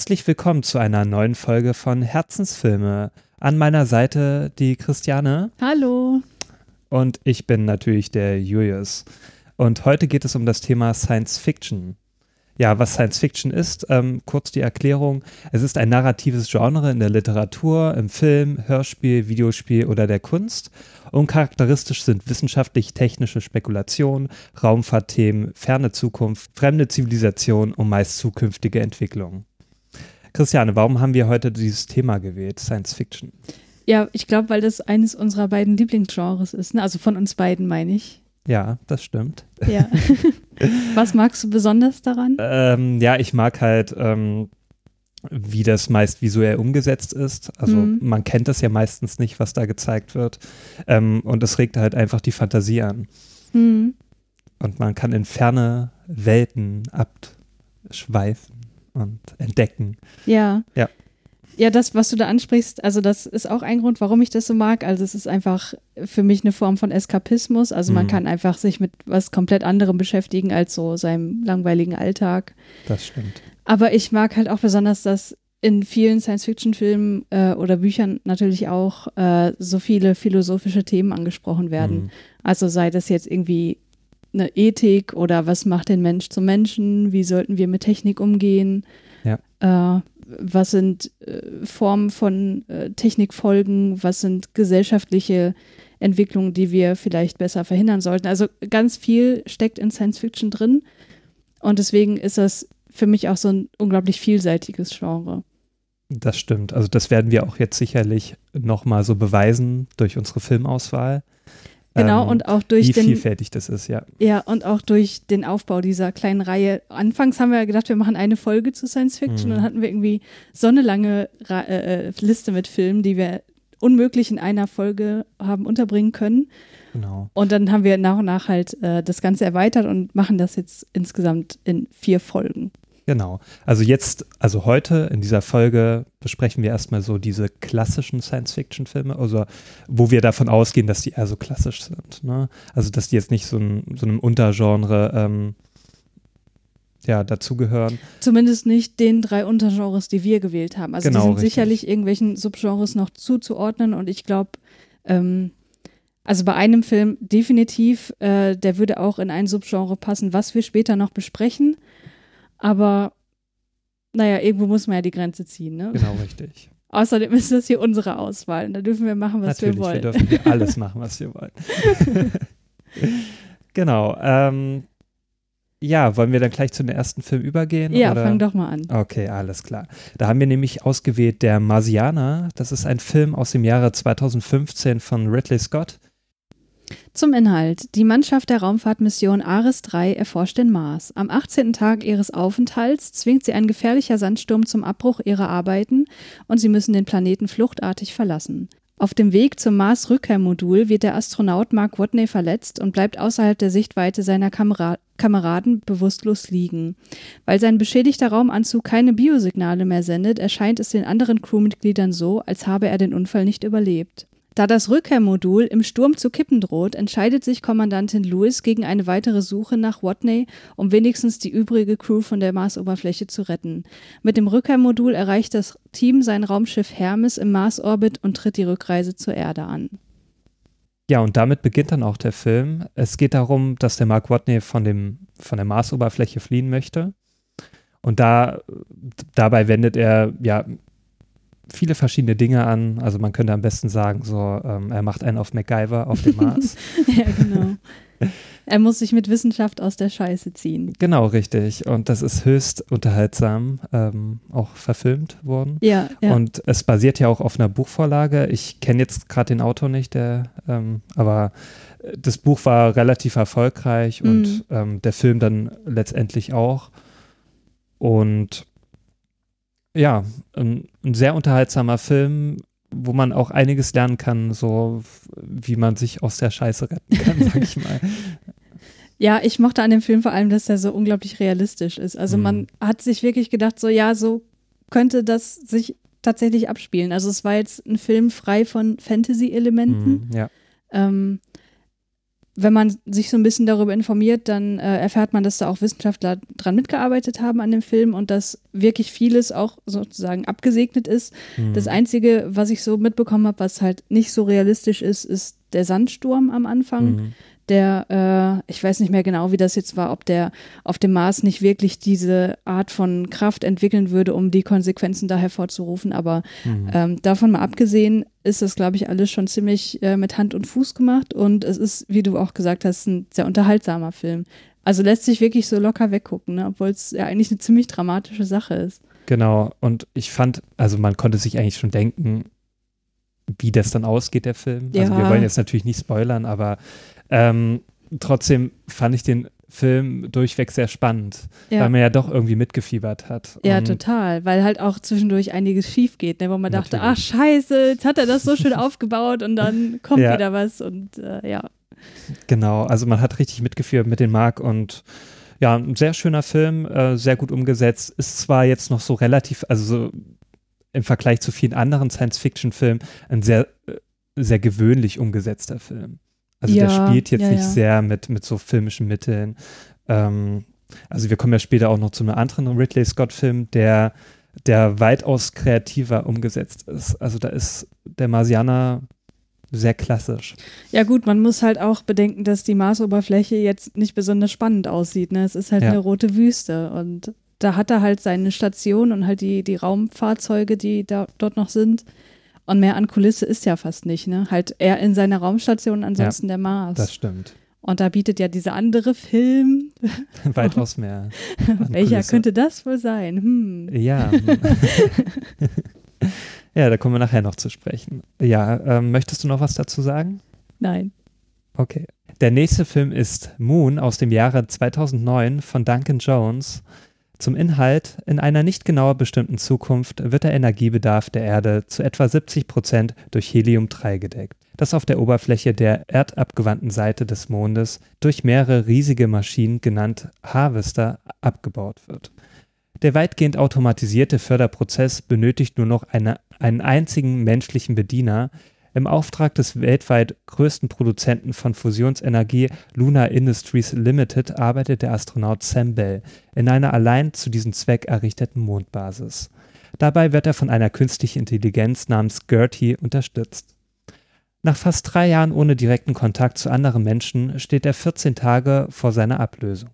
Herzlich willkommen zu einer neuen Folge von Herzensfilme. An meiner Seite die Christiane. Hallo. Und ich bin natürlich der Julius. Und heute geht es um das Thema Science Fiction. Ja, was Science Fiction ist, ähm, kurz die Erklärung. Es ist ein narratives Genre in der Literatur, im Film, Hörspiel, Videospiel oder der Kunst. Und charakteristisch sind wissenschaftlich-technische Spekulationen, Raumfahrtthemen, ferne Zukunft, fremde Zivilisation und meist zukünftige Entwicklungen. Christiane, warum haben wir heute dieses Thema gewählt, Science Fiction? Ja, ich glaube, weil das eines unserer beiden Lieblingsgenres ist. Ne? Also von uns beiden, meine ich. Ja, das stimmt. Ja. Was magst du besonders daran? Ähm, ja, ich mag halt, ähm, wie das meist visuell umgesetzt ist. Also mhm. man kennt das ja meistens nicht, was da gezeigt wird. Ähm, und es regt halt einfach die Fantasie an. Mhm. Und man kann in ferne Welten abschweifen und entdecken. Ja. Ja. Ja, das, was du da ansprichst, also das ist auch ein Grund, warum ich das so mag. Also es ist einfach für mich eine Form von Eskapismus. Also man mhm. kann einfach sich mit was komplett anderem beschäftigen als so seinem langweiligen Alltag. Das stimmt. Aber ich mag halt auch besonders, dass in vielen Science-Fiction-Filmen äh, oder Büchern natürlich auch äh, so viele philosophische Themen angesprochen werden. Mhm. Also sei das jetzt irgendwie eine Ethik oder was macht den Mensch zum Menschen, wie sollten wir mit Technik umgehen, ja. äh, was sind äh, Formen von äh, Technikfolgen, was sind gesellschaftliche Entwicklungen, die wir vielleicht besser verhindern sollten. Also ganz viel steckt in Science Fiction drin und deswegen ist das für mich auch so ein unglaublich vielseitiges Genre. Das stimmt. Also das werden wir auch jetzt sicherlich nochmal so beweisen durch unsere Filmauswahl. Genau, ähm, und auch durch wie den. Wie vielfältig das ist, ja. Ja, und auch durch den Aufbau dieser kleinen Reihe. Anfangs haben wir gedacht, wir machen eine Folge zu Science Fiction mhm. und dann hatten wir irgendwie so eine lange Ra äh, äh, Liste mit Filmen, die wir unmöglich in einer Folge haben unterbringen können. Genau. Und dann haben wir nach und nach halt äh, das Ganze erweitert und machen das jetzt insgesamt in vier Folgen. Genau. Also jetzt, also heute in dieser Folge besprechen wir erstmal so diese klassischen Science-Fiction-Filme, also wo wir davon ausgehen, dass die eher so klassisch sind. Ne? Also dass die jetzt nicht so, ein, so einem Untergenre ähm, ja, dazugehören. Zumindest nicht den drei Untergenres, die wir gewählt haben. Also genau, die sind richtig. sicherlich irgendwelchen Subgenres noch zuzuordnen und ich glaube, ähm, also bei einem Film definitiv, äh, der würde auch in ein Subgenre passen, was wir später noch besprechen. Aber naja, irgendwo muss man ja die Grenze ziehen, ne? Genau, richtig. Außerdem ist das hier unsere Auswahl. Und da dürfen wir machen, was Natürlich, wir wollen. Natürlich, wir dürfen hier alles machen, was wir wollen. genau. Ähm, ja, wollen wir dann gleich zu den ersten Film übergehen? Ja, oder? fang doch mal an. Okay, alles klar. Da haben wir nämlich ausgewählt Der Marsianer. Das ist ein Film aus dem Jahre 2015 von Ridley Scott. Zum Inhalt. Die Mannschaft der Raumfahrtmission Ares 3 erforscht den Mars. Am 18. Tag ihres Aufenthalts zwingt sie ein gefährlicher Sandsturm zum Abbruch ihrer Arbeiten und sie müssen den Planeten fluchtartig verlassen. Auf dem Weg zum Mars-Rückkehrmodul wird der Astronaut Mark Watney verletzt und bleibt außerhalb der Sichtweite seiner Kamera Kameraden bewusstlos liegen. Weil sein beschädigter Raumanzug keine Biosignale mehr sendet, erscheint es den anderen Crewmitgliedern so, als habe er den Unfall nicht überlebt. Da das Rückkehrmodul im Sturm zu kippen droht, entscheidet sich Kommandantin Lewis gegen eine weitere Suche nach Watney, um wenigstens die übrige Crew von der Marsoberfläche zu retten. Mit dem Rückkehrmodul erreicht das Team sein Raumschiff Hermes im Marsorbit und tritt die Rückreise zur Erde an. Ja, und damit beginnt dann auch der Film. Es geht darum, dass der Mark Watney von, dem, von der Marsoberfläche fliehen möchte. Und da, dabei wendet er ja viele verschiedene Dinge an. Also man könnte am besten sagen, so, ähm, er macht einen auf MacGyver auf dem Mars. ja, genau. Er muss sich mit Wissenschaft aus der Scheiße ziehen. Genau, richtig. Und das ist höchst unterhaltsam ähm, auch verfilmt worden. Ja, ja. Und es basiert ja auch auf einer Buchvorlage. Ich kenne jetzt gerade den Autor nicht, der, ähm, aber das Buch war relativ erfolgreich und mhm. ähm, der Film dann letztendlich auch. Und ja, ein, ein sehr unterhaltsamer Film, wo man auch einiges lernen kann, so wie man sich aus der Scheiße retten kann, sag ich mal. Ja, ich mochte an dem Film vor allem, dass er so unglaublich realistisch ist. Also Mhm. man hat sich wirklich gedacht, so ja, so könnte das sich tatsächlich abspielen. Also es war jetzt ein Film frei von Fantasy-Elementen. Mhm, ja. Ähm, wenn man sich so ein bisschen darüber informiert, dann äh, erfährt man, dass da auch Wissenschaftler dran mitgearbeitet haben an dem Film und dass wirklich vieles auch sozusagen abgesegnet ist. Mhm. Das Einzige, was ich so mitbekommen habe, was halt nicht so realistisch ist, ist der Sandsturm am Anfang. Mhm. Der, äh, ich weiß nicht mehr genau, wie das jetzt war, ob der auf dem Mars nicht wirklich diese Art von Kraft entwickeln würde, um die Konsequenzen da hervorzurufen. Aber Mhm. ähm, davon mal abgesehen, ist das, glaube ich, alles schon ziemlich äh, mit Hand und Fuß gemacht. Und es ist, wie du auch gesagt hast, ein sehr unterhaltsamer Film. Also lässt sich wirklich so locker weggucken, ne? obwohl es ja eigentlich eine ziemlich dramatische Sache ist. Genau, und ich fand, also man konnte sich eigentlich schon denken, wie das dann ausgeht, der Film. Also wir Ja. wollen jetzt natürlich nicht spoilern, aber ähm, trotzdem fand ich den Film durchweg sehr spannend, Ja. weil man ja doch irgendwie mitgefiebert hat. Ja, und, total, weil halt auch zwischendurch einiges schief geht, ne? wo man dachte, ach Natürlich. scheiße, jetzt hat er das so schön aufgebaut und dann kommt Ja. wieder was und äh, ja. Genau, also man hat richtig mitgeführt mit den Mark und ja, ein sehr schöner Film, äh, sehr gut umgesetzt. Ist zwar jetzt noch so relativ, also so im Vergleich zu vielen anderen Science-Fiction-Filmen, ein sehr, äh, sehr gewöhnlich umgesetzter Film. Also der Ja, spielt jetzt ja, nicht ja. sehr mit, mit so filmischen Mitteln. Ähm, also wir kommen ja später auch noch zu einem anderen Ridley Scott-Film, der, der weitaus kreativer umgesetzt ist. Also da ist der Marsianer sehr klassisch. Ja gut, man muss halt auch bedenken, dass die Marsoberfläche jetzt nicht besonders spannend aussieht. Ne? Es ist halt eine rote Wüste und da hat er halt seine Station und halt die, die Raumfahrzeuge, die da, dort noch sind. Und mehr an Kulisse ist ja fast nicht. Ne? Halt er in seiner Raumstation, ansonsten der Mars. Das stimmt. und da bietet ja dieser andere Film, Weitaus mehr. welcher Kulisse. könnte das wohl sein? Hm. Ja. ja, da kommen wir nachher noch zu sprechen. Ja, ähm, möchtest du noch was dazu sagen? Nein. Okay. Der nächste Film ist Moon aus dem Jahre 2009 von Duncan Jones. Zum Inhalt, in einer nicht genauer bestimmten Zukunft wird der Energiebedarf der Erde zu etwa 70 Prozent durch Helium-3 gedeckt, das auf der Oberfläche der erdabgewandten Seite des Mondes durch mehrere riesige Maschinen, genannt Harvester, abgebaut wird. Der weitgehend automatisierte Förderprozess benötigt nur noch eine, einen einzigen menschlichen Bediener, im Auftrag des weltweit größten Produzenten von Fusionsenergie Lunar Industries Limited arbeitet der Astronaut Sam Bell in einer allein zu diesem Zweck errichteten Mondbasis. Dabei wird er von einer künstlichen Intelligenz namens Gertie unterstützt. Nach fast drei Jahren ohne direkten Kontakt zu anderen Menschen steht er 14 Tage vor seiner Ablösung.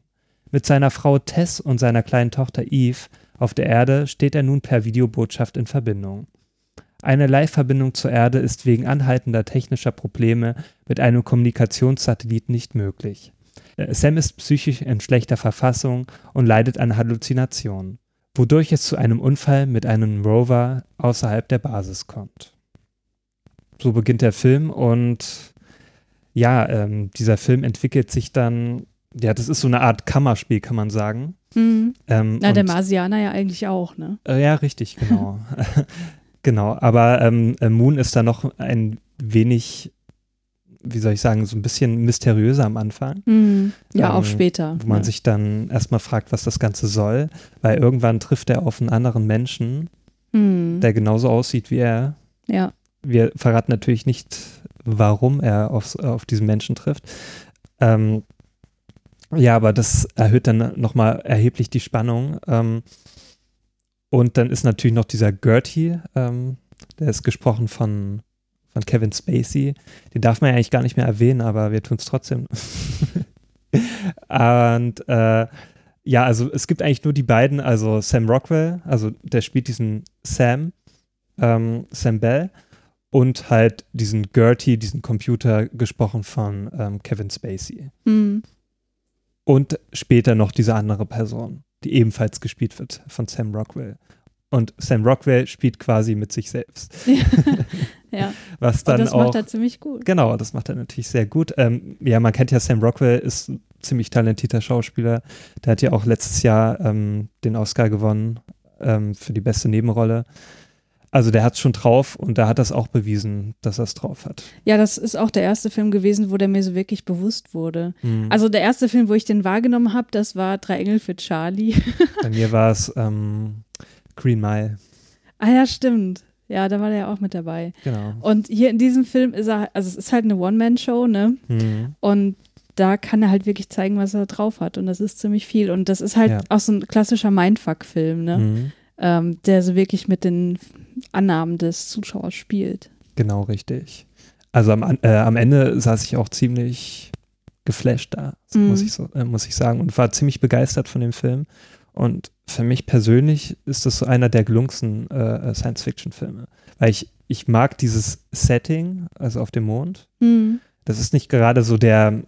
Mit seiner Frau Tess und seiner kleinen Tochter Eve auf der Erde steht er nun per Videobotschaft in Verbindung. Eine Live-Verbindung zur Erde ist wegen anhaltender technischer Probleme mit einem Kommunikationssatellit nicht möglich. Sam ist psychisch in schlechter Verfassung und leidet an Halluzinationen, wodurch es zu einem Unfall mit einem Rover außerhalb der Basis kommt. So beginnt der Film und ja, ähm, dieser Film entwickelt sich dann, ja, das ist so eine Art Kammerspiel, kann man sagen. Hm. Ähm, Na, der Marsianer ja eigentlich auch, ne? äh, ja, richtig, genau. genau, aber ähm, äh, Moon ist da noch ein wenig, wie soll ich sagen, so ein bisschen mysteriöser am Anfang, Hm. Ja, Ähm, auch später. wo man ne? sich dann erstmal fragt, was das Ganze soll, weil irgendwann trifft er auf einen anderen Menschen, Hm. der genauso aussieht wie er. Ja. Wir verraten natürlich nicht, warum er auf, auf diesen Menschen trifft. Ähm, ja, aber das erhöht dann nochmal erheblich die Spannung. Ähm, und dann ist natürlich noch dieser Gertie, ähm, der ist gesprochen von, von Kevin Spacey. Den darf man ja eigentlich gar nicht mehr erwähnen, aber wir tun es trotzdem. und äh, ja, also es gibt eigentlich nur die beiden, also Sam Rockwell, also der spielt diesen Sam, ähm, Sam Bell und halt diesen Gertie, diesen Computer, gesprochen von ähm, Kevin Spacey. Hm. Und später noch diese andere Person, die ebenfalls gespielt wird von Sam Rockwell. Und Sam Rockwell spielt quasi mit sich selbst. ja. Was Und dann das auch. macht er ziemlich gut. Genau, das macht er natürlich sehr gut. Ähm, ja, man kennt ja Sam Rockwell, ist ziemlich talentierter Schauspieler. Der hat ja auch letztes Jahr ähm, den Oscar gewonnen ähm, für die beste Nebenrolle. Also der hat es schon drauf und da hat das auch bewiesen, dass er es drauf hat. Ja, das ist auch der erste Film gewesen, wo der mir so wirklich bewusst wurde. Mhm. Also der erste Film, wo ich den wahrgenommen habe, das war Drei Engel für Charlie. Bei mir war es ähm, Green Mile. ah ja, stimmt. Ja, da war der ja auch mit dabei. Genau. Und hier in diesem Film ist er, also es ist halt eine One-Man-Show, ne? Mhm. Und da kann er halt wirklich zeigen, was er drauf hat. Und das ist ziemlich viel. Und das ist halt Ja. auch so ein klassischer Mindfuck-Film, ne? Mhm. Ähm, der so wirklich mit den Annahmen des Zuschauers spielt. Genau, richtig. Also am, äh, am Ende saß ich auch ziemlich geflasht da, Mhm. muss, ich so, äh, muss ich sagen, und war ziemlich begeistert von dem Film. Und für mich persönlich ist das so einer der gelungensten äh, Science-Fiction-Filme. Weil ich, ich mag dieses Setting, also auf dem Mond. Mhm. Das ist nicht gerade so der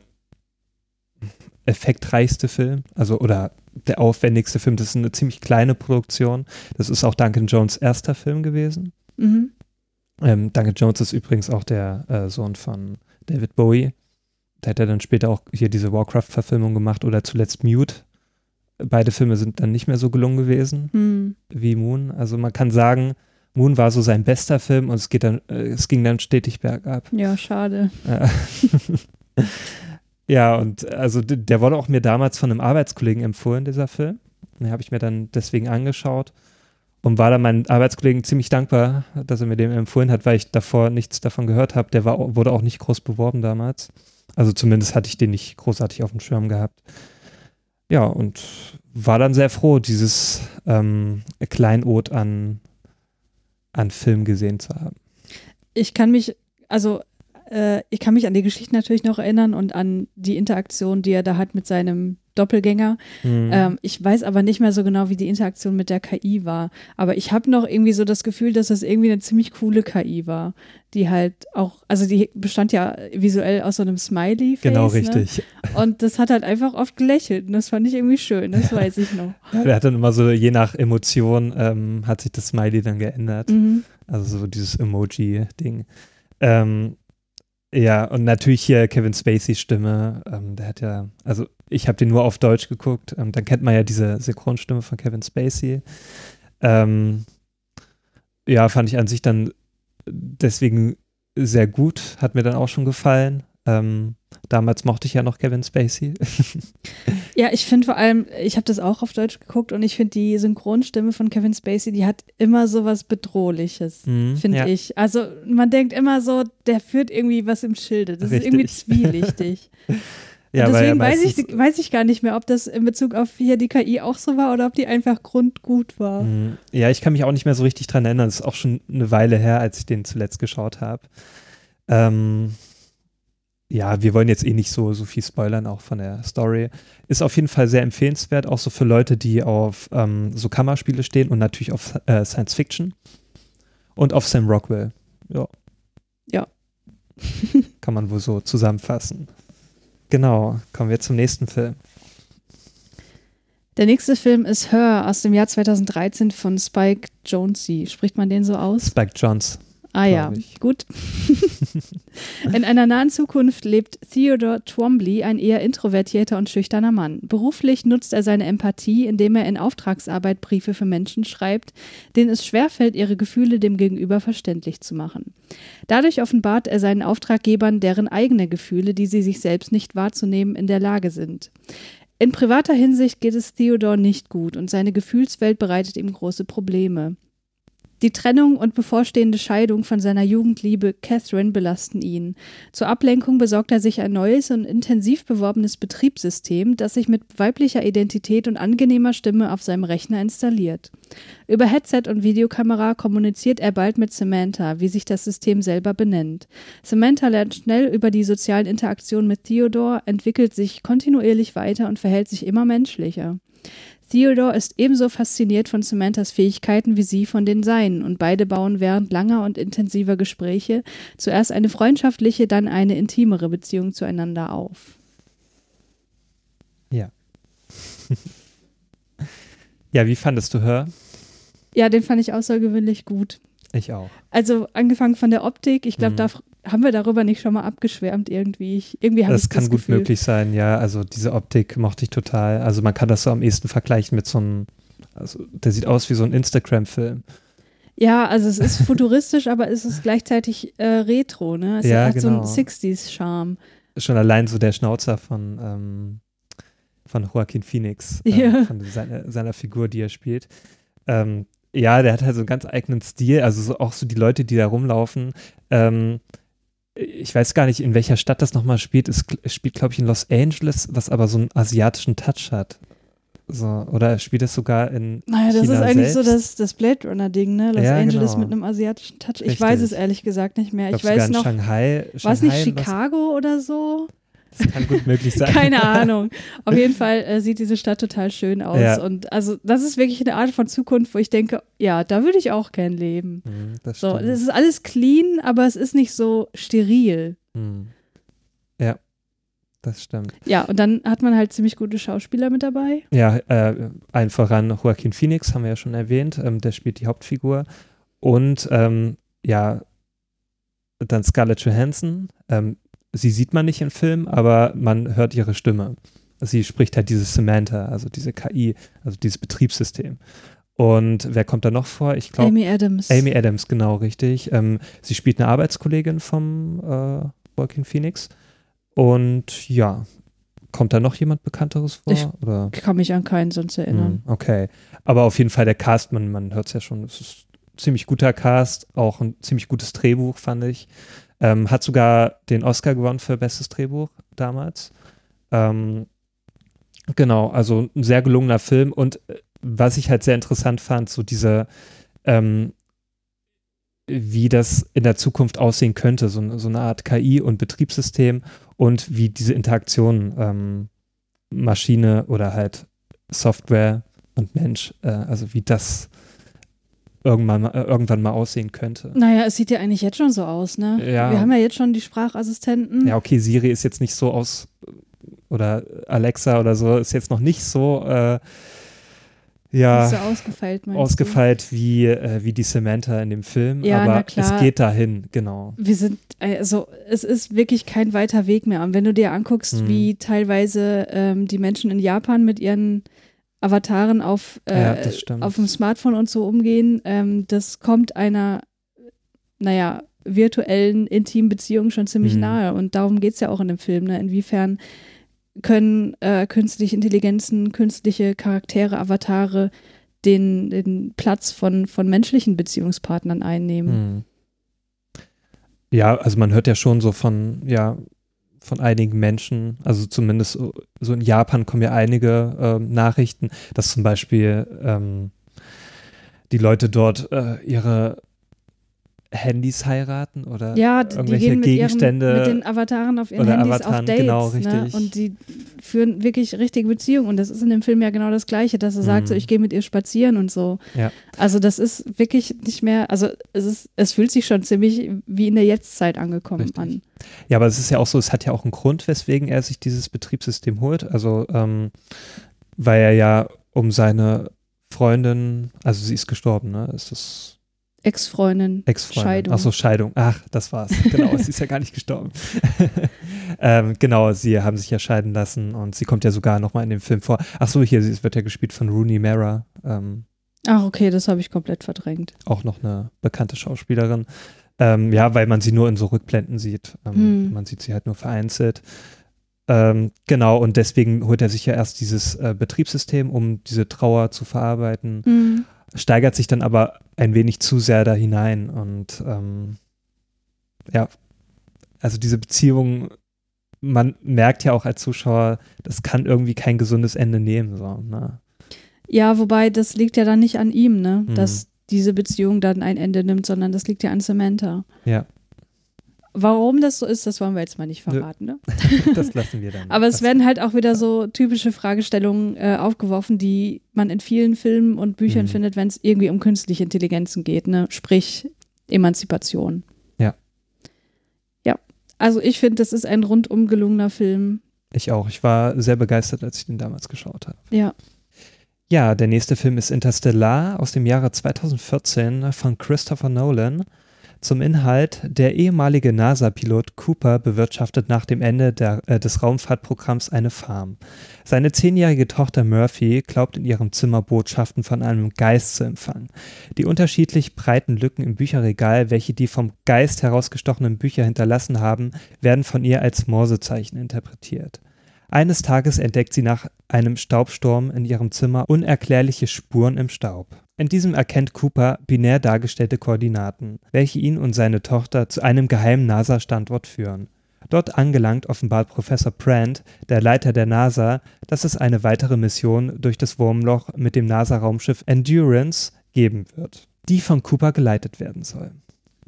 effektreichste Film, also oder der aufwendigste Film. Das ist eine ziemlich kleine Produktion. Das ist auch Duncan Jones' erster Film gewesen. Mhm. Ähm, Duncan Jones ist übrigens auch der äh, Sohn von David Bowie. Der hat ja dann später auch hier diese Warcraft-Verfilmung gemacht oder zuletzt Mute. Beide Filme sind dann nicht mehr so gelungen gewesen Mhm. wie Moon. Also man kann sagen, Moon war so sein bester Film und es, geht dann, äh, es ging dann stetig bergab. Ja, schade. Ja. ja, und also der wurde auch mir damals von einem Arbeitskollegen empfohlen, dieser Film. Den habe ich mir dann deswegen angeschaut und war dann meinen Arbeitskollegen ziemlich dankbar, dass er mir den empfohlen hat, weil ich davor nichts davon gehört habe. Der war, wurde auch nicht groß beworben damals. Also zumindest hatte ich den nicht großartig auf dem Schirm gehabt. Ja, und war dann sehr froh, dieses ähm, Kleinod an, an Film gesehen zu haben. Ich kann mich, also äh, ich kann mich an die Geschichte natürlich noch erinnern und an die Interaktion, die er da hat mit seinem Doppelgänger. Mhm. Ähm, ich weiß aber nicht mehr so genau, wie die Interaktion mit der KI war. Aber ich habe noch irgendwie so das Gefühl, dass das irgendwie eine ziemlich coole KI war, die halt auch, also die bestand ja visuell aus so einem genau, Ne? richtig. Und das hat halt einfach oft gelächelt und das fand ich irgendwie schön, das weiß ich noch. Ja, der hat dann immer so, je nach Emotion, ähm, hat sich das Smiley dann geändert. Mhm. Also so dieses Emoji-Ding. Ähm, ja, und natürlich hier Kevin Spaceys Stimme. Ähm, der hat ja, also ich habe den nur auf Deutsch geguckt. Ähm, dann kennt man ja diese Synchronstimme von Kevin Spacey. Ähm, ja, fand ich an sich dann deswegen sehr gut. Hat mir dann auch schon gefallen. Ähm, damals mochte ich ja noch Kevin Spacey. Ja, ich finde vor allem, ich habe das auch auf Deutsch geguckt und ich finde die Synchronstimme von Kevin Spacey, die hat immer so was Bedrohliches, Mhm, finde ja. ich. Also man denkt immer so, der führt irgendwie was im Schilde. Das ist irgendwie Richtig. zwielichtig. Ja, deswegen weiß ich, weiß ich gar nicht mehr, ob das in Bezug auf hier die KI auch so war oder ob die einfach grundgut war. Mm, Ja, ich kann mich auch nicht mehr so richtig dran erinnern. Das ist auch schon eine Weile her, als ich den zuletzt geschaut habe. Ähm, ja, wir wollen jetzt eh nicht so, so viel spoilern, auch von der Story. Ist auf jeden Fall sehr empfehlenswert, auch so für Leute, die auf ähm, so Kammerspiele stehen und natürlich auf äh, Science Fiction und auf Sam Rockwell. Ja. Ja. kann man wohl so zusammenfassen. Genau, kommen wir zum nächsten Film. Der nächste Film ist Her aus dem Jahr 2013 von Spike Jonze. Spricht man den so aus? Spike Johns. Ah ja, ich. gut. In einer nahen Zukunft lebt Theodore Twombly, ein eher introvertierter und schüchterner Mann. Beruflich nutzt er seine Empathie, indem er in Auftragsarbeit Briefe für Menschen schreibt, denen es schwerfällt, ihre Gefühle dem Gegenüber verständlich zu machen. Dadurch offenbart er seinen Auftraggebern deren eigene Gefühle, die sie sich selbst nicht wahrzunehmen in der Lage sind. In privater Hinsicht geht es Theodore nicht gut und seine Gefühlswelt bereitet ihm große Probleme. Die Trennung und bevorstehende Scheidung von seiner Jugendliebe Catherine belasten ihn. Zur Ablenkung besorgt er sich ein neues und intensiv beworbenes Betriebssystem, das sich mit weiblicher Identität und angenehmer Stimme auf seinem Rechner installiert. Über Headset und Videokamera kommuniziert er bald mit Samantha, wie sich das System selber benennt. Samantha lernt schnell über die sozialen Interaktionen mit Theodore, entwickelt sich kontinuierlich weiter und verhält sich immer menschlicher. Theodore ist ebenso fasziniert von Samanthas Fähigkeiten wie sie von den seinen und beide bauen während langer und intensiver Gespräche zuerst eine freundschaftliche, dann eine intimere Beziehung zueinander auf. Ja, wie fandest du Her? Ja, den fand ich außergewöhnlich gut. Ich auch. Also angefangen von der Optik, ich glaube, Mhm. da haben wir darüber nicht schon mal abgeschwärmt irgendwie? Ich, irgendwie habe Das kann das gut Gefühl. möglich sein, ja. Also diese Optik mochte ich total. Also man kann das so am ehesten vergleichen mit so einem, also der sieht aus wie so ein Instagram-Film. Ja, also es ist futuristisch, aber es ist gleichzeitig äh, retro, ne? Es Ja, hat genau. so einen 60s-Charme. Schon allein so der Schnauzer von, ähm, von Joaquin Phoenix, ähm, Ja. von seiner, seiner Figur, die er spielt. Ähm, ja, der hat halt so einen ganz eigenen Stil, also so, auch so die Leute, die da rumlaufen. Ähm, ich weiß gar nicht, in welcher Stadt das nochmal spielt. Es, spielt, glaube ich, in Los Angeles, was aber so einen asiatischen Touch hat. So, oder spielt es sogar in Naja, das China ist eigentlich so selbst? das, das Blade Runner-Ding, ne? Los Ja, Angeles genau. mit einem asiatischen Touch. Ich Richtig. weiß es ehrlich gesagt nicht mehr. Ich Ich weiß noch, Shanghai. war es nicht Shanghai, was- Chicago oder so? Das kann gut möglich sein. Keine Ahnung. Auf jeden Fall äh, sieht diese Stadt total schön aus. Ja. Und also das ist wirklich eine Art von Zukunft, wo ich denke, ja, da würde ich auch gern leben. Hm, das So, es ist alles clean, aber es ist nicht so steril. Hm. Ja, das stimmt. Ja, und dann hat man halt ziemlich gute Schauspieler mit dabei. Ja, äh, allen voran Joaquin Phoenix, haben wir ja schon erwähnt, ähm, der spielt die Hauptfigur. Und ähm, ja, dann Scarlett Johansson. Ähm, sie sieht man nicht im Film, aber man hört ihre Stimme. Sie spricht halt diese Samantha, also diese KI, also dieses Betriebssystem. Und wer kommt da noch vor? Ich glaube, Amy Adams. Amy Adams, genau, richtig. Ähm, sie spielt eine Arbeitskollegin vom äh, Joaquin Phoenix. Und ja, kommt da noch jemand Bekannteres vor? Ich- oder? Kann mich an keinen sonst erinnern. Hm, okay. Aber auf jeden Fall der Cast, man, man hört es ja schon, es ist ein ziemlich guter Cast, auch ein ziemlich gutes Drehbuch, fand ich. Ähm, hat sogar den Oscar gewonnen für Bestes Drehbuch damals. Ähm, genau, also ein sehr gelungener Film und äh, was ich halt sehr interessant fand, so diese, ähm, wie das in der Zukunft aussehen könnte, so, so eine Art KI und Betriebssystem und wie diese Interaktion ähm, Maschine oder halt Software und Mensch, äh, also wie das irgendwann mal, äh, irgendwann mal aussehen könnte. Naja, es sieht ja eigentlich jetzt schon so aus, ne? Ja. Wir haben ja jetzt schon die Sprachassistenten. Ja, okay, Siri ist jetzt nicht so aus, oder Alexa oder so, ist jetzt noch nicht so, äh, ja, Nicht so ausgefeilt, ausgefeilt wie, äh, wie die Samantha in dem Film, Ja, aber es geht dahin, genau. du? Wir sind, also es ist wirklich kein weiter Weg mehr. Und wenn du dir anguckst, Hm. wie teilweise ähm, die Menschen in Japan mit ihren Avataren auf, äh, Ja, auf dem Smartphone und so umgehen, ähm, das kommt einer, naja, virtuellen, intimen Beziehung schon ziemlich Hm. nahe. Und darum geht es ja auch in dem Film. Ne? Inwiefern können äh, künstliche Intelligenzen, künstliche Charaktere, Avatare den, den Platz von, von menschlichen Beziehungspartnern einnehmen? Hm. Ja, also man hört ja schon so von, ja, von einigen Menschen, also zumindest so, in Japan kommen ja einige ähm, Nachrichten, dass zum Beispiel ähm, die Leute dort äh, ihre Handys heiraten oder Ja, irgendwelche mit, Gegenstände ihren, mit den Avataren auf ihren oder Handys Avataren, auf Dates. genau, Ne? richtig. Und die führen wirklich richtige Beziehungen. Und das ist in dem Film ja genau das Gleiche, dass er sagt, so, Mhm. ich gehe mit ihr spazieren und so. Ja. Also das ist wirklich nicht mehr, also es ist, es fühlt sich schon ziemlich wie in der Jetztzeit angekommen Richtig. an. Ja, aber es ist ja auch so, es hat ja auch einen Grund, weswegen er sich dieses Betriebssystem holt. Also, ähm, weil er ja um seine Freundin, also sie ist gestorben, ne? Ist das Ex-Freundin. Ex-Freundin? Scheidung. Achso, Scheidung. Ach, das war's. Genau, sie ist ja gar nicht gestorben. ähm, genau, sie haben sich ja scheiden lassen und sie kommt ja sogar nochmal in dem Film vor. Achso, hier, sie wird ja gespielt von Rooney Mara. Ähm, Ach, okay, das habe ich komplett verdrängt. auch noch eine bekannte Schauspielerin. Ähm, ja, weil man sie nur in so Rückblenden sieht. Ähm, Hm. Man sieht sie halt nur vereinzelt. Ähm, genau, und deswegen holt er sich ja erst dieses äh, Betriebssystem, um diese Trauer zu verarbeiten, Hm. steigert sich dann aber ein wenig zu sehr da hinein. Und ähm, ja, also diese Beziehung, man merkt ja auch als Zuschauer, das kann irgendwie kein gesundes Ende nehmen. So, ne? Ja, wobei das liegt ja dann nicht an ihm, ne? Hm. Dass diese Beziehung dann ein Ende nimmt, sondern das liegt ja an Samantha. Ja. Warum das so ist, das wollen wir jetzt mal nicht verraten, ne? Das lassen wir dann. Aber es werden halt auch wieder so typische Fragestellungen äh, aufgeworfen, die man in vielen Filmen und Büchern Mhm. findet, wenn es irgendwie um künstliche Intelligenzen geht, ne? Sprich Emanzipation. Ja. Ja. Also ich finde, das ist ein rundum gelungener Film. Ich auch. Ich war sehr begeistert, als ich den damals geschaut habe. Ja. Ja, der nächste Film ist Interstellar aus dem Jahre 2014 von Christopher Nolan Zum Inhalt. Der ehemalige NASA-Pilot Cooper bewirtschaftet nach dem Ende der, äh, des Raumfahrtprogramms eine Farm. Seine zehnjährige Tochter Murphy glaubt in ihrem Zimmer Botschaften von einem Geist zu empfangen. Die unterschiedlich breiten Lücken im Bücherregal, welche die vom Geist herausgestochenen Bücher hinterlassen haben, werden von ihr als Morsezeichen interpretiert. Eines Tages entdeckt sie nach einem Staubsturm in ihrem Zimmer unerklärliche Spuren im Staub. In diesem erkennt Cooper binär dargestellte Koordinaten, welche ihn und seine Tochter zu einem geheimen NASA-Standort führen. Dort angelangt offenbart Professor Prand, der Leiter der NASA, dass es eine weitere Mission durch das Wurmloch mit dem NASA-Raumschiff Endurance geben wird, die von Cooper geleitet werden soll.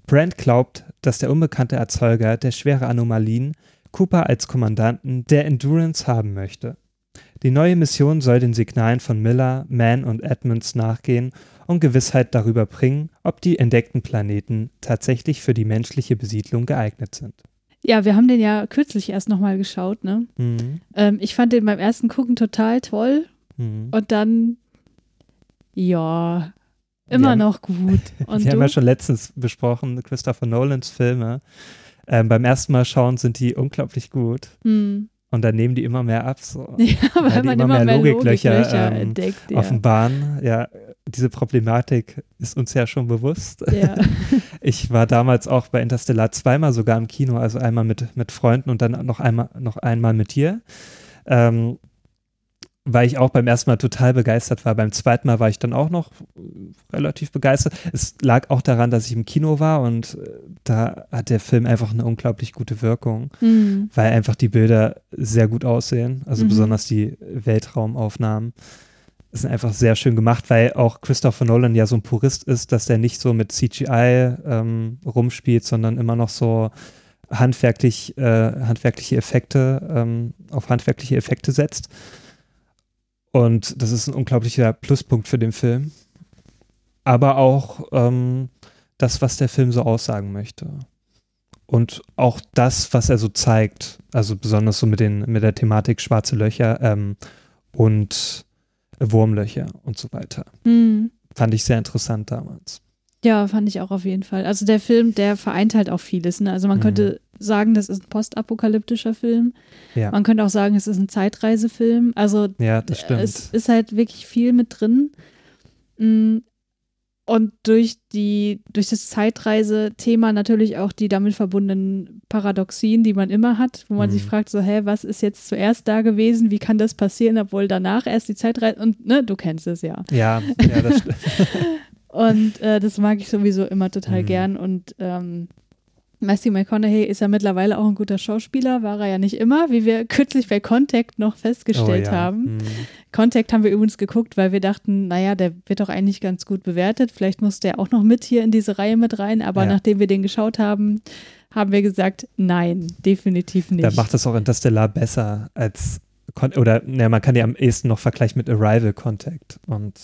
Brand glaubt, dass der unbekannte Erzeuger der schwere Anomalien Cooper als Kommandanten der Endurance haben möchte. Die neue Mission soll den Signalen von Miller, Mann und Edmonds nachgehen und Gewissheit darüber bringen, ob die entdeckten Planeten tatsächlich für die menschliche Besiedlung geeignet sind. Ja, wir haben den ja kürzlich erst nochmal geschaut, ne? Mhm. Ähm, ich fand den beim ersten Gucken total toll Mhm. und dann, ja, immer haben- noch gut. Und Wir haben ja schon letztens besprochen, Christopher Nolans Filme. Ähm, beim ersten Mal schauen sind die unglaublich gut Hm. Und dann nehmen die immer mehr ab. So. Ja, weil die man immer immer mehr mehr Logiklöcher, Logiklöcher, ähm, entdeckt. Ja. Offenbaren, ja, diese Problematik ist uns ja schon bewusst. Ja. Ich war damals auch bei Interstellar zweimal sogar im Kino, also einmal mit, mit Freunden und dann noch einmal, noch einmal mit dir. Ähm, weil ich auch beim ersten Mal total begeistert war. Beim zweiten Mal war ich dann auch noch äh, relativ begeistert. Es lag auch daran, dass ich im Kino war und äh, da hat der Film einfach eine unglaublich gute Wirkung, Hm. weil einfach die Bilder sehr gut aussehen, also Mhm. besonders die Weltraumaufnahmen sind einfach sehr schön gemacht, weil auch Christopher Nolan ja so ein Purist ist, dass der nicht so mit CGI ähm, rumspielt, sondern immer noch so handwerklich, äh, handwerkliche Effekte, ähm, auf handwerkliche Effekte setzt. Und das ist ein unglaublicher Pluspunkt für den Film. Aber auch ähm, das, was der Film so aussagen möchte. Und auch das, was er so zeigt, also besonders so mit, den, mit der Thematik schwarze Löcher ähm, und Wurmlöcher und so weiter. Hm. Fand ich sehr interessant damals. Ja, fand ich auch auf jeden Fall. Also der Film, der vereint halt auch vieles. Ne? Also man Mhm. könnte sagen, das ist ein postapokalyptischer Film. Ja. Man könnte auch sagen, es ist ein Zeitreisefilm. Also Ja, das stimmt. es ist halt wirklich viel mit drin. Mm, Und durch die, durch das Zeitreise-Thema natürlich auch die damit verbundenen Paradoxien, die man immer hat, wo man Mhm. sich fragt, so, hä, was ist jetzt zuerst da gewesen? Wie kann das passieren, obwohl danach erst die Zeitreise und ne, du kennst es ja. ja, ja, das stimmt. Und äh, das mag ich sowieso immer total Mhm. gern. Und ähm, Matthew McConaughey ist ja mittlerweile auch ein guter Schauspieler, war er ja nicht immer, wie wir kürzlich bei Contact noch festgestellt oh, ja. haben. Mhm. Contact haben wir übrigens geguckt, weil wir dachten, naja, der wird doch eigentlich ganz gut bewertet. Vielleicht muss der auch noch mit hier in diese Reihe mit rein. Aber Ja. nachdem wir den geschaut haben, haben wir gesagt, nein, definitiv nicht. Da macht das auch Interstellar besser als, Con oder ne, man kann ja am ehesten noch vergleichen mit Arrival Contact und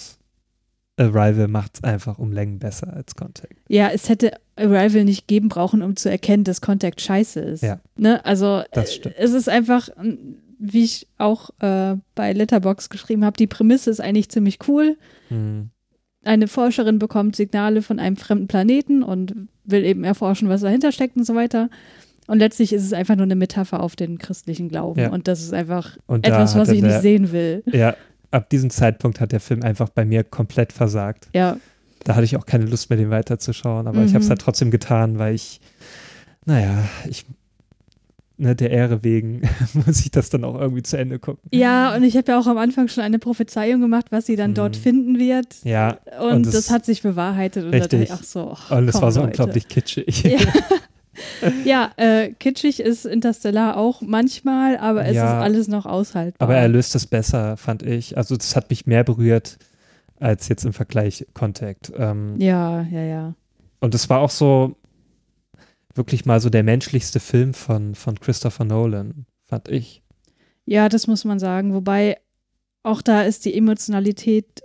Arrival macht es einfach um Längen besser als Contact. ja, es hätte Arrival nicht geben brauchen, um zu erkennen, dass Contact scheiße ist. Ja. Ne? Also Das äh, stimmt. es ist einfach, wie ich auch äh, bei Letterbox geschrieben habe, die Prämisse ist eigentlich ziemlich cool. Mhm. eine Forscherin bekommt Signale von einem fremden Planeten und will eben erforschen, was dahinter steckt und so weiter. Und letztlich ist es einfach nur eine Metapher auf den christlichen Glauben. Ja. Und das ist einfach Und etwas, was ich nicht sehen will. Ja, ab diesem Zeitpunkt hat der Film einfach bei mir komplett versagt. Ja, Da hatte ich auch keine Lust mehr, den weiterzuschauen, aber ich habe es Mhm. halt trotzdem getan, weil ich, naja, ich, ne, der Ehre wegen muss ich das dann auch irgendwie zu Ende gucken. ja und ich habe ja auch am Anfang schon eine Prophezeiung gemacht, was sie dann dort Mhm. finden wird. Ja, Und, Und das, das- hat sich bewahrheitet. Und Richtig. ich, ach so, ach, und es komm, war so Leute. unglaublich kitschig. Ja, ja äh, kitschig ist Interstellar auch manchmal, aber es Ja. ist alles noch aushaltbar. Aber er löst es besser, fand ich. Also das hat mich mehr berührt als jetzt im Vergleich Contact. Ähm, ja, ja, ja. Und es war auch so wirklich mal so der menschlichste Film von, von Christopher Nolan, fand ich. Ja, das muss man sagen. Wobei auch da ist die Emotionalität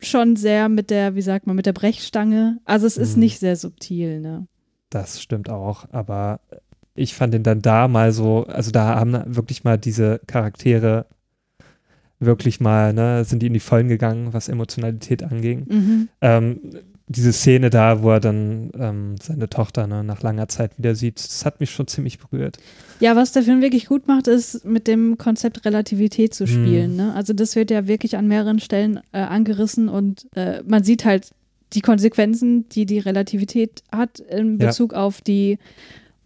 schon sehr mit der, wie sagt man, mit der Brechstange. Also es ist Mhm. nicht sehr subtil, ne? Das stimmt auch, aber ich fand ihn dann da mal so, also da haben wirklich mal diese Charaktere wirklich mal, ne, sind die in die Vollen gegangen, was Emotionalität anging. Mhm. Ähm, diese Szene da, wo er dann ähm, seine Tochter ne, nach langer Zeit wieder sieht, das hat mich schon ziemlich berührt. Ja, was der Film wirklich gut macht, ist mit dem Konzept Relativität zu spielen. Mhm. Ne? Also das wird ja wirklich an mehreren Stellen äh, angerissen und äh, man sieht halt die Konsequenzen, die die Relativität hat in Bezug ja. auf die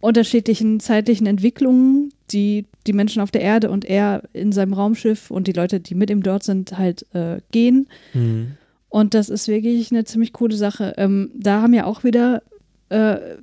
unterschiedlichen zeitlichen Entwicklungen, die die Menschen auf der Erde und er in seinem Raumschiff und die Leute, die mit ihm dort sind, halt äh, gehen. Mhm. Und das ist wirklich eine ziemlich coole Sache. Ähm, da haben ja auch wieder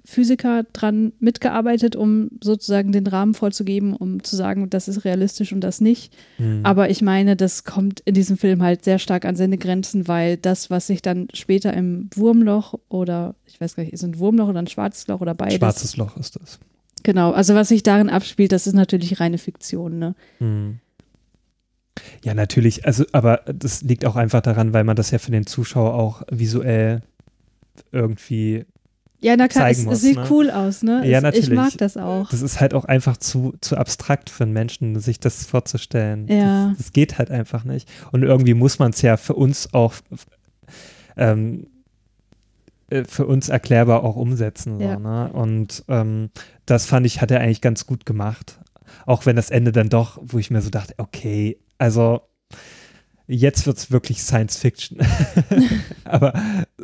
Physiker dran mitgearbeitet, um sozusagen den Rahmen vorzugeben, um zu sagen, das ist realistisch und das nicht. Mhm. Aber ich meine, das kommt in diesem Film halt sehr stark an seine Grenzen, weil das, was sich dann später im Wurmloch oder ich weiß gar nicht, ist ein Wurmloch oder ein schwarzes Loch oder beides? Schwarzes Loch ist das. Genau, also was sich darin abspielt, das ist natürlich reine Fiktion, ne? Mhm. Ja, natürlich, also, aber das liegt auch einfach daran, weil man das ja für den Zuschauer auch visuell irgendwie ja, na klar, es, muss, sieht ne? cool aus, ne? Ja, natürlich. Ich mag das auch. Das ist halt auch einfach zu, zu abstrakt für einen Menschen, sich das vorzustellen. Ja. Das, das geht halt einfach nicht. Und irgendwie muss man es ja für uns auch ähm, äh, für uns erklärbar auch umsetzen. So, ja. ne? Und ähm, das fand ich, hat er eigentlich ganz gut gemacht. Auch wenn das Ende dann doch, wo ich mir so dachte, okay, also jetzt wird es wirklich Science Fiction. Aber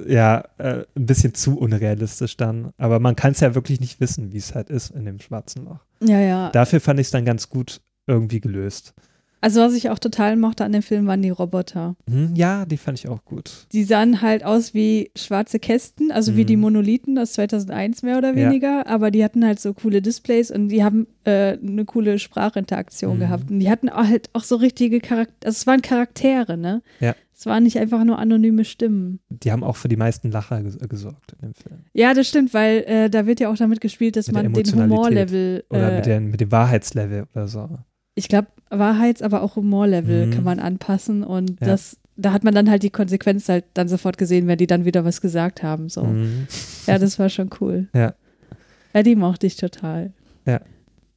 ja, äh, ein bisschen zu unrealistisch dann. Aber man kann es ja wirklich nicht wissen, wie es halt ist in dem schwarzen Loch. Ja, ja. Dafür fand ich es dann ganz gut irgendwie gelöst. Also was ich auch total mochte an dem Film waren die Roboter. Hm, ja, die fand ich auch gut. Die sahen halt aus wie schwarze Kästen, also mhm. wie die mhm. Monolithen aus 2001 mehr oder weniger, ja. aber die hatten halt so coole Displays und die haben äh, eine coole Sprachinteraktion mhm. gehabt. Und die hatten halt auch so richtige Charaktere, also es waren Charaktere, ne? Ja. Es waren nicht einfach nur anonyme Stimmen. Die haben auch für die meisten Lacher ges gesorgt in dem Film. Ja, das stimmt, weil äh, da wird ja auch damit gespielt, dass mit man den Humorlevel. Äh, oder mit, den, mit dem Wahrheitslevel oder so ich glaube, Wahrheits-, aber auch Humorlevel mhm. kann man anpassen und ja. das, da hat man dann halt die Konsequenz halt dann sofort gesehen, wenn die dann wieder was gesagt haben. So. Mhm. Ja, das war schon cool. Ja. Ja, die mochte ich total. Ja.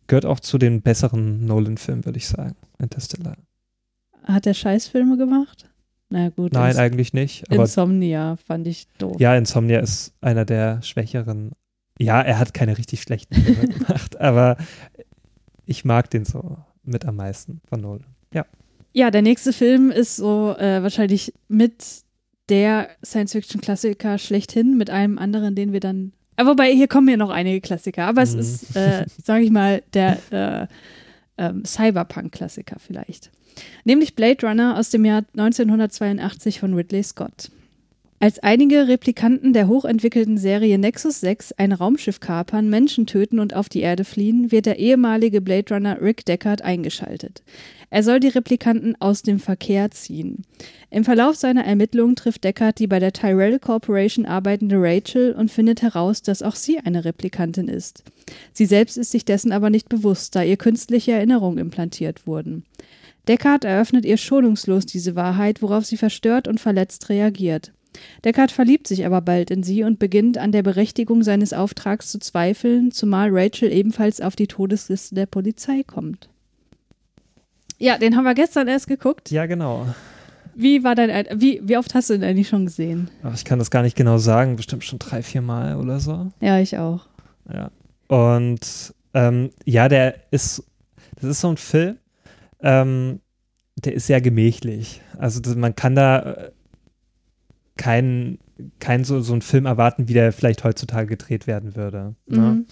Gehört auch zu den besseren Nolan-Filmen, würde ich sagen. Interstellar. Hat der Scheißfilme gemacht? Na gut. Nein, Ins eigentlich nicht. Insomnia fand ich doof. Ja, Insomnia ist einer der schwächeren. Ja, er hat keine richtig schlechten Filme gemacht, aber ich mag den so mit am meisten von Nolan. Ja. Ja, der nächste Film ist so äh, wahrscheinlich mit der Science-Fiction-Klassiker schlechthin, mit einem anderen, den wir dann. Äh, wobei, hier kommen ja noch einige Klassiker, aber es mhm. ist, äh, sage ich mal, der äh, ähm, Cyberpunk-Klassiker vielleicht. Nämlich Blade Runner aus dem Jahr 1982 von Ridley Scott. Als einige Replikanten der hochentwickelten Serie Nexus 6 ein Raumschiff kapern, Menschen töten und auf die Erde fliehen, wird der ehemalige Blade Runner Rick Deckard eingeschaltet. Er soll die Replikanten aus dem Verkehr ziehen. Im Verlauf seiner Ermittlungen trifft Deckard die bei der Tyrell Corporation arbeitende Rachel und findet heraus, dass auch sie eine Replikantin ist. Sie selbst ist sich dessen aber nicht bewusst, da ihr künstliche Erinnerungen implantiert wurden. Deckard eröffnet ihr schonungslos diese Wahrheit, worauf sie verstört und verletzt reagiert. Deckard verliebt sich aber bald in sie und beginnt an der Berechtigung seines Auftrags zu zweifeln, zumal Rachel ebenfalls auf die Todesliste der Polizei kommt. Ja, den haben wir gestern erst geguckt. Ja, genau. Wie war dein, wie, wie oft hast du den eigentlich schon gesehen? Ach, ich kann das gar nicht genau sagen, bestimmt schon drei, vier Mal oder so. Ja, ich auch. Ja. Und ähm, ja, der ist, das ist so ein Film, ähm, der ist sehr gemächlich. Also man kann da äh, keinen kein so, so einen Film erwarten, wie der vielleicht heutzutage gedreht werden würde. Ne? Mhm. Ne?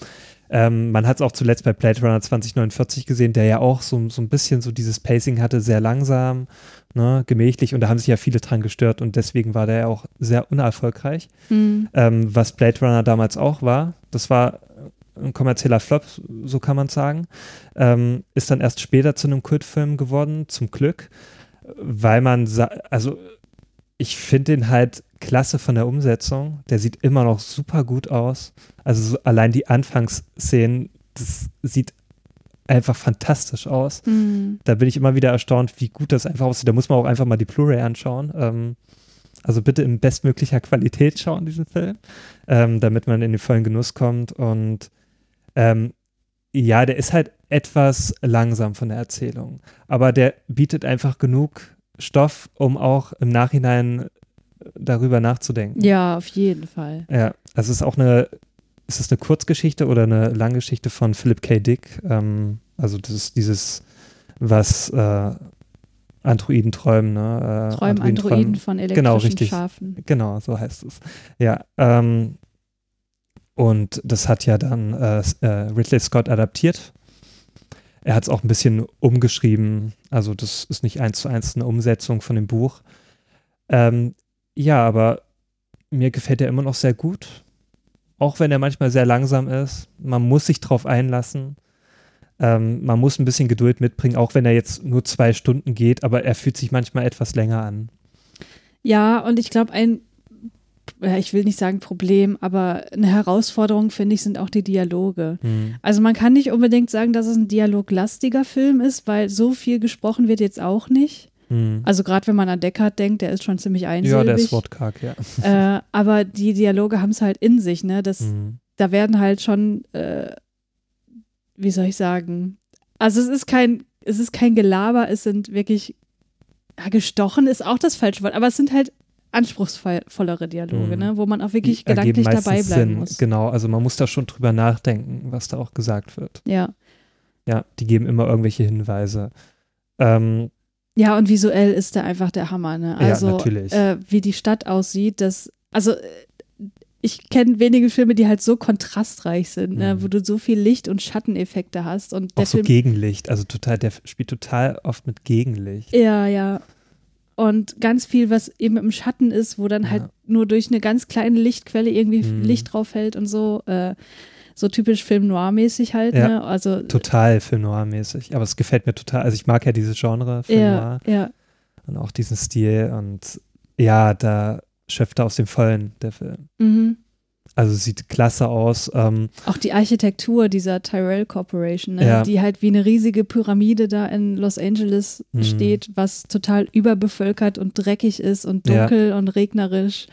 Ähm, man hat es auch zuletzt bei Blade Runner 2049 gesehen, der ja auch so, so ein bisschen so dieses Pacing hatte, sehr langsam, ne, gemächlich und da haben sich ja viele dran gestört und deswegen war der ja auch sehr unerfolgreich. Mhm. Ähm, was Blade Runner damals auch war, das war ein kommerzieller Flop, so kann man sagen, ähm, ist dann erst später zu einem Kultfilm geworden, zum Glück, weil man, also ich finde den halt klasse von der Umsetzung. Der sieht immer noch super gut aus. Also so allein die Anfangsszenen, das sieht einfach fantastisch aus. Mhm. Da bin ich immer wieder erstaunt, wie gut das einfach aussieht. Da muss man auch einfach mal die Blu-ray anschauen. Ähm, also bitte in bestmöglicher Qualität schauen, diesen Film, ähm, damit man in den vollen Genuss kommt. Und ähm, ja, der ist halt etwas langsam von der Erzählung. Aber der bietet einfach genug Stoff, um auch im Nachhinein darüber nachzudenken. Ja, auf jeden Fall. Ja, also es ist auch eine, ist es eine Kurzgeschichte oder eine Langgeschichte von Philip K. Dick? Ähm, also das ist dieses, was äh, Androiden träumen, ne? Äh, träumen Androiden, von elektrischen genau, richtig. Schafen. Genau, so heißt es. Ja, ähm, und das hat ja dann äh, äh Ridley Scott adaptiert. Er hat es auch ein bisschen umgeschrieben. Also das ist nicht eins zu eins eine Umsetzung von dem Buch. Ähm, ja, aber mir gefällt er immer noch sehr gut. Auch wenn er manchmal sehr langsam ist. Man muss sich drauf einlassen. Ähm, man muss ein bisschen Geduld mitbringen, auch wenn er jetzt nur zwei Stunden geht, aber er fühlt sich manchmal etwas länger an. Ja, und ich glaube, ein, ich will nicht sagen Problem, aber eine Herausforderung, finde ich, sind auch die Dialoge. Mhm. Also man kann nicht unbedingt sagen, dass es ein dialoglastiger Film ist, weil so viel gesprochen wird jetzt auch nicht. Mhm. Also gerade wenn man an Deckard denkt, der ist schon ziemlich einsilbig. Ja, der ist wortkarg, ja. Äh, aber die Dialoge haben es halt in sich, ne? Das, mhm. Da werden halt schon äh, wie soll ich sagen? Also es ist kein, es ist kein Gelaber, es sind wirklich, ja, gestochen ist auch das falsche Wort, aber es sind halt anspruchsvollere Dialoge, mhm. ne, wo man auch wirklich Die gedanklich dabei bleiben Sinn. muss. Genau, also man muss da schon drüber nachdenken, was da auch gesagt wird. Ja. Ja, die geben immer irgendwelche Hinweise. Ähm, ja, und visuell ist der einfach der Hammer, ne? Also, ja, natürlich. Äh, wie die Stadt aussieht, das, also ich kenne wenige Filme, die halt so kontrastreich sind, ne, mhm. wo du so viel Licht- und Schatteneffekte hast. Und Auch so Film, Gegenlicht, also total, der spielt total oft mit Gegenlicht. Ja, ja. Und ganz viel, was eben im Schatten ist, wo dann halt ja. halt nur durch eine ganz kleine Lichtquelle irgendwie mhm. Licht drauf fällt und so. Äh, so typisch Film Noir-mäßig halt, ja, ne? Also, total Film Noir-mäßig. Aber es gefällt mir total. Also ich mag ja dieses Genre Film ja, Noir. Ja. Und auch diesen Stil. Und ja, da schöpft er aus dem Vollen, der Film. Mhm. Also sieht klasse aus. Ähm, auch die Architektur dieser Tyrell Corporation, ne? ja. die halt wie eine riesige Pyramide da in Los Angeles mhm. steht, was total überbevölkert und dreckig ist und dunkel ja. und regnerisch.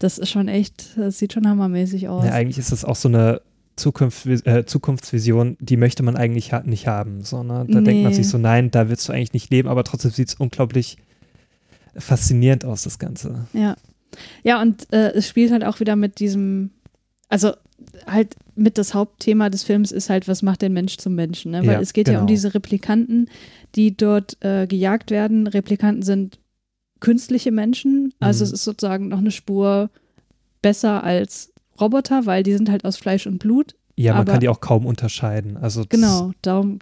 Das ist schon echt, das sieht schon hammermäßig aus. Ja, eigentlich ist das auch so eine Zukunft, äh, Zukunftsvision, die möchte man eigentlich ha nicht haben. So, ne? Da nee. denkt man sich so, nein, da willst du eigentlich nicht leben, aber trotzdem sieht es unglaublich faszinierend aus, das Ganze. Ja. Ja, und äh, es spielt halt auch wieder mit diesem, also halt mit das Hauptthema des Films ist halt, was macht den Mensch zum Menschen, ne? Weil ja, es geht genau. ja um genau. diese Replikanten, die dort äh, gejagt werden. Replikanten sind künstliche Menschen, also mhm. es ist sozusagen noch eine Spur besser als Roboter, weil die sind halt aus Fleisch und Blut. Ja, man kann die auch kaum unterscheiden. Also genau, darum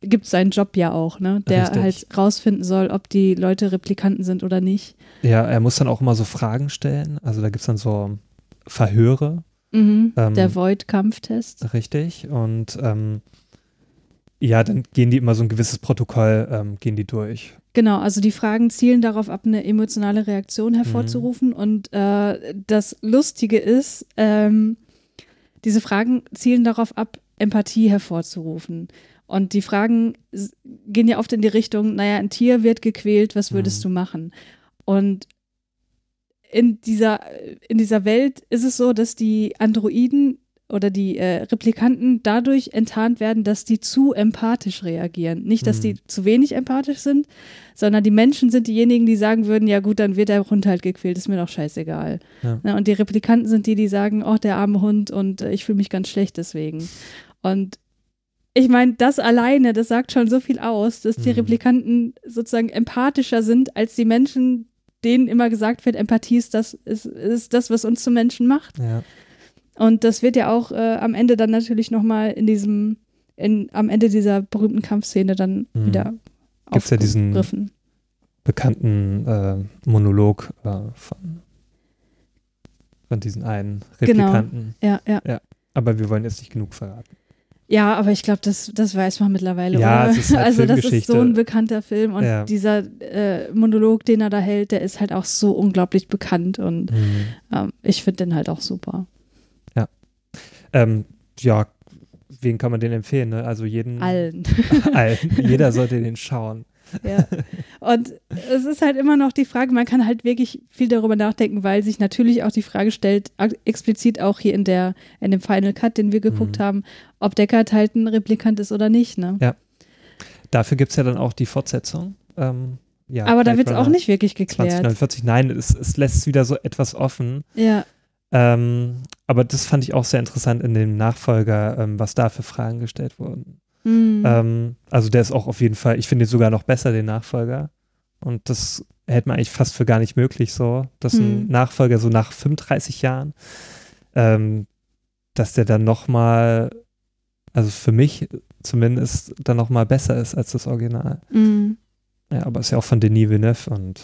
gibt es seinen Job ja auch, ne? Der Richtig. halt rausfinden soll, ob die Leute Replikanten sind oder nicht. Ja, er muss dann auch immer so Fragen stellen. Also da gibt es dann so Verhöre. Mhm, ähm, der Void-Kampftest. Richtig. Und ähm, ja, dann gehen die immer so ein gewisses Protokoll, ähm, gehen die durch. Genau, also die Fragen zielen darauf ab, eine emotionale Reaktion hervorzurufen. Mhm. Und äh, das Lustige ist, ähm, diese Fragen zielen darauf ab, Empathie hervorzurufen. Und die Fragen gehen ja oft in die Richtung, naja, ein Tier wird gequält, was würdest mhm. du machen? Und in dieser, in dieser Welt ist es so, dass die Androiden oder die äh, Replikanten dadurch enttarnt werden, dass die zu empathisch reagieren. Nicht, dass mhm. die zu wenig empathisch sind, sondern die Menschen sind diejenigen, die sagen würden, ja gut, dann wird der Hund halt gequält, ist mir doch scheißegal. Ja. Na, und die Replikanten sind die, die sagen, oh, der arme Hund und äh, ich fühle mich ganz schlecht deswegen. Und ich meine, das alleine, das sagt schon so viel aus, dass die mhm. Replikanten sozusagen empathischer sind als die Menschen, denen immer gesagt wird, Empathie ist das, ist, ist das was uns zu Menschen macht. Ja. Und das wird ja auch äh, am Ende dann natürlich nochmal in diesem, in, am Ende dieser berühmten Kampfszene dann mhm. wieder Gibt's ja diesen bekannten äh, Monolog äh, von, von diesen einen genau. Replikanten. Genau. Ja, ja, ja. Aber wir wollen jetzt nicht genug verraten. Ja, aber ich glaube, das, das weiß man mittlerweile. Ja, oder? Halt also das ist so ein bekannter Film und ja. dieser äh, Monolog, den er da hält, der ist halt auch so unglaublich bekannt und mhm. ähm, ich finde den halt auch super. Ja. Ähm, ja, wen kann man den empfehlen? Ne? Also jeden. Allen. allen. Jeder sollte den schauen. Ja. Und es ist halt immer noch die Frage, man kann halt wirklich viel darüber nachdenken, weil sich natürlich auch die Frage stellt, explizit auch hier in der, in dem Final Cut, den wir geguckt mhm. haben, ob Deckard halt ein Replikant ist oder nicht, ne? Ja. Dafür gibt es ja dann auch die Fortsetzung. Ähm, ja. Aber da wird es auch nicht wirklich geklärt. 2049, nein, es, es lässt es wieder so etwas offen. Ja. Ähm, aber das fand ich auch sehr interessant in dem Nachfolger, ähm, was da für Fragen gestellt wurden. Mhm. Ähm, also der ist auch auf jeden Fall, ich finde ihn sogar noch besser, den Nachfolger. Und das hält man eigentlich fast für gar nicht möglich so, dass ein Hm. Nachfolger so nach 35 Jahren, ähm, dass der dann nochmal, also für mich zumindest, dann nochmal besser ist als das Original. Mhm. Ja, aber ist ja auch von Denis Villeneuve und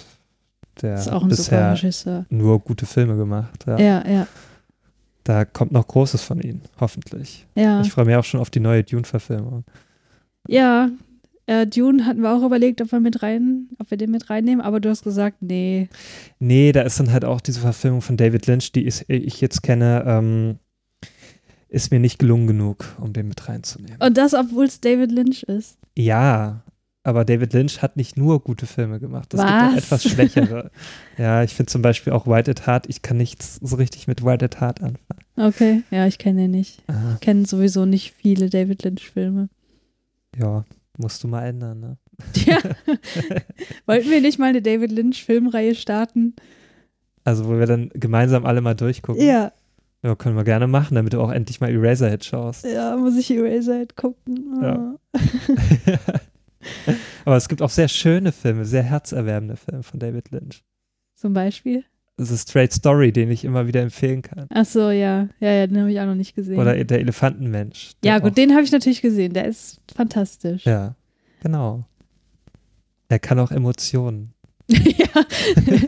der super bisher nur gute Filme gemacht. Ja. Ja, ja, Da kommt noch Großes von ihm, hoffentlich. ja. Ich freue mich auch schon auf die neue Dune-Verfilmung. Ja, äh, Dune hatten wir auch überlegt, ob wir mit rein, ob wir den mit reinnehmen, aber du hast gesagt, nee. Nee, da ist dann halt auch diese Verfilmung von David Lynch, die ist, ich jetzt kenne, ähm, ist mir nicht gelungen genug, um den mit reinzunehmen. Und das, obwohl es David Lynch ist. ja, aber David Lynch hat nicht nur gute Filme gemacht. Es gibt auch etwas schwächere. ja, ich finde zum Beispiel auch White at Heart, ich kann nichts so richtig mit White at Heart anfangen. Okay, ja, ich kenne den nicht. Ah, Ich kenne sowieso nicht viele David Lynch-Filme. ja, musst du mal ändern, ne? Ja. Wollten wir nicht mal eine David Lynch-Filmreihe starten? Also, wo wir dann gemeinsam alle mal durchgucken. Ja, Ja, können wir gerne machen, damit du auch endlich mal Eraserhead schaust. ja, muss ich Eraserhead gucken. Ja. Aber es gibt auch sehr schöne Filme, sehr herzerwärmende Filme von David Lynch. Zum Beispiel? The Straight Story, den ich immer wieder empfehlen kann. Ach so, ja. Ja, ja, den habe ich auch noch nicht gesehen. Oder Der Elefantenmensch. der ja, auch- gut, den habe ich natürlich gesehen. Der ist fantastisch. Ja, genau. Er kann auch Emotionen. ja.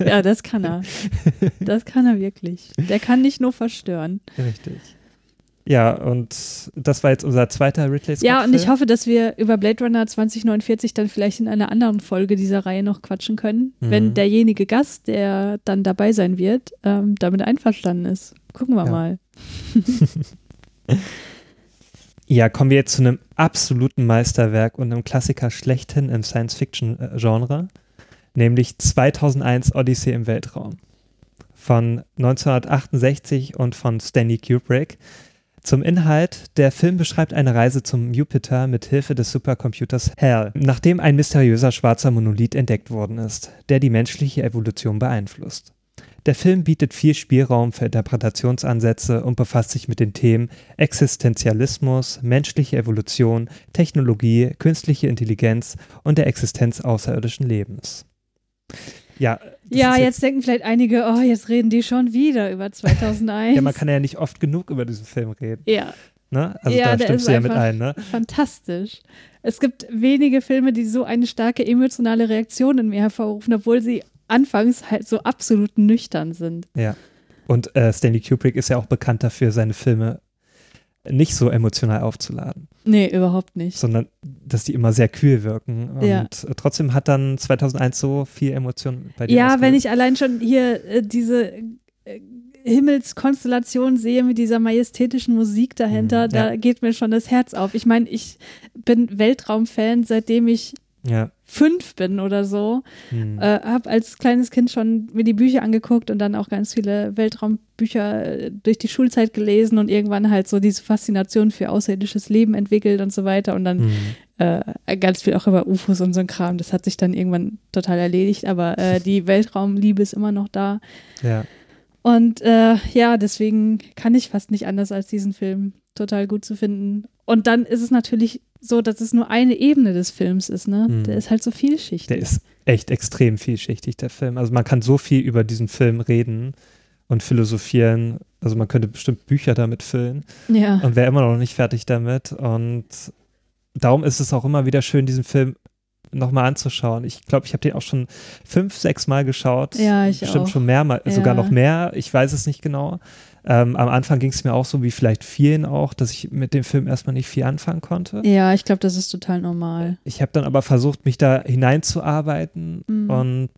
ja, das kann er. Das kann er wirklich. Der kann nicht nur verstören. Richtig. Ja, und das war jetzt unser zweiter Ridley Scott Ja, und ich hoffe, dass wir über Blade Runner 2049 dann vielleicht in einer anderen Folge dieser Reihe noch quatschen können, Mhm. wenn derjenige Gast, der dann dabei sein wird, ähm, damit einverstanden ist. Gucken wir Ja. mal. Ja, kommen wir jetzt zu einem absoluten Meisterwerk und einem Klassiker schlechthin im Science-Fiction-Genre, nämlich 2001 Odyssey im Weltraum von 1968 und von Stanley Kubrick. Zum Inhalt, der Film beschreibt eine Reise zum Jupiter mit Hilfe des Supercomputers HAL, nachdem ein mysteriöser schwarzer Monolith entdeckt worden ist, der die menschliche Evolution beeinflusst. Der Film bietet viel Spielraum für Interpretationsansätze und befasst sich mit den Themen Existenzialismus, menschliche Evolution, Technologie, künstliche Intelligenz und der Existenz außerirdischen Lebens. Ja, Ja, ist jetzt denken vielleicht einige, oh, jetzt reden die schon wieder über 2001. ja, man kann ja nicht oft genug über diesen Film reden. ja, Ne? Also Ja, da stimmst du ja mit ein, ne? fantastisch. Es gibt wenige Filme, die so eine starke emotionale Reaktion in mir hervorrufen, obwohl sie anfangs halt so absolut nüchtern sind. Ja. Und äh, Stanley Kubrick ist ja auch bekannt dafür, seine Filme nicht so emotional aufzuladen, Nee, überhaupt nicht. sondern dass die immer sehr kühl wirken. Und Ja. äh, trotzdem hat dann 2001 so viel Emotion bei dir Ja, wenn ich allein schon hier äh, diese äh, Himmelskonstellation sehe mit dieser majestätischen Musik dahinter, Mhm, da ja. geht mir schon das Herz auf. Ich meine, ich bin Weltraumfan, seitdem ich Ja. Fünf bin oder so. Hm. Äh, habe als kleines Kind schon mir die Bücher angeguckt und dann auch ganz viele Weltraumbücher äh, durch die Schulzeit gelesen und irgendwann halt so diese Faszination für außerirdisches Leben entwickelt und so weiter und dann Hm. äh, ganz viel auch über UFOs und so ein Kram. Das hat sich dann irgendwann total erledigt, aber äh, die Weltraumliebe ist immer noch da. Ja. Und äh, ja, deswegen kann ich fast nicht anders, als diesen Film total gut zu finden. Und dann ist es natürlich so, dass es nur eine Ebene des Films ist, ne? Mhm. Der ist halt so vielschichtig. Der ist echt extrem vielschichtig, der Film. Also man kann so viel über diesen Film reden und philosophieren. Also man könnte bestimmt Bücher damit füllen ja. und wäre immer noch nicht fertig damit. Und darum ist es auch immer wieder schön, diesen Film nochmal anzuschauen. Ich glaube, ich habe den auch schon fünf, sechs Mal geschaut. Ja, ich Bestimmt auch. schon mehrmal, sogar Ja. noch mehr. Ich weiß es nicht genau. Ähm, am Anfang ging es mir auch so, wie vielleicht vielen auch, dass ich mit dem Film erstmal nicht viel anfangen konnte. Ja, ich glaube, das ist total normal. Ich habe dann aber versucht, mich da hineinzuarbeiten Mhm. und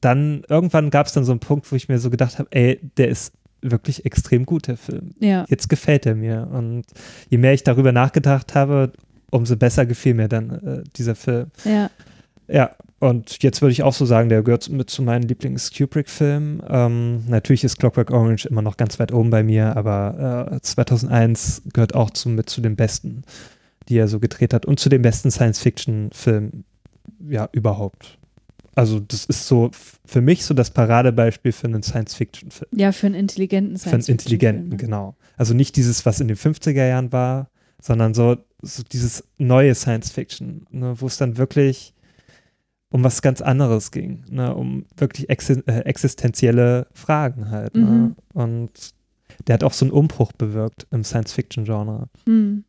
dann irgendwann gab es dann so einen Punkt, wo ich mir so gedacht habe, ey, der ist wirklich extrem gut, der Film. Ja. Jetzt gefällt er mir und je mehr ich darüber nachgedacht habe, umso besser gefiel mir dann äh, dieser Film. Ja. Ja, und jetzt würde ich auch so sagen, der gehört mit zu meinen Lieblings-Kubrick-Filmen. Ähm, natürlich ist Clockwork Orange immer noch ganz weit oben bei mir, aber äh, 2001 gehört auch zu, mit zu den besten, die er so gedreht hat und zu den besten Science-Fiction-Filmen, ja, überhaupt. Also das ist so für mich so das Paradebeispiel für einen Science-Fiction-Film. Ja, für einen intelligenten Für einen intelligenten, ne? genau. Also nicht dieses, was in den 50er Jahren war, sondern so, so dieses neue Science-Fiction, ne, wo es dann wirklich um was ganz anderes ging, ne, um wirklich exi äh, existenzielle Fragen halt. Ne? Mhm. Und der hat auch so einen Umbruch bewirkt im Science-Fiction-Genre. Hm.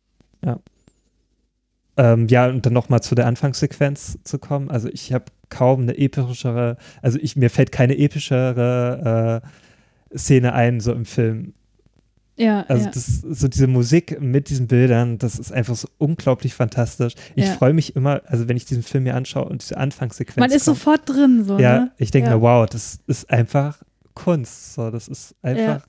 Ähm, ja, und dann nochmal zu der Anfangssequenz zu kommen. Also ich habe kaum eine epischere, also ich, mir fällt keine epischere äh, Szene ein, so im Film. Ja, Also ja. das, so diese Musik mit diesen Bildern, das ist einfach so unglaublich fantastisch. Ich Ja. freue mich immer, also wenn ich diesen Film mir anschaue und diese Anfangssequenz Man ist kommt, sofort drin, so, ja, ne? ich denke Ja. mir, wow, das ist einfach Kunst. So, das ist einfach,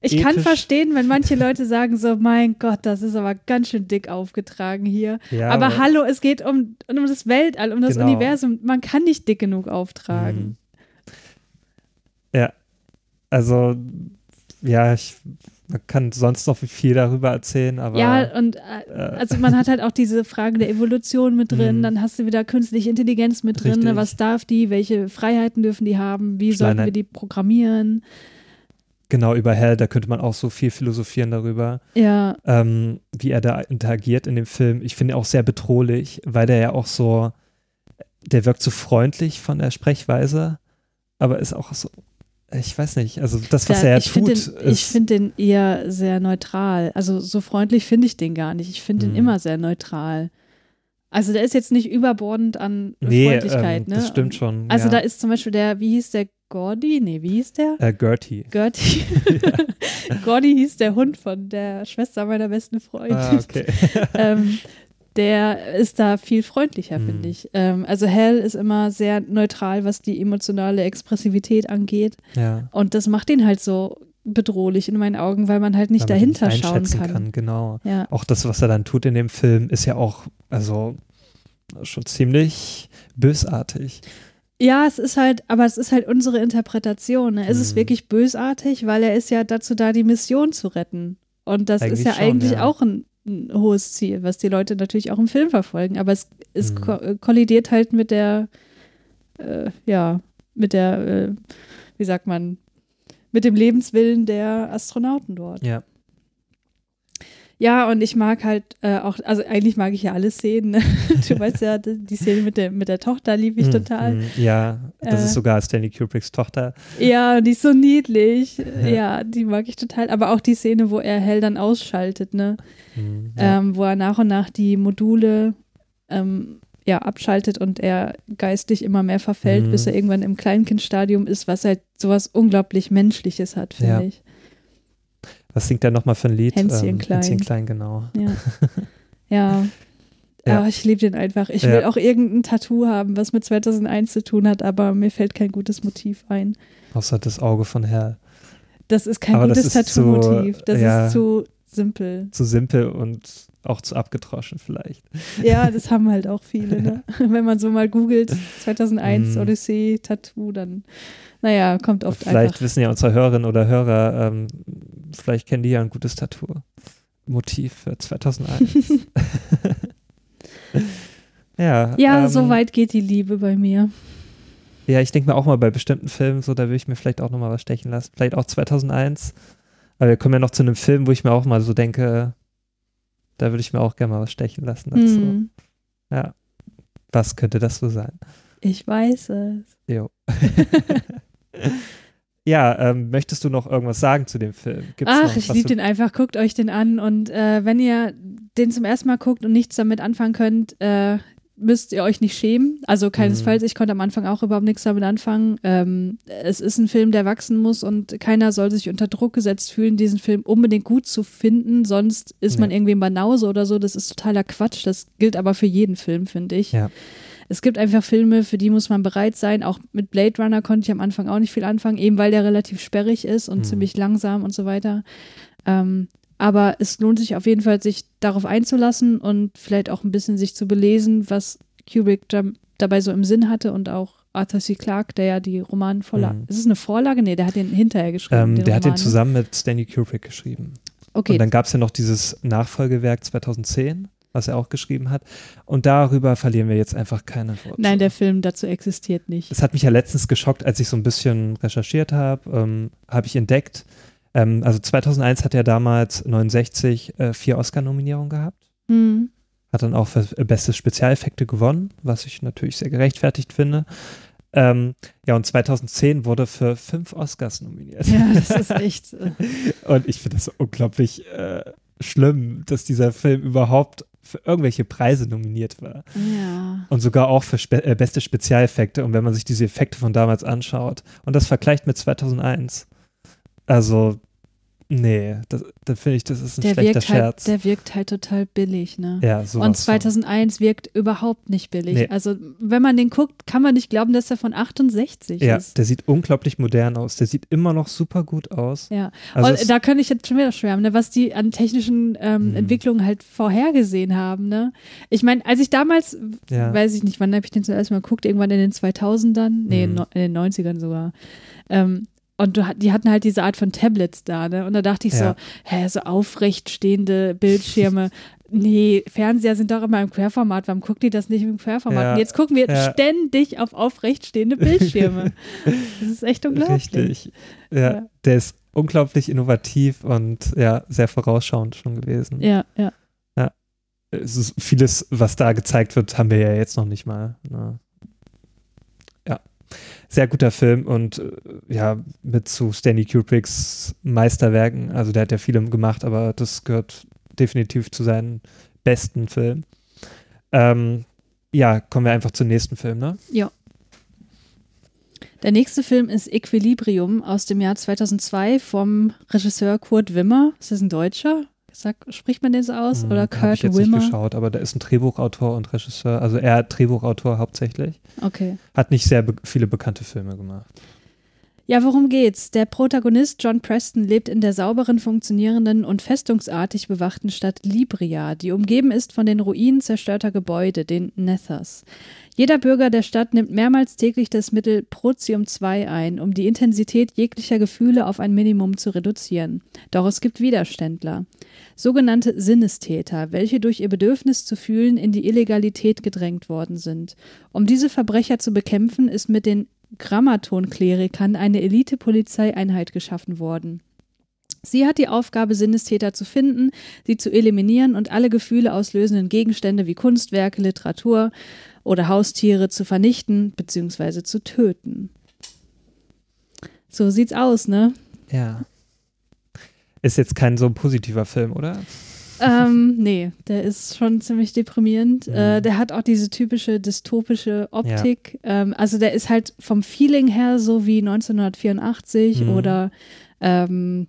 Ich kann ethisch- verstehen, wenn manche Leute sagen so, mein Gott, das ist aber ganz schön dick aufgetragen hier. ja, aber hallo, es geht um, um das Weltall, um das Genau. Universum. Man kann nicht dick genug auftragen. Mhm. Ja, also ja, ich man kann sonst noch viel darüber erzählen, aber Ja, und äh, also man hat halt auch diese Frage der Evolution mit drin, Mhm. dann hast du wieder künstliche Intelligenz mit drin, ne? Richtig. was darf die, welche Freiheiten dürfen die haben, wie sollten Kleiner- wir die programmieren. genau über Hell, da könnte man auch so viel philosophieren darüber, Ja, ähm, wie er da interagiert in dem Film. Ich finde ihn auch sehr bedrohlich, weil der ja auch so, der wirkt so freundlich von der Sprechweise, aber ist auch so, ich weiß nicht, also das, was der, er ja ich finde tut, den, ich ist, find den eher sehr neutral. Also so freundlich finde ich den gar nicht. Ich finde den Mhm. immer sehr neutral. Also der ist jetzt nicht überbordend an nee, Freundlichkeit, ähm, ne? das stimmt schon. Also ja. da ist zum Beispiel der, wie hieß der Gordy? Nee, wie hieß der? äh, Gertie. Gertie. Gordy hieß der Hund von der Schwester meiner besten Freundin. Ah, okay. ähm, der ist da viel freundlicher, Mhm. finde ich. Ähm, also Hell ist immer sehr neutral, was die emotionale Expressivität angeht. ja. Und das macht ihn halt so bedrohlich in meinen Augen, weil man halt nicht Weil dahinter schauen einschätzen kann. Genau. Ja. Auch das, was er dann tut in dem Film, ist ja auch, also schon ziemlich bösartig. ja, es ist halt, aber es ist halt unsere Interpretation. Ne? Es ist Mhm. wirklich bösartig, weil er ist ja dazu da, die Mission zu retten. Und das ist Eigentlich ja schon, eigentlich ja. auch ein, ein hohes Ziel, was die Leute natürlich auch im Film verfolgen. Aber es, es Mhm. ko kollidiert halt mit der, äh, ja, mit der, äh, wie sagt man, mit dem Lebenswillen der Astronauten dort. Ja. Ja, und ich mag halt äh, auch, also eigentlich mag ich ja alle Szenen. Ne? Du weißt ja, die Szene mit der, mit der Tochter liebe ich Mm, total. mm, Ja, das Äh, ist sogar Stanley Kubricks Tochter. Ja, die ist so niedlich. Ja, die mag ich total. Aber auch die Szene, wo er Hell dann ausschaltet, ne? Mm, ja. Ähm, wo er nach und nach die Module ähm, ja, abschaltet und er geistig immer mehr verfällt, bis er irgendwann im Kleinkindstadium ist, was halt sowas unglaublich Menschliches hat, finde Ja. ich. Was singt er nochmal für ein Lied? Hänschen Klein. Hänschen Klein, genau. Ja. ja. Ja. Ach, ich liebe den einfach. Ich will auch irgendein Tattoo haben, was mit 2001 zu tun hat, aber mir fällt kein gutes Motiv ein. Außer das Auge von Hell. Das ist kein Aber gutes Tattoo-Motiv. Das ist zu simpel. Zu simpel und auch zu abgedroschen vielleicht. Ja, das haben halt auch viele. Ne? Wenn man so mal googelt, 2001 Mhm. Odyssee, Tattoo, dann, naja, kommt oft vielleicht einfach. wissen ja unsere Hörerinnen oder Hörer, ähm, vielleicht kennen die ja ein gutes Tattoo-Motiv für 2001. ja, Ja, ähm, so weit geht die Liebe bei mir. Ja, ich denke mir auch mal bei bestimmten Filmen, so da würde ich mir vielleicht auch nochmal was stechen lassen. Vielleicht auch 2001. Aber wir kommen ja noch zu einem Film, wo ich mir auch mal so denke, da würde ich mir auch gerne mal was stechen lassen dazu. Hm, Ja. Was könnte das so sein? ich weiß es. Jo. ja, ähm, möchtest du noch irgendwas sagen zu dem Film? Gibt's Ach, noch ich liebe den einfach. Guckt euch den an. Und äh, wenn ihr den zum ersten Mal guckt und nichts damit anfangen könnt, äh, müsst ihr euch nicht schämen. Also keinesfalls, ich konnte am Anfang auch überhaupt nichts damit anfangen. Ähm, es ist ein Film, der wachsen muss und keiner soll sich unter Druck gesetzt fühlen, diesen Film unbedingt gut zu finden. Sonst ist man Ja. irgendwie in Banause oder so. Das ist totaler Quatsch. Das gilt aber für jeden Film, finde ich. Ja. Es gibt einfach Filme, für die muss man bereit sein. Auch mit Blade Runner konnte ich am Anfang auch nicht viel anfangen, eben weil der relativ sperrig ist und Mhm. ziemlich langsam und so weiter. Ähm, aber es lohnt sich auf jeden Fall, sich darauf einzulassen und vielleicht auch ein bisschen sich zu belesen, was Kubrick da, dabei so im Sinn hatte und auch Arthur C. Clarke, der ja die Romanvorlage. Mhm. Ist es eine Vorlage? Nee, der hat den hinterher geschrieben. Ähm, den der hat den Roman, ne? zusammen mit Stanley Kubrick geschrieben. Okay, Und dann gab es ja noch dieses Nachfolgewerk 2010. was er auch geschrieben hat. Und darüber verlieren wir jetzt einfach keine Worte. Nein, der Film dazu existiert nicht. Es hat mich ja letztens geschockt, als ich so ein bisschen recherchiert habe, ähm, habe ich entdeckt, ähm, also 2001 hat er damals 69 äh, vier Oscar-Nominierungen gehabt. Mhm. Hat dann auch für beste Spezialeffekte gewonnen, was ich natürlich sehr gerechtfertigt finde. Ähm, ja, und 2010 wurde für fünf Oscars nominiert. Ja, das ist echt. Äh, und ich finde das unglaublich äh, schlimm, dass dieser Film überhaupt für irgendwelche Preise nominiert war. ja. Und sogar auch für spe äh, beste Spezialeffekte. Und wenn man sich diese Effekte von damals anschaut und das vergleicht mit 2001, also Nee, da, finde ich, das ist ein Der schlechter halt, Scherz. der wirkt halt total billig, ne? ja, sowas Und von. 2001 wirkt überhaupt nicht billig. Nee. Also, wenn man den guckt, kann man nicht glauben, dass er von 68 Ja, ist. der sieht unglaublich modern aus. Der sieht immer noch super gut aus. Ja, Also und da könnte ich jetzt schon wieder schwärmen, ne, was die an technischen ähm, Mhm. Entwicklungen halt vorhergesehen haben. Ne? Ich meine, als ich damals, Ja. weiß ich nicht, wann habe ich den zuerst mal geguckt, irgendwann in den 2000ern, nee, Mhm. in den 90ern sogar. Ähm, und du, die hatten halt diese Art von Tablets da, ne? Und da dachte ich Ja. so, hä, so aufrecht stehende Bildschirme. nee, Fernseher sind doch immer im Querformat. Warum guckt die das nicht im Querformat? Ja. Und jetzt gucken wir Ja. ständig auf aufrecht stehende Bildschirme. das ist echt unglaublich. Richtig. Ja, Ja. der ist unglaublich innovativ und ja, sehr vorausschauend schon gewesen. Ja, ja. Es ist vieles, was da gezeigt wird, haben wir ja jetzt noch nicht mal. Ne? Ja, sehr guter Film und äh, ja, mit zu Stanley Kubricks Meisterwerken. Also der hat ja viele gemacht, aber das gehört definitiv zu seinen besten Filmen. Ähm, ja, kommen wir einfach zum nächsten Film, ne? Der nächste Film ist Equilibrium aus dem Jahr 2002 vom Regisseur Kurt Wimmer. Ist das ein Deutscher? Sag, spricht man den so aus? Hm, Oder hab ich Kurt jetzt Wimmer? nicht geschaut, aber der ist ein Drehbuchautor und Regisseur. Also er Drehbuchautor hauptsächlich. Okay. Hat nicht sehr be viele bekannte Filme gemacht. Ja, worum geht's? Der Protagonist John Preston lebt in der sauberen, funktionierenden und festungsartig bewachten Stadt Libria, die umgeben ist von den Ruinen zerstörter Gebäude, den Nethers. Jeder Bürger der Stadt nimmt mehrmals täglich das Mittel Protium 2 ein, um die Intensität jeglicher Gefühle auf ein Minimum zu reduzieren. Doch es gibt Widerständler. Sogenannte Sinnestäter, welche durch ihr Bedürfnis zu fühlen in die Illegalität gedrängt worden sind. Um diese Verbrecher zu bekämpfen, ist mit den Grammaton-Klerikern eine Elite-Polizeieinheit geschaffen worden. Sie hat die Aufgabe, Sinnestäter zu finden, sie zu eliminieren und alle Gefühle auslösenden Gegenstände wie Kunstwerke, Literatur oder Haustiere zu vernichten bzw. zu töten. So sieht's aus, ne? Ja. Ist jetzt kein so positiver Film, oder? Ähm, nee, der ist schon ziemlich deprimierend. Mhm. Äh, der hat auch diese typische dystopische Optik. Ähm, also der ist halt vom Feeling her so wie 1984 Mhm. oder ähm,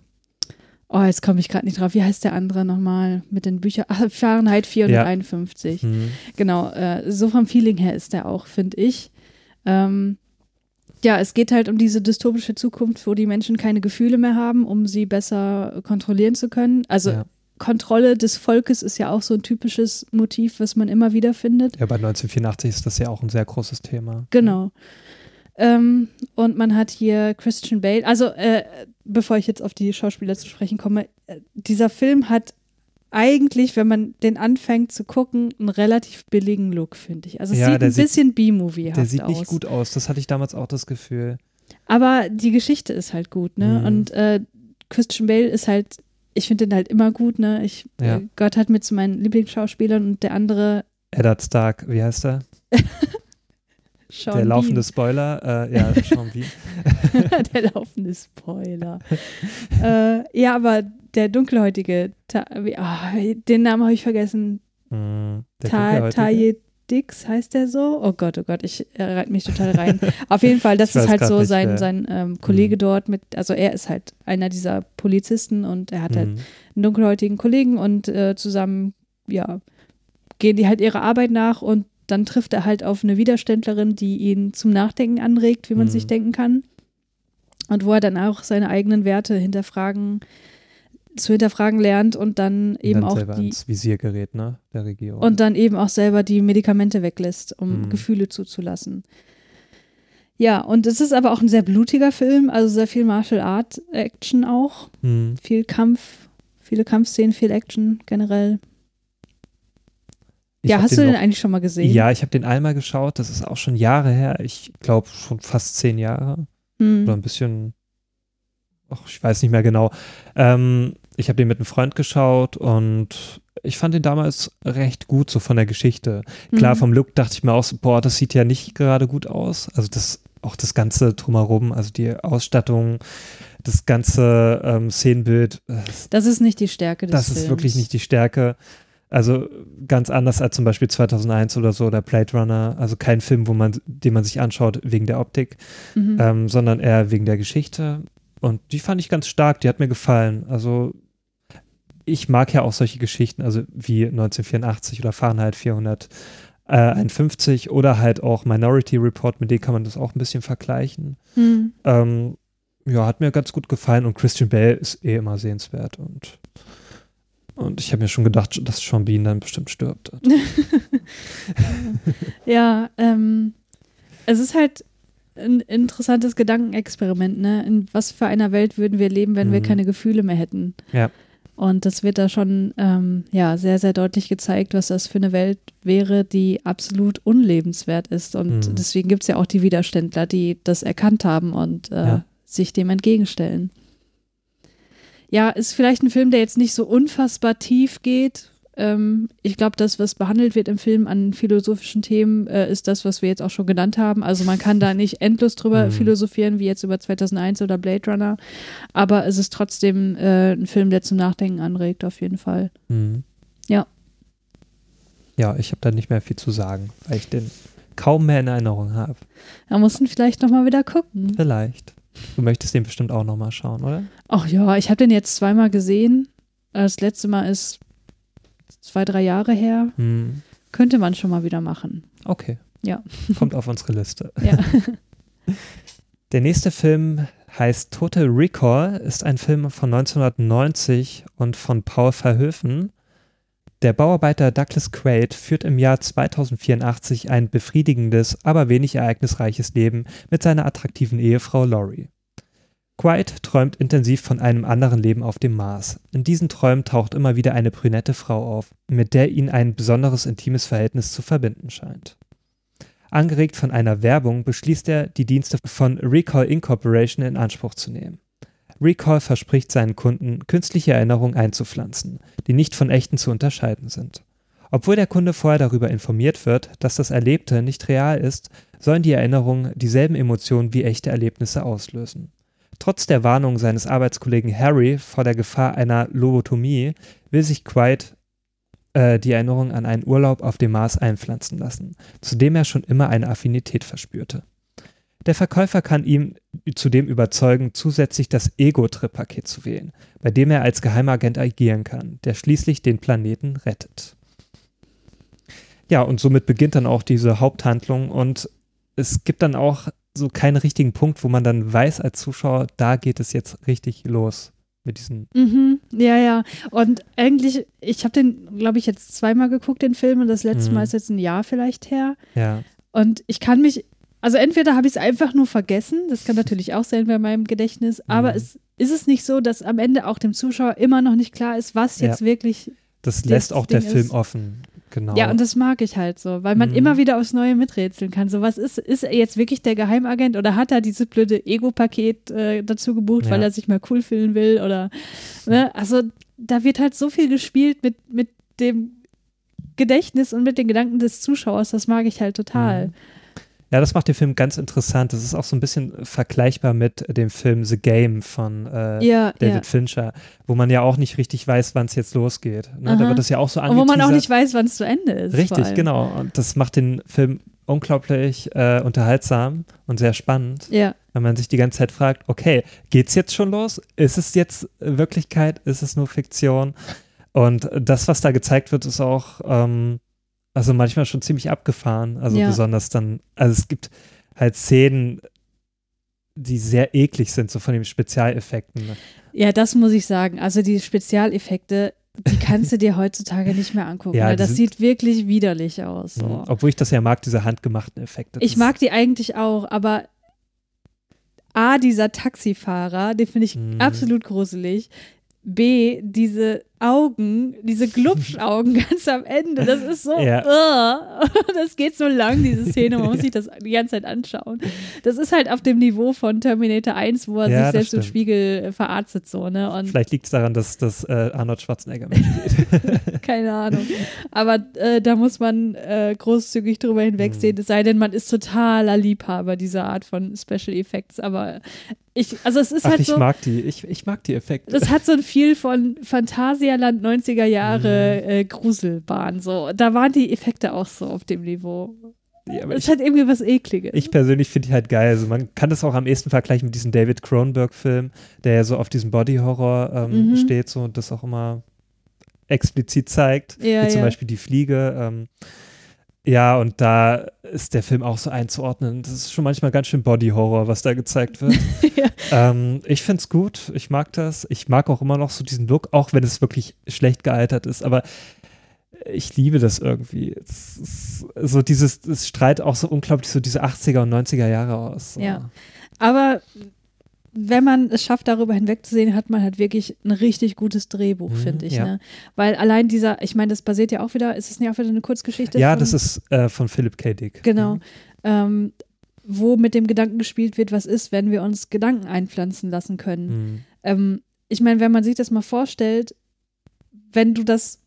oh, jetzt komme ich gerade nicht drauf. Wie heißt der andere nochmal mit den Büchern? Ach, Fahrenheit 451. Hm. Genau, äh, so vom Feeling her ist der auch, finde ich. Ähm, ja, es geht halt um diese dystopische Zukunft, wo die Menschen keine Gefühle mehr haben, um sie besser kontrollieren zu können. Also Ja. Kontrolle des Volkes ist ja auch so ein typisches Motiv, was man immer wieder findet. ja, bei 1984 ist das ja auch ein sehr großes Thema. Genau. Ähm, und man hat hier Christian Bale. Also, äh, bevor ich jetzt auf die Schauspieler zu sprechen komme, äh, dieser Film hat eigentlich, wenn man den anfängt zu gucken, einen relativ billigen Look, finde ich. Also es Ja, sieht ein sieht- bisschen B-Movie-haft Der sieht aus. nicht gut aus. Das hatte ich damals auch das Gefühl. Aber die Geschichte ist halt gut, ne? Mhm. Und äh, Christian Bale ist halt, ich finde den halt immer gut, ne? Ich, Ja. äh, Gott hat mit zu meinen Lieblingsschauspielern und der andere Eddard Stark, wie heißt er? Sean der laufende Bean. Spoiler. Äh, ja, Sean Bean. der laufende Spoiler. äh, ja, aber der dunkelhäutige, Ta ah, den Namen habe ich vergessen. Dunkelhäutige. Taye Dix heißt der so? Oh Gott, oh Gott, ich reite mich total rein. Auf jeden Fall, das Ich ist halt so nicht, sein, sein ähm, Kollege Mhm. dort mit, also er ist halt einer dieser Polizisten und er hat halt Hm. einen dunkelhäutigen Kollegen und äh, zusammen, ja, gehen die halt ihrer Arbeit nach und dann trifft er halt auf eine Widerständlerin, die ihn zum Nachdenken anregt, wie man Mhm. sich denken kann. Und wo er dann auch seine eigenen Werte hinterfragen, zu hinterfragen lernt und dann Und eben dann auch selber die ins Visier gerät, ne? Der Regierung. und dann eben auch selber die Medikamente weglässt, um Mhm. Gefühle zuzulassen. Ja, und es ist aber auch ein sehr blutiger Film, also sehr viel Martial Art Action auch, Hm. viel Kampf, viele Kampfszenen, viel Action generell. Ich ja, hast du den noch- eigentlich schon mal gesehen? Ja, ich habe den einmal geschaut. Das ist auch schon Jahre her. Ich glaube schon fast zehn Jahre. Hm. Oder ein bisschen. Ach, ich weiß nicht mehr genau. Ähm, ich habe den mit einem Freund geschaut und ich fand den damals recht gut, so von der Geschichte. Klar, Mhm. vom Look dachte ich mir auch so, boah, das sieht ja nicht gerade gut aus. Also das, auch das ganze drumherum, also die Ausstattung, das ganze ähm, Szenenbild, äh, Das ist nicht die Stärke des das Films. ist wirklich nicht die Stärke. Also ganz anders als zum Beispiel 2001 oder so oder Blade Runner. Also kein Film, wo man, den man sich anschaut wegen der Optik, Mhm. ähm, sondern eher wegen der Geschichte. Und die fand ich ganz stark, die hat mir gefallen. Also ich mag ja auch solche Geschichten, also wie 1984 oder Fahrenheit 451 oder halt auch Minority Report, mit denen kann man das auch ein bisschen vergleichen. Hm. Ähm, ja, hat mir ganz gut gefallen und Christian Bale ist eh immer sehenswert und und ich habe mir schon gedacht, dass Sean Bean dann bestimmt stirbt. Ja, ähm, es ist halt ein interessantes Gedankenexperiment, ne? In was für einer Welt würden wir leben, wenn wir Mhm. keine Gefühle mehr hätten? Ja. Und das wird da schon ähm, ja, sehr, sehr deutlich gezeigt, was das für eine Welt wäre, die absolut unlebenswert ist. Und Mhm. deswegen gibt es ja auch die Widerständler, die das erkannt haben und äh, Ja. sich dem entgegenstellen. Ja, ist vielleicht ein Film, der jetzt nicht so unfassbar tief geht. Ähm, ich glaube, das, was behandelt wird im Film an philosophischen Themen, äh, ist das, was wir jetzt auch schon genannt haben. Also man kann da nicht endlos drüber Mhm. philosophieren, wie jetzt über 2001 oder Blade Runner. Aber es ist trotzdem äh, ein Film, der zum Nachdenken anregt, auf jeden Fall. Mhm. Ja. Ja, ich habe da nicht mehr viel zu sagen, weil ich den kaum mehr in Erinnerung habe. Da mussten vielleicht nochmal wieder gucken. Vielleicht. Du möchtest den bestimmt auch nochmal schauen, oder? Ach ja, ich habe den jetzt zweimal gesehen. Das letzte Mal ist zwei, drei Jahre her. Hm. Könnte man schon mal wieder machen. Okay. Ja. Kommt auf unsere Liste. Ja. Der nächste Film heißt Total Recall, ist ein Film von 1990 und von Paul Verhoeven. Der Bauarbeiter Douglas Quaid führt im Jahr 2084 ein befriedigendes, aber wenig ereignisreiches Leben mit seiner attraktiven Ehefrau Laurie. Quaid träumt intensiv von einem anderen Leben auf dem Mars. In diesen Träumen taucht immer wieder eine brünette Frau auf, mit der ihn ein besonderes intimes Verhältnis zu verbinden scheint. Angeregt von einer Werbung beschließt er, die Dienste von Recall Incorporation in Anspruch zu nehmen. Recall verspricht seinen Kunden, künstliche Erinnerungen einzupflanzen, die nicht von echten zu unterscheiden sind. Obwohl der Kunde vorher darüber informiert wird, dass das Erlebte nicht real ist, sollen die Erinnerungen dieselben Emotionen wie echte Erlebnisse auslösen. Trotz der Warnung seines Arbeitskollegen Harry vor der Gefahr einer Lobotomie will sich Quaid äh, die Erinnerung an einen Urlaub auf dem Mars einpflanzen lassen, zu dem er schon immer eine Affinität verspürte. Der Verkäufer kann ihm zudem überzeugen, zusätzlich das Ego-Trip-Paket zu wählen, bei dem er als Geheimagent agieren kann, der schließlich den Planeten rettet. Ja, und somit beginnt dann auch diese Haupthandlung und es gibt dann auch so keinen richtigen Punkt, wo man dann weiß als Zuschauer, da geht es jetzt richtig los mit diesen. Mhm, ja, ja. Und eigentlich, ich habe den, glaube ich, jetzt zweimal geguckt, den Film, und das letzte Mhm. Mal ist jetzt ein Jahr vielleicht her. Ja, Und ich kann mich, also entweder habe ich es einfach nur vergessen, das kann natürlich auch sein bei meinem Gedächtnis, aber Mhm. es ist es nicht so, dass am Ende auch dem Zuschauer immer noch nicht klar ist, was Ja. jetzt wirklich. das lässt auch der Ding Film ist- offen. Genau. Ja, und das mag ich halt so, weil man Mhm. immer wieder aufs Neue miträtseln kann. So, was ist, ist er jetzt wirklich der Geheimagent oder hat er dieses blöde Ego-Paket äh, dazu gebucht, weil Ja. er sich mal cool fühlen will oder, ne? Also, da wird halt so viel gespielt mit, mit dem Gedächtnis und mit den Gedanken des Zuschauers, das mag ich halt total. Mhm. Ja, das macht den Film ganz interessant. Das ist auch so ein bisschen vergleichbar mit dem Film The Game von äh, Ja, David ja. Fincher, wo man ja auch nicht richtig weiß, wann es jetzt losgeht. Ne? Da wird das ja auch so Und wo man auch angeteasert. nicht weiß, wann es zu Ende ist. Richtig, genau. Und das macht den Film unglaublich äh, unterhaltsam und sehr spannend, Ja, wenn man sich die ganze Zeit fragt, okay, geht's jetzt schon los? Ist es jetzt Wirklichkeit? Ist es nur Fiktion? Und das, was da gezeigt wird, ist auch ähm, also manchmal schon ziemlich abgefahren. Also Ja. besonders dann, also es gibt halt Szenen, die sehr eklig sind, so von den Spezialeffekten. ja, das muss ich sagen. Also die Spezialeffekte, die kannst du dir heutzutage nicht mehr angucken. Ja, weil die das sieht wirklich widerlich aus. So. Mhm. Obwohl ich das ja mag, diese handgemachten Effekte. Ich mag die eigentlich auch, aber A, dieser Taxifahrer, den finde ich Mhm. absolut gruselig. B, diese Augen, diese Glubschaugen ganz am Ende, das ist so, Ja. uh, das geht so lang, diese Szene, man muss sich das die ganze Zeit anschauen. Das ist halt auf dem Niveau von Terminator 1, wo er Ja, sich selbst im. Spiegel äh, verarztet, so, ne? Und Vielleicht liegt es daran, dass, dass äh, Arnold Schwarzenegger mitspielt. keine Ahnung. Aber äh, da muss man äh, großzügig drüber hinwegsehen, es sei denn, man ist totaler Liebhaber dieser Art von Special Effects. Aber ich, also es ist Ach, halt ich so. mag die, ich, ich mag die Effekte. Das hat so ein viel von Phantasialand 90er Jahre Mhm. äh, Gruselbahn. So. Da waren die Effekte auch so auf dem Niveau. Ja, Es hat irgendwie was Ekliges. ich persönlich finde die halt geil. Also man kann das auch am ehesten vergleichen mit diesem David Cronenberg-Film, der ja so auf diesem Body-Horror ähm, Mhm. steht so und das auch immer explizit zeigt, Ja, wie zum ja. Beispiel die Fliege. Ähm, ja, und da ist der Film auch so einzuordnen. Das ist schon manchmal ganz schön Body-Horror, was da gezeigt wird. Ja. ähm, ich finde es gut, ich mag das. Ich mag auch immer noch so diesen Look, auch wenn es wirklich schlecht gealtert ist, aber ich liebe das irgendwie. Es ist so dieses, es strahlt auch so unglaublich so diese 80er und 90er Jahre aus. So. Ja. Aber wenn man es schafft, darüber hinwegzusehen, hat man halt wirklich ein richtig gutes Drehbuch, Mhm, finde ich. ja. Ne? Weil allein dieser, ich meine, das basiert ja auch wieder, ist es nicht auch wieder eine Kurzgeschichte? Ja, von, das ist äh, von Philip K. Dick. Genau. Mhm. Ähm, wo mit dem Gedanken gespielt wird, was ist, wenn wir uns Gedanken einpflanzen lassen können. Mhm. Ähm, ich meine, wenn man sich das mal vorstellt, wenn du das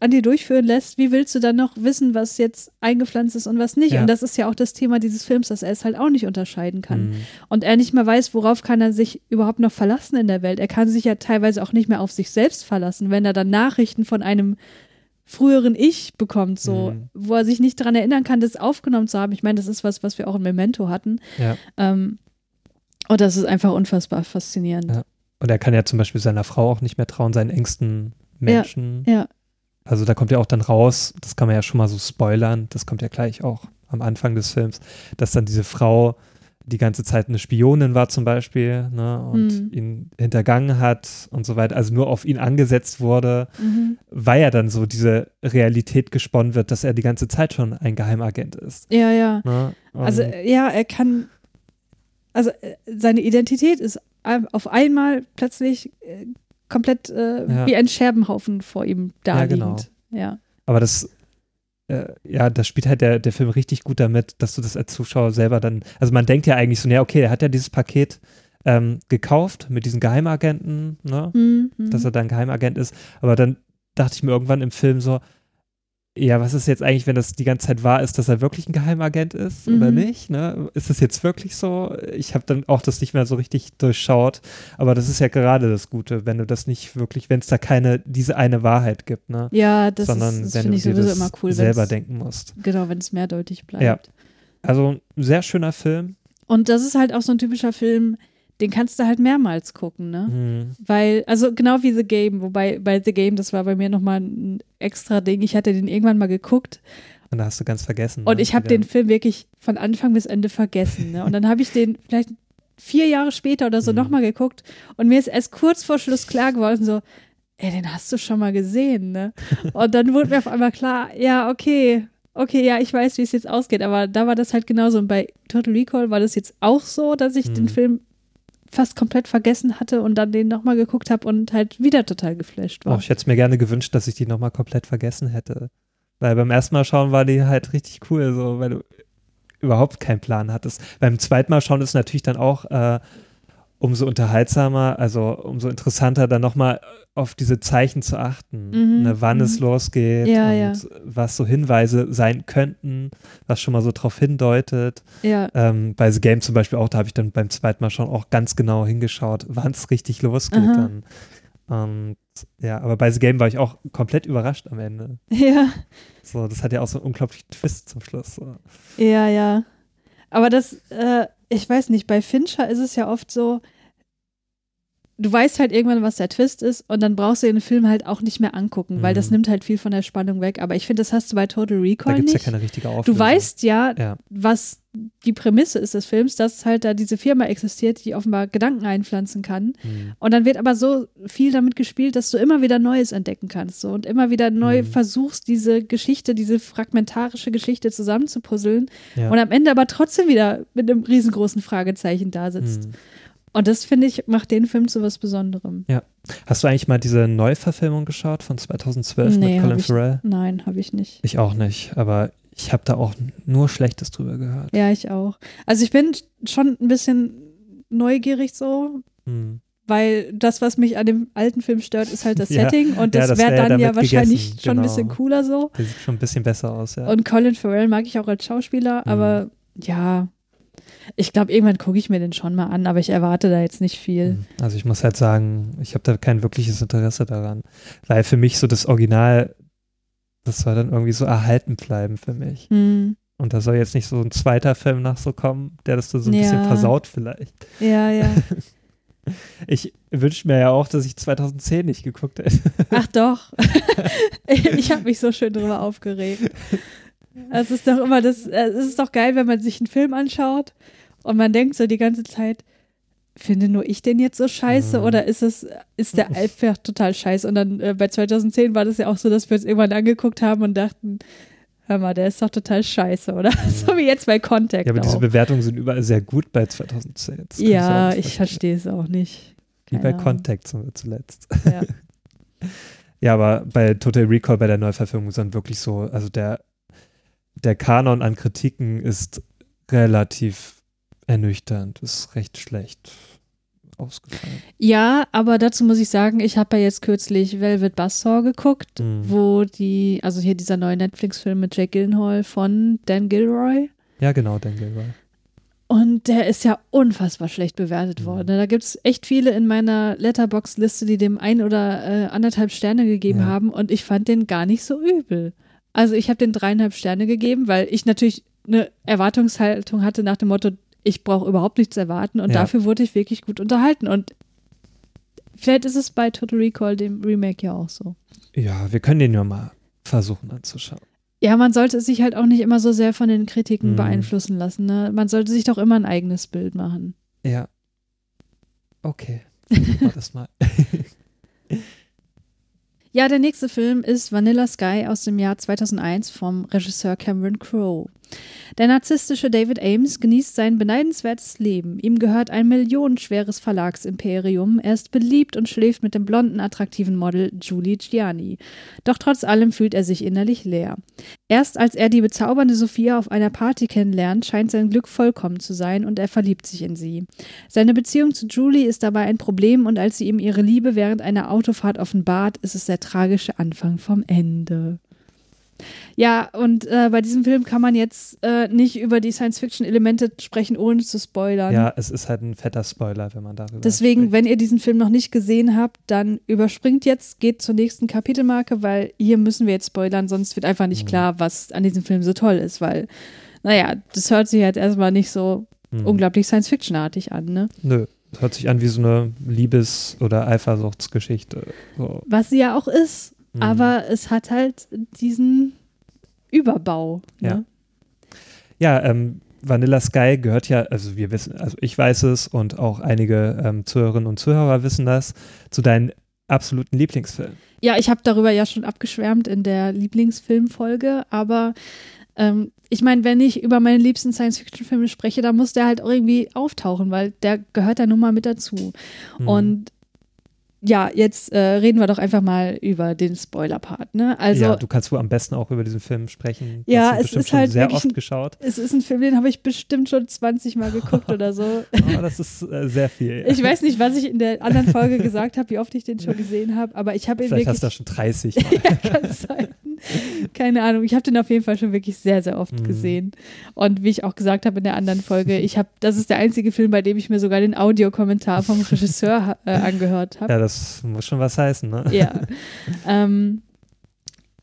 an dir durchführen lässt, wie willst du dann noch wissen, was jetzt eingepflanzt ist und was nicht? Ja. Und das ist ja auch das Thema dieses Films, dass er es halt auch nicht unterscheiden kann. Mhm. Und er nicht mehr weiß, worauf kann er sich überhaupt noch verlassen in der Welt. Er kann sich ja teilweise auch nicht mehr auf sich selbst verlassen, wenn er dann Nachrichten von einem früheren Ich bekommt, so, Mhm. wo er sich nicht daran erinnern kann, das aufgenommen zu haben. Ich meine, das ist was, was wir auch in Memento hatten. Ja. Ähm, und das ist einfach unfassbar faszinierend. Ja. Und er kann ja zum Beispiel seiner Frau auch nicht mehr trauen, seinen engsten Menschen. Ja. Also da kommt ja auch dann raus, das kann man ja schon mal so spoilern, das kommt ja gleich auch am Anfang des Films, dass dann diese Frau die ganze Zeit eine Spionin war zum Beispiel ne, und Mhm. ihn hintergangen hat und so weiter, also nur auf ihn angesetzt wurde, Mhm. weil ja dann so diese Realität gesponnen wird, dass er die ganze Zeit schon ein Geheimagent ist. Ja, ja. Ne? Also ja, er kann, also äh, seine Identität ist auf einmal plötzlich äh, komplett äh, Ja. wie ein Scherbenhaufen vor ihm da Ja, genau. Ja, Aber das, äh, ja, das spielt halt der, der Film richtig gut damit, dass du das als Zuschauer selber dann, also man denkt ja eigentlich so, ja, okay, er hat ja dieses Paket ähm, gekauft mit diesen Geheimagenten, ne, mhm. dass er dann Geheimagent ist, aber dann dachte ich mir irgendwann im Film so, ja, was ist jetzt eigentlich, wenn das die ganze Zeit wahr ist, dass er wirklich ein Geheimagent ist oder Mhm. nicht? Ne? Ist das jetzt wirklich so? Ich habe dann auch das nicht mehr so richtig durchschaut, aber das ist ja gerade das Gute, wenn du das nicht wirklich, wenn es da keine, diese eine Wahrheit gibt, ne? ja, das, sondern ist, das wenn finde du ich sowieso immer cool, selber denken musst. genau, wenn es mehrdeutig bleibt. Ja. Also ein sehr schöner Film. Und das ist halt auch so ein typischer Film, den kannst du halt mehrmals gucken, ne? Hm. Weil, also genau wie The Game, wobei bei The Game, das war bei mir nochmal ein extra Ding. Ich hatte den irgendwann mal geguckt Und da hast du ganz vergessen. Und ne? ich habe den Film wirklich von Anfang bis Ende vergessen. Ne? Und dann habe ich den vielleicht vier Jahre später oder so Mhm. nochmal geguckt und mir ist erst kurz vor Schluss klar geworden, so, ey, den hast du schon mal gesehen, ne? Und dann wurde mir auf einmal klar, ja, okay, okay, ja, ich weiß, wie es jetzt ausgeht, aber da war das halt genauso. Und bei Total Recall war das jetzt auch so, dass ich den Mhm. Film fast komplett vergessen hatte und dann den nochmal geguckt habe und halt wieder total geflasht war. Oh, ich hätte es mir gerne gewünscht, dass ich die nochmal komplett vergessen hätte. Weil beim ersten Mal schauen war die halt richtig cool, so, weil du überhaupt keinen Plan hattest. Beim zweiten Mal schauen ist natürlich dann auch äh, umso unterhaltsamer, also umso interessanter, dann nochmal auf diese Zeichen zu achten, Mhm, ne, wann mhm. es losgeht Ja, und ja. was so Hinweise sein könnten, was schon mal so drauf hindeutet. ja, Ähm, bei The Game zum Beispiel auch, da habe ich dann beim zweiten Mal schon auch ganz genau hingeschaut, wann es richtig losgeht Aha. dann. Und ja, aber bei The Game war ich auch komplett überrascht am Ende. ja. So, das hat ja auch so einen unglaublichen Twist zum Schluss. So. Ja, ja. Aber das, äh, ich weiß nicht, bei Fincher ist es ja oft so, du weißt halt irgendwann, was der Twist ist und dann brauchst du den Film halt auch nicht mehr angucken, weil das Mhm. nimmt halt viel von der Spannung weg. Aber ich finde, das hast du bei Total Da Recall gibt es ja nicht. keine richtige Auflösung. du weißt ja, Ja. was die Prämisse ist des Films, dass halt da diese Firma existiert, die offenbar Gedanken einpflanzen kann. Hm. Und dann wird aber so viel damit gespielt, dass du immer wieder Neues entdecken kannst so, und immer wieder neu Mhm. versuchst, diese Geschichte, diese fragmentarische Geschichte zusammenzupuzzeln Ja. und am Ende aber trotzdem wieder mit einem riesengroßen Fragezeichen da sitzt. Und das, finde ich, macht den Film zu was Besonderem. Ja. Hast du eigentlich mal diese Neuverfilmung geschaut von 2012 Nee, mit Colin ich- Farrell? Nein, habe ich nicht. Ich auch nicht, aber ich habe da auch nur Schlechtes drüber gehört. Ja, ich auch. Also ich bin schon ein bisschen neugierig so, Hm. weil das, was mich an dem alten Film stört, ist halt das Ja. Setting und Ja, das das wäre wär dann ja wahrscheinlich gegessen, schon ein genau. bisschen cooler so. Der sieht schon ein bisschen besser aus, ja. Und Colin Farrell mag ich auch als Schauspieler, Mhm. aber ja, ich glaube, irgendwann gucke ich mir den schon mal an, aber ich erwarte da jetzt nicht viel. Hm. Also ich muss halt sagen, ich habe da kein wirkliches Interesse daran, weil für mich so das Original, das soll dann irgendwie so erhalten bleiben für mich. Hm. Und da soll jetzt nicht so ein zweiter Film nach so kommen, der das so ein bisschen Ja. versaut vielleicht. Ja, ja. Ich wünsche mir ja auch, dass ich 2010 nicht geguckt hätte. Ach doch. ich habe mich so schön drüber aufgeregt. Es ist doch immer das, es ist doch geil, wenn man sich einen Film anschaut und man denkt so die ganze Zeit, finde nur ich den jetzt so scheiße Mhm. oder ist es, ist der einfach total scheiße? Und dann äh, bei 2010 war das ja auch so, dass wir uns irgendwann angeguckt haben und dachten, hör mal, der ist doch total scheiße, oder? so wie jetzt bei Contact Ja, aber diese auch. Bewertungen sind überall sehr gut bei 2010. Das Ja, ich verstehen. verstehe es auch nicht. Wie bei Keine Ahnung. Contact sind wir zuletzt. Ja. Ja, aber bei Total Recall, bei der Neuverfilmung, ist dann wirklich so, also der, der Kanon an Kritiken ist relativ ernüchternd, ist recht schlecht ausgefallen. Ja, aber dazu muss ich sagen, ich habe ja jetzt kürzlich Velvet Buzzsaw geguckt, Mhm. wo die, also hier dieser neue Netflix-Film mit Jake Gyllenhaal von Dan Gilroy. Ja, genau, Dan Gilroy. Und der ist ja unfassbar schlecht bewertet Mhm. worden. Da gibt es echt viele in meiner Letterbox-Liste, die dem ein oder äh, anderthalb Sterne gegeben Ja. haben und ich fand den gar nicht so übel. Also ich habe den dreieinhalb Sterne gegeben, weil ich natürlich eine Erwartungshaltung hatte nach dem Motto, ich brauche überhaupt nichts erwarten und Ja. dafür wurde ich wirklich gut unterhalten. Und vielleicht ist es bei Total Recall, dem Remake, ja auch so. Ja, wir können den ja mal versuchen anzuschauen. Ja, man sollte sich halt auch nicht immer so sehr von den Kritiken Mhm. beeinflussen lassen. Ne? Man sollte sich doch immer ein eigenes Bild machen. Ja. Okay. Wir das mal. Ja, der nächste Film ist Vanilla Sky aus dem Jahr 2001 vom Regisseur Cameron Crowe. Der narzisstische David Ames genießt sein beneidenswertes Leben. Ihm gehört ein millionenschweres Verlagsimperium. Er ist beliebt und schläft mit dem blonden, attraktiven Model Julie Gianni. Doch trotz allem fühlt er sich innerlich leer. Erst als er die bezaubernde Sophia auf einer Party kennenlernt, scheint sein Glück vollkommen zu sein und er verliebt sich in sie. Seine Beziehung zu Julie ist dabei ein Problem und als sie ihm ihre Liebe während einer Autofahrt offenbart, ist es der tragische Anfang vom Ende. Ja, und äh, bei diesem Film kann man jetzt äh, nicht über die Science-Fiction-Elemente sprechen, ohne zu spoilern. Ja, es ist halt ein fetter Spoiler, wenn man darüber Deswegen, spricht. wenn ihr diesen Film noch nicht gesehen habt, dann überspringt jetzt, geht zur nächsten Kapitelmarke, weil hier müssen wir jetzt spoilern, sonst wird einfach nicht Mhm. klar, was an diesem Film so toll ist, weil, naja, das hört sich halt erstmal nicht so Hm. unglaublich Science-Fiction-artig an, ne? Nö, das hört sich an wie so eine Liebes- oder Eifersuchtsgeschichte. So. Was sie ja auch ist, Hm. aber es hat halt diesen Überbau. Ne? Ja. Ja, ähm, Vanilla Sky gehört ja, also wir wissen, also ich weiß es und auch einige ähm, Zuhörerinnen und Zuhörer wissen das, zu deinen absoluten Lieblingsfilmen. Ja, ich habe darüber ja schon abgeschwärmt in der Lieblingsfilmfolge, aber ähm, ich meine, wenn ich über meine liebsten Science-Fiction-Filme spreche, dann muss der halt auch irgendwie auftauchen, weil der gehört da nun mal mit dazu. Hm. Und ja, jetzt äh, reden wir doch einfach mal über den Spoiler-Part. Ne? Also, ja, du kannst wohl am besten auch über diesen Film sprechen. Ja, es ist schon halt sehr oft ein- geschaut. es ist ein Film, den habe ich bestimmt schon 20 Mal geguckt oder so. Aber das ist äh, sehr viel. Ich weiß nicht, was ich in der anderen Folge gesagt habe, wie oft ich den schon gesehen habe, aber ich habe ihn Vielleicht wirklich. hast du da schon 30 Mal. ja, kann sein. Keine Ahnung. Ich habe den auf jeden Fall schon wirklich sehr, sehr oft Mhm. gesehen. Und wie ich auch gesagt habe in der anderen Folge, ich habe, das ist der einzige Film, bei dem ich mir sogar den Audiokommentar vom Regisseur äh, angehört habe. Ja, das muss schon was heißen, ne? Ja. ähm,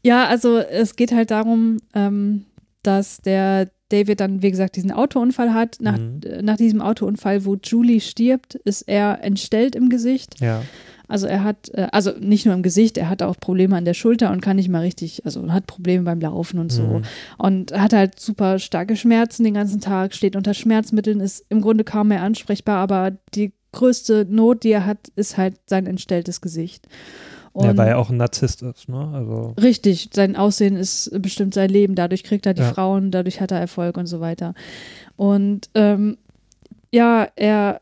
ja, also es geht halt darum, ähm, dass der David dann, wie gesagt, diesen Autounfall hat. Nach, Mhm. äh, nach diesem Autounfall, wo Julie stirbt, ist er entstellt im Gesicht. Ja. Also er hat, äh, also nicht nur im Gesicht, er hat auch Probleme an der Schulter und kann nicht mal richtig, also hat Probleme beim Laufen und so. Mhm. Und hat halt super starke Schmerzen den ganzen Tag, steht unter Schmerzmitteln, ist im Grunde kaum mehr ansprechbar, aber die größte Not, die er hat, ist halt sein entstelltes Gesicht. Und ja, weil er auch ein Narzisst ist, ne? Also, Richtig, sein Aussehen ist bestimmt sein Leben. Dadurch kriegt er die Ja. Frauen, dadurch hat er Erfolg und so weiter. Und ähm, ja, er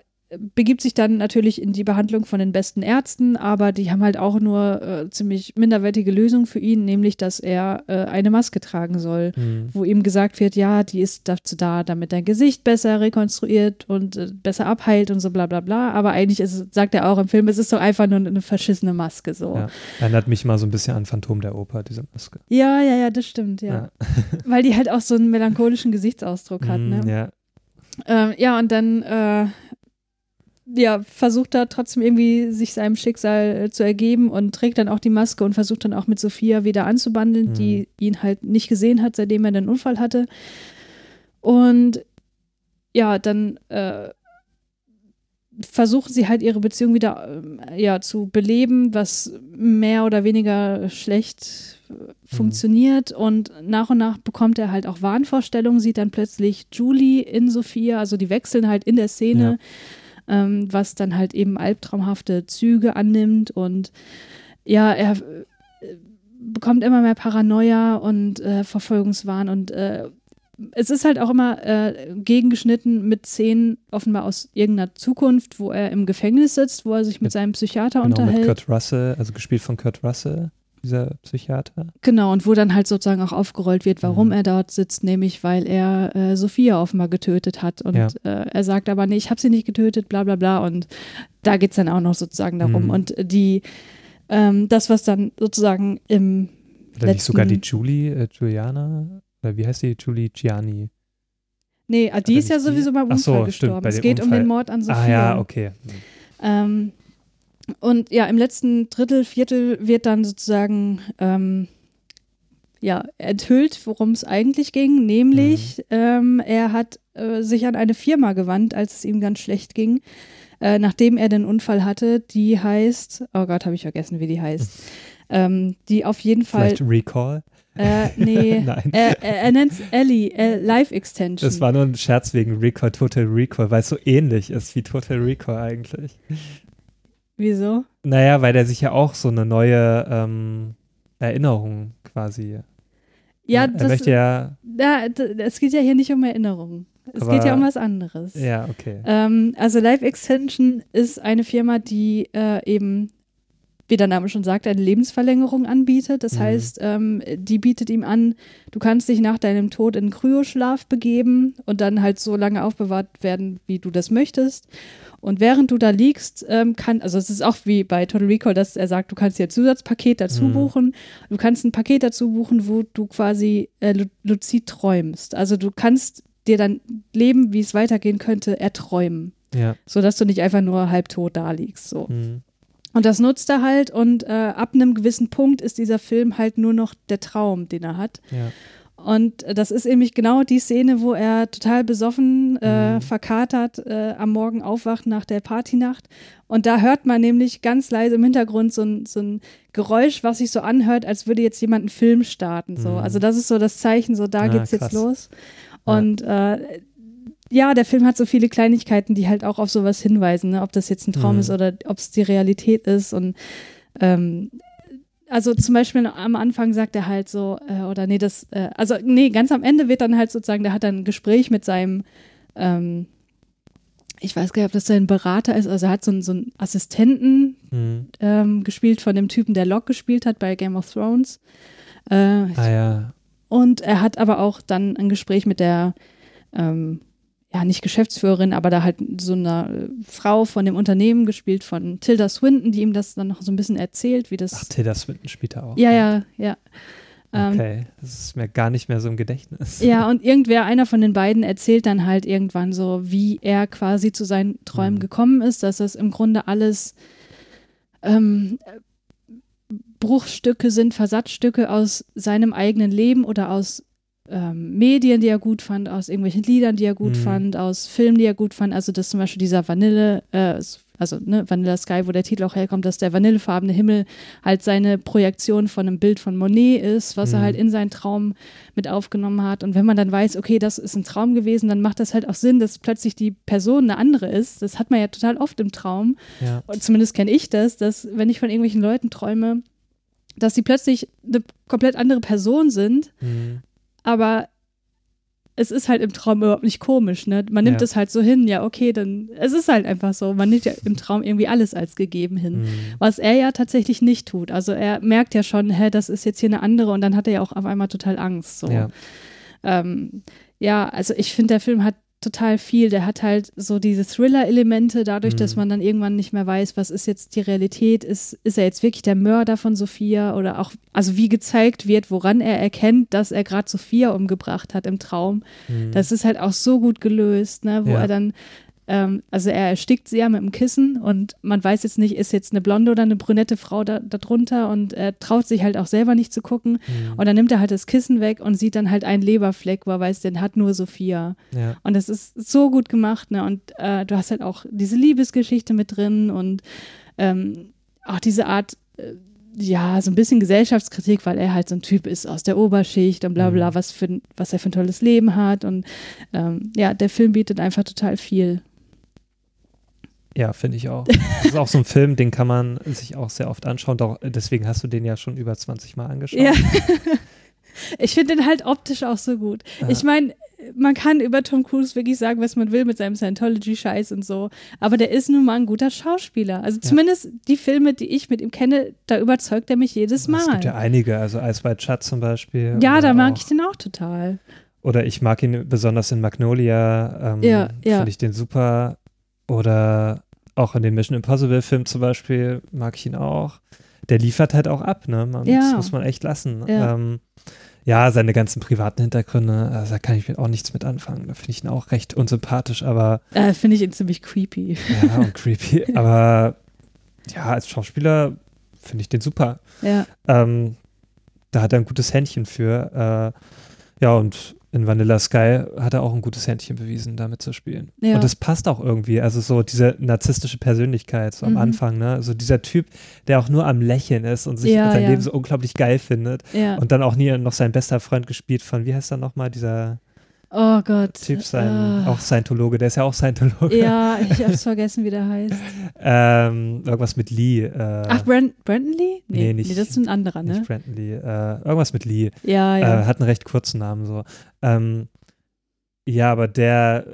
begibt sich dann natürlich in die Behandlung von den besten Ärzten, aber die haben halt auch nur äh, ziemlich minderwertige Lösungen für ihn, nämlich dass er äh, eine Maske tragen soll, Mhm. wo ihm gesagt wird, ja, die ist dazu da, damit dein Gesicht besser rekonstruiert und äh, besser abheilt und so bla bla bla. Aber eigentlich ist, sagt er auch im Film, es ist doch einfach nur eine verschissene Maske so. Ja. Erinnert mich mal so ein bisschen an Phantom der Oper, diese Maske. Ja, ja, ja, das stimmt, ja. Weil die halt auch so einen melancholischen Gesichtsausdruck hat, Mhm, ne? Ja. Ähm, ja, und dann äh, ja, versucht er trotzdem irgendwie sich seinem Schicksal äh, zu ergeben und trägt dann auch die Maske und versucht dann auch mit Sophia wieder anzubandeln, Mhm. die ihn halt nicht gesehen hat, seitdem er den Unfall hatte. Und ja, dann äh, versuchen sie halt ihre Beziehung wieder ähm, ja, zu beleben, was mehr oder weniger schlecht äh, funktioniert. Und nach und nach bekommt er halt auch Wahnvorstellungen, sieht dann plötzlich Julie in Sophia, also die wechseln halt in der Szene, ähm, was dann halt eben albtraumhafte Züge annimmt. Und ja, er äh, bekommt immer mehr Paranoia und äh, Verfolgungswahn und äh, es ist halt auch immer äh, gegengeschnitten mit Szenen offenbar aus irgendeiner Zukunft, wo er im Gefängnis sitzt, wo er sich mit, Mit- seinem Psychiater Genau, mit unterhält. Kurt Russell, also gespielt von Kurt Russell, dieser Psychiater. Genau, und wo dann halt sozusagen auch aufgerollt wird, warum Mhm. er dort sitzt, nämlich weil er äh, Sophia offenbar getötet hat. Und Ja. äh, er sagt aber, nee, ich habe sie nicht getötet, bla bla bla. Und da geht es dann auch noch sozusagen darum. Mhm. Und die, ähm, das, was dann sozusagen im Oder nicht sogar die Letzten- Julie, äh, Juliana, oder wie heißt die? Julie Gianni. Nee, ah, die ist ja nicht die? sowieso beim so, Unfall stimmt, gestorben. bei es geht um Unfall. den Mord an Sophia. Ah ja, okay. Ähm, und ja, im letzten Drittel, Viertel wird dann sozusagen ähm, ja, enthüllt, worum es eigentlich ging. Nämlich, Mhm. ähm, er hat äh, sich an eine Firma gewandt, als es ihm ganz schlecht ging, äh, nachdem er den Unfall hatte. Die heißt, oh Gott, habe ich vergessen, wie die heißt. ähm, die auf jeden Fall, Vielleicht Recall. äh, nee, Nein. er, er, er nennt es Ellie, äh, Life Extension. Das war nur ein Scherz wegen Recall, Total Recall, weil es so ähnlich ist wie Total Recall eigentlich. Wieso? Naja, weil der sich ja auch so eine neue ähm, Erinnerung quasi. Ja, er das, möchte ja. Ja, es geht ja hier nicht um Erinnerungen. Es Aber- geht ja um was anderes. Ja, okay. Ähm, also Life Extension ist eine Firma, die äh, eben, wie der Name schon sagt, eine Lebensverlängerung anbietet. Das Mhm. heißt, ähm, die bietet ihm an, du kannst dich nach deinem Tod in Kryoschlaf begeben und dann halt so lange aufbewahrt werden, wie du das möchtest. Und während du da liegst, ähm, kann, also es ist auch wie bei Total Recall, dass er sagt, du kannst dir ein Zusatzpaket dazu Mhm. buchen. Du kannst ein Paket dazu buchen, wo du quasi äh, lu- luzid träumst. Also du kannst dir dann Leben, wie es weitergehen könnte, erträumen. Ja. Sodass du nicht einfach nur halbtot da liegst. So. Mhm. Und das nutzt er halt und äh, ab einem gewissen Punkt ist dieser Film halt nur noch der Traum, den er hat. Ja. Und äh, das ist nämlich genau die Szene, wo er total besoffen, äh, Mhm. verkatert äh, am Morgen aufwacht nach der Partynacht. Und da hört man nämlich ganz leise im Hintergrund so ein, so ein Geräusch, was sich so anhört, als würde jetzt jemand einen Film starten. So. Mhm. Also das ist so das Zeichen, so da Ah, geht's jetzt krass. los. Ja. Und äh, ja, der Film hat so viele Kleinigkeiten, die halt auch auf sowas hinweisen, ne? ob das jetzt ein Traum Mhm. ist oder ob es die Realität ist. Und ähm, also zum Beispiel am Anfang sagt er halt so, äh, oder nee, das, äh, also nee, ganz am Ende wird dann halt sozusagen, der hat dann ein Gespräch mit seinem, ähm, ich weiß gar nicht, ob das sein Berater ist, also er hat so einen, so einen Assistenten Mhm. ähm, gespielt von dem Typen, der Locke gespielt hat bei Game of Thrones. Äh, Ah ja. und er hat aber auch dann ein Gespräch mit der, ähm, ja, nicht Geschäftsführerin, aber da halt so einer äh, Frau von dem Unternehmen gespielt von Tilda Swinton, die ihm das dann noch so ein bisschen erzählt, wie das. Ach, Tilda Swinton spielt da auch. ja, ja, ja. Ähm, Okay, das ist mir gar nicht mehr so im Gedächtnis. Ja, und irgendwer, einer von den beiden, erzählt dann halt irgendwann so, wie er quasi zu seinen Träumen Mhm. gekommen ist, dass das im Grunde alles ähm, Bruchstücke sind, Versatzstücke aus seinem eigenen Leben oder aus ähm, Medien, die er gut fand, aus irgendwelchen Liedern, die er gut Mhm. fand, aus Filmen, die er gut fand. Also dass zum Beispiel dieser Vanille, äh, also ne, Vanilla Sky, wo der Titel auch herkommt, dass der vanillefarbene Himmel halt seine Projektion von einem Bild von Monet ist, was er Mhm. halt in seinen Traum mit aufgenommen hat. Und wenn man dann weiß, okay, das ist ein Traum gewesen, dann macht das halt auch Sinn, dass plötzlich die Person eine andere ist. Das hat man ja total oft im Traum. Ja. Und zumindest kenne ich das, dass wenn ich von irgendwelchen Leuten träume, dass sie plötzlich eine komplett andere Person sind, Mhm. Aber es ist halt im Traum überhaupt nicht komisch, ne? Man nimmt Ja. es halt so hin, ja, okay, dann, es ist halt einfach so. Man nimmt ja im Traum irgendwie alles als gegeben hin. Mhm. Was er ja tatsächlich nicht tut. Also er merkt ja schon, hä, das ist jetzt hier eine andere und dann hat er ja auch auf einmal total Angst. So. Ja. Ähm, ja, also ich finde, der Film hat total viel. Der hat halt so diese Thriller-Elemente, dadurch, Mhm. dass man dann irgendwann nicht mehr weiß, was ist jetzt die Realität, ist, ist er jetzt wirklich der Mörder von Sophia oder auch, also wie gezeigt wird, woran er erkennt, dass er gerade Sophia umgebracht hat im Traum. Mhm. Das ist halt auch so gut gelöst, ne, wo Ja. er dann ähm, also er erstickt sie ja mit dem Kissen und man weiß jetzt nicht, ist jetzt eine blonde oder eine brünette Frau da, da drunter und er traut sich halt auch selber nicht zu gucken. Mhm. Und dann nimmt er halt das Kissen weg und sieht dann halt einen Leberfleck, wo er weiß, den hat nur Sophia. ja. Und das ist so gut gemacht, ne? Und äh, du hast halt auch diese Liebesgeschichte mit drin und ähm, auch diese Art, äh, ja, so ein bisschen Gesellschaftskritik, weil er halt so ein Typ ist aus der Oberschicht und bla bla, Mhm. was, für, was er für ein tolles Leben hat. Und ähm, ja, der Film bietet einfach total viel. Ja, finde ich auch. Das ist auch so ein Film, den kann man sich auch sehr oft anschauen. Doch, deswegen hast du den ja schon über 20 Mal angeschaut. Ja. ich finde den halt optisch auch so gut. Ja. Ich meine, man kann über Tom Cruise wirklich sagen, was man will mit seinem Scientology-Scheiß und so. Aber der ist nun mal ein guter Schauspieler. Also Ja. zumindest die Filme, die ich mit ihm kenne, da überzeugt er mich jedes Mal. Es gibt ja einige, also Ice White Shut zum Beispiel. Ja, da mag ich den auch total. Oder ich mag ihn besonders in Magnolia. Ähm, Ja, ja. Finde ich den super. Oder auch in den Mission Impossible Film zum Beispiel mag ich ihn auch. Der liefert halt auch ab, ne? Man, Ja. Das muss man echt lassen. Ja. Ähm, ja, seine ganzen privaten Hintergründe, also da kann ich mit auch nichts mit anfangen. Da finde ich ihn auch recht unsympathisch, aber Äh, Finde ich ihn ziemlich creepy. ja, und creepy. aber ja, als Schauspieler finde ich den super. Ja, Ähm, da hat er ein gutes Händchen für. Äh, ja, und in Vanilla Sky hat er auch ein gutes Händchen bewiesen, damit zu spielen. Ja. Und es passt auch irgendwie. Also so diese narzisstische Persönlichkeit so am Mhm. Anfang, ne? So dieser Typ, der auch nur am Lächeln ist und sich Ja, sein ja. Leben so unglaublich geil findet. Und dann auch nie noch sein bester Freund gespielt von, wie heißt er nochmal, dieser oh Gott. Typ, sein, Ah. auch Scientologe, der ist ja auch Scientologe. Ja, ich hab's vergessen, wie der heißt. Ähm, irgendwas mit Lee. Äh, Ach, Brand Brandon Lee? nee, nicht- das ist ein anderer, ne? nicht Brandon Lee. Äh, irgendwas mit Lee. Ja, ja. Äh, hat einen recht kurzen Namen so. Ähm, ja, aber der,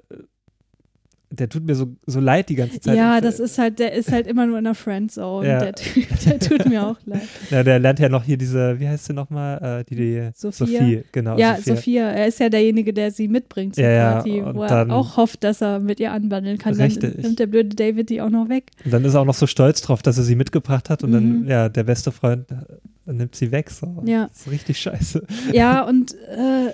der tut mir so, so leid die ganze Zeit. ja, das ist halt, der ist halt immer nur in der Friendzone. Ja. Der der tut mir auch leid. Ja, der lernt ja noch hier diese, wie heißt sie nochmal? Äh, die, die Sophia. Sophie, genau. ja, Sophia. er ist ja derjenige, der sie mitbringt zur Ja, ja, Party, und wo er dann- auch hofft, dass er mit ihr anwandeln kann. Dann Richtig. nimmt der blöde David die auch noch weg. Und dann ist er auch noch so stolz drauf, dass er sie mitgebracht hat und dann, Mhm. ja, der beste Freund äh, nimmt sie weg. So. Ja. Das ist richtig scheiße. Ja, und äh,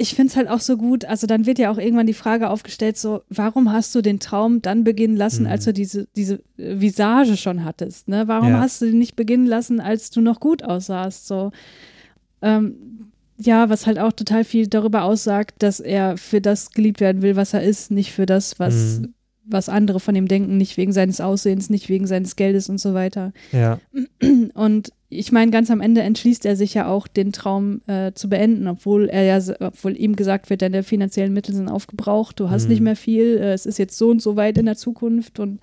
ich finde es halt auch so gut, also dann wird ja auch irgendwann die Frage aufgestellt, so, warum hast du den Traum dann beginnen lassen, Mhm. als du diese, diese äh, Visage schon hattest, ne? Warum Ja. hast du den nicht beginnen lassen, als du noch gut aussahst, so? Ähm, ja, was halt auch total viel darüber aussagt, dass er für das geliebt werden will, was er ist, nicht für das, was, Mhm. was andere von ihm denken, nicht wegen seines Aussehens, nicht wegen seines Geldes und so weiter. Ja, Und ich meine, ganz am Ende entschließt er sich ja auch, den Traum äh, zu beenden, obwohl er ja, obwohl ihm gesagt wird, deine finanziellen Mittel sind aufgebraucht, du hast Mhm. nicht mehr viel, äh, es ist jetzt so und so weit in der Zukunft und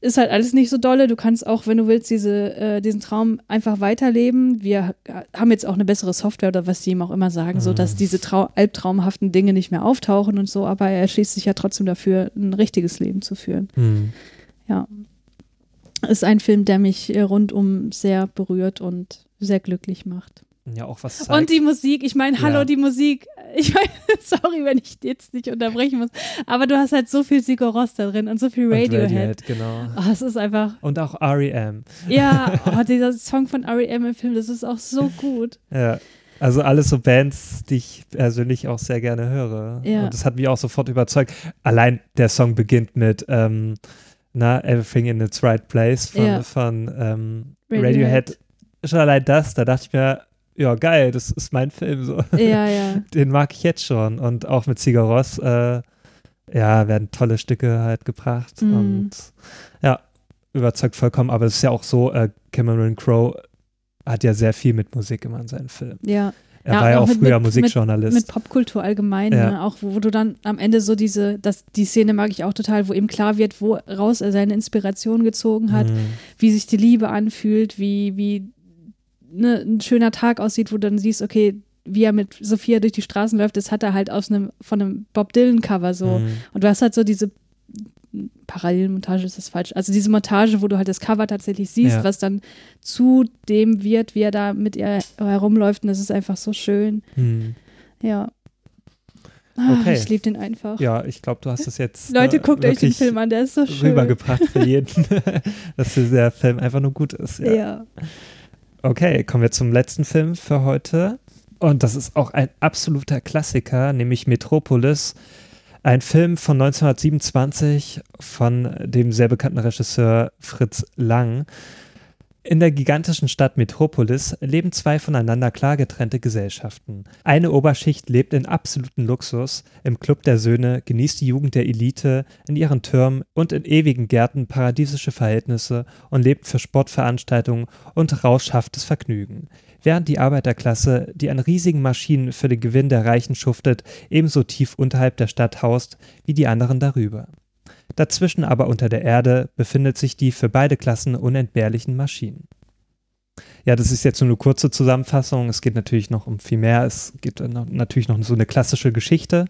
ist halt alles nicht so dolle. Du kannst auch, wenn du willst, diese, äh, diesen Traum einfach weiterleben. Wir ha- haben jetzt auch eine bessere Software oder was sie ihm auch immer sagen, so Mhm. dass diese trau albtraumhaften Dinge nicht mehr auftauchen und so, aber er schließt sich ja trotzdem dafür, ein richtiges Leben zu führen. hm. Ist ein Film, der mich äh, rundum sehr berührt und sehr glücklich macht. ja auch was zeigt. Und die Musik, ich meine, hallo, Ja. die Musik. Ich meine, sorry, wenn ich jetzt nicht unterbrechen muss, aber du hast halt so viel Sigur Rós da drin und so viel Und Radiohead. genau. Oh, es ist einfach, Und auch R.E.M. ja, oh, dieser Song von R.E.M. im Film, das ist auch so gut. Ja. Also alles so Bands, die ich persönlich auch sehr gerne höre. Ja. Und das hat mich auch sofort überzeugt. Allein der Song beginnt mit ähm, na, Everything in its Right Place von, Ja. von ähm, Radiohead. Radiohead. Schon allein das, da dachte ich mir, ja geil, das ist mein Film so. Ja, ja. Den mag ich jetzt schon. Und auch mit Sigur Rós, äh, ja, werden tolle Stücke halt gebracht. Mhm. Und ja, überzeugt vollkommen. Aber es ist ja auch so, äh, Cameron Crowe hat ja sehr viel mit Musik immer in seinen Filmen. Ja, Er Ja, war ja auch auch mit- früher mit- Musikjournalist. mit Popkultur allgemein, Ja. ne? auch wo, wo du dann am Ende so diese, das, die Szene mag ich auch total, wo ihm klar wird, woraus er seine Inspiration gezogen hat, Mhm. wie sich die Liebe anfühlt, wie, wie ne, ein schöner Tag aussieht, wo du dann siehst, okay, wie er mit Sophia durch die Straßen läuft, das hat er halt aus einem, von einem Bob Dylan-Cover so. Mhm. Und du hast halt so diese Parallelmontage ist das falsch. Also diese Montage, wo du halt das Cover tatsächlich siehst, Ja. was dann zu dem wird, wie er da mit ihr herumläuft. Und das ist einfach so schön. Hm. Ja. Okay. Ich liebe den einfach. Ja, ich glaube, du hast das jetzt Leute, äh, guckt euch den Film an, der ist so schön. rübergebracht für jeden, dass dieser Film einfach nur gut ist. Ja. Ja. Okay, kommen wir zum letzten Film für heute. Und das ist auch ein absoluter Klassiker, nämlich Metropolis. Ein Film von 1927 von dem sehr bekannten Regisseur Fritz Lang. In der gigantischen Stadt Metropolis leben zwei voneinander klar getrennte Gesellschaften. Eine Oberschicht lebt in absoluten Luxus, im Club der Söhne genießt die Jugend der Elite in ihren Türmen und in ewigen Gärten paradiesische Verhältnisse und lebt für Sportveranstaltungen und rauschhaftes Vergnügen. Während die Arbeiterklasse, die an riesigen Maschinen für den Gewinn der Reichen schuftet, ebenso tief unterhalb der Stadt haust wie die anderen darüber. Dazwischen aber unter der Erde befindet sich die für beide Klassen unentbehrlichen Maschinen. Ja, das ist jetzt nur eine kurze Zusammenfassung. Es geht natürlich noch um viel mehr. Es geht noch, natürlich noch so eine klassische Geschichte.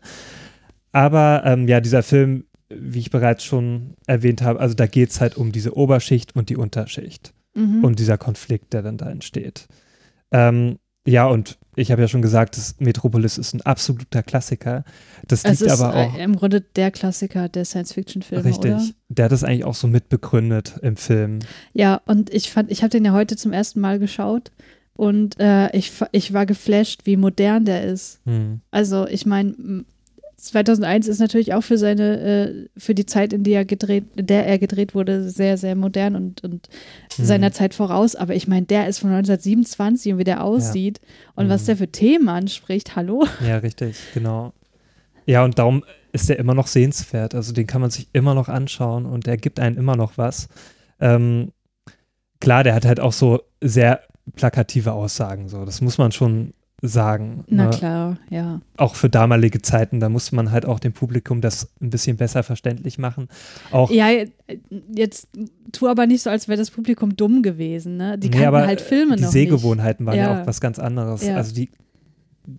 Aber ähm, ja, dieser Film, wie ich bereits schon erwähnt habe, also da geht es halt um diese Oberschicht und die Unterschicht Mhm. und dieser Konflikt, der dann da entsteht. Ähm, ja, und ich habe ja schon gesagt, das Metropolis ist ein absoluter Klassiker. Das es liegt ist aber auch äh, im Grunde der Klassiker der Science-Fiction-Filme, richtig. oder? Der hat das eigentlich auch so mitbegründet im Film. Ja, und ich fand, ich habe den ja heute zum ersten Mal geschaut und äh, ich, ich war geflasht, wie modern der ist. Hm. Also ich meine, 2001 ist natürlich auch für seine, äh, für die Zeit, in die er gedreht, in der er gedreht wurde, sehr, sehr modern und, und Mhm. seiner Zeit voraus. Aber ich meine, der ist von 1927 und wie der aussieht und was Mhm. der für Themen anspricht, hallo? Ja, richtig, genau. Ja, und darum ist der immer noch sehenswert. Also den kann man sich immer noch anschauen und der gibt einen immer noch was. Ähm, klar, der hat halt auch so sehr plakative Aussagen, so. Das muss man schon sagen. Na ne? klar, ja. Auch für damalige Zeiten, da musste man halt auch dem Publikum das ein bisschen besser verständlich machen. Auch Ja, jetzt tu aber nicht so, als wäre das Publikum dumm gewesen, ne? Die Nee, kannten aber halt Filme die noch Sehgewohnheiten waren ja. Ja. auch was ganz anderes. Ja. Also die,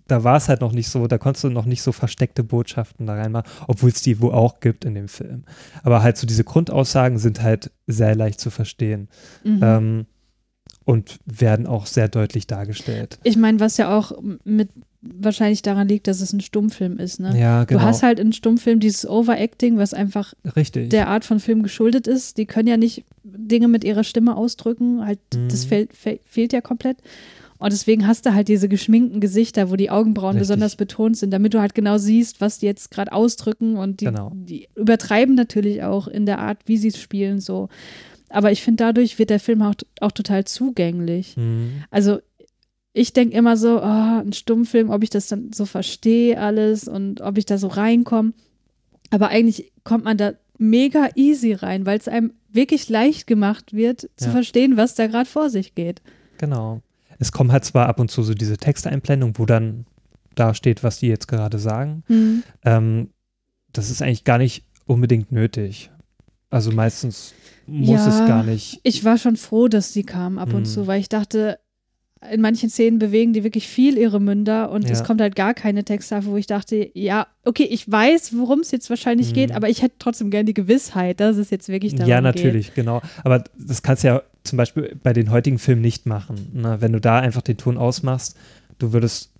da war es halt noch nicht so, da konntest du noch nicht so versteckte Botschaften da reinmachen, obwohl es die wo auch gibt in dem Film. Aber halt so diese Grundaussagen sind halt sehr leicht zu verstehen nicht. Mhm. ähm, und werden auch sehr deutlich dargestellt. ich meine, was ja auch mit wahrscheinlich daran liegt, dass es ein Stummfilm ist, ne? Ja, genau. Du hast halt in Stummfilm dieses Overacting, was einfach Richtig. der Art von Film geschuldet ist. Die können ja nicht Dinge mit ihrer Stimme ausdrücken. Halt, das Mhm. fehlt, fe fehlt ja komplett. Und deswegen hast du halt diese geschminkten Gesichter, wo die Augenbrauen Richtig. besonders betont sind, damit du halt genau siehst, was die jetzt gerade ausdrücken. Und die, Genau. die übertreiben natürlich auch in der Art, wie sie es spielen, so. Aber ich finde, dadurch wird der Film auch, auch total zugänglich. Mhm. Also ich denke immer so, oh, ein Stummfilm, ob ich das dann so verstehe alles und ob ich da so reinkomme. Aber eigentlich kommt man da mega easy rein, weil es einem wirklich leicht gemacht wird, zu Ja. verstehen, was da gerade vor sich geht. Genau. Es kommen halt zwar ab und zu so diese Texteinblendungen, wo dann da steht, was die jetzt gerade sagen. Hm. Ähm, das ist eigentlich gar nicht unbedingt nötig. Also meistens muss Ja. es gar nicht. Ich war schon froh, dass die kamen ab und Hm. zu, weil ich dachte, in manchen Szenen bewegen die wirklich viel ihre Münder und es Ja. kommt halt gar keine Texttafel, wo ich dachte, ja, okay, ich weiß, worum es jetzt wahrscheinlich Hm. geht, aber ich hätte trotzdem gern die Gewissheit, dass es jetzt wirklich darum Ja, geht. natürlich, genau. Aber das kannst du ja zum Beispiel bei den heutigen Filmen nicht machen. Ne? Wenn du da einfach den Ton ausmachst, du würdest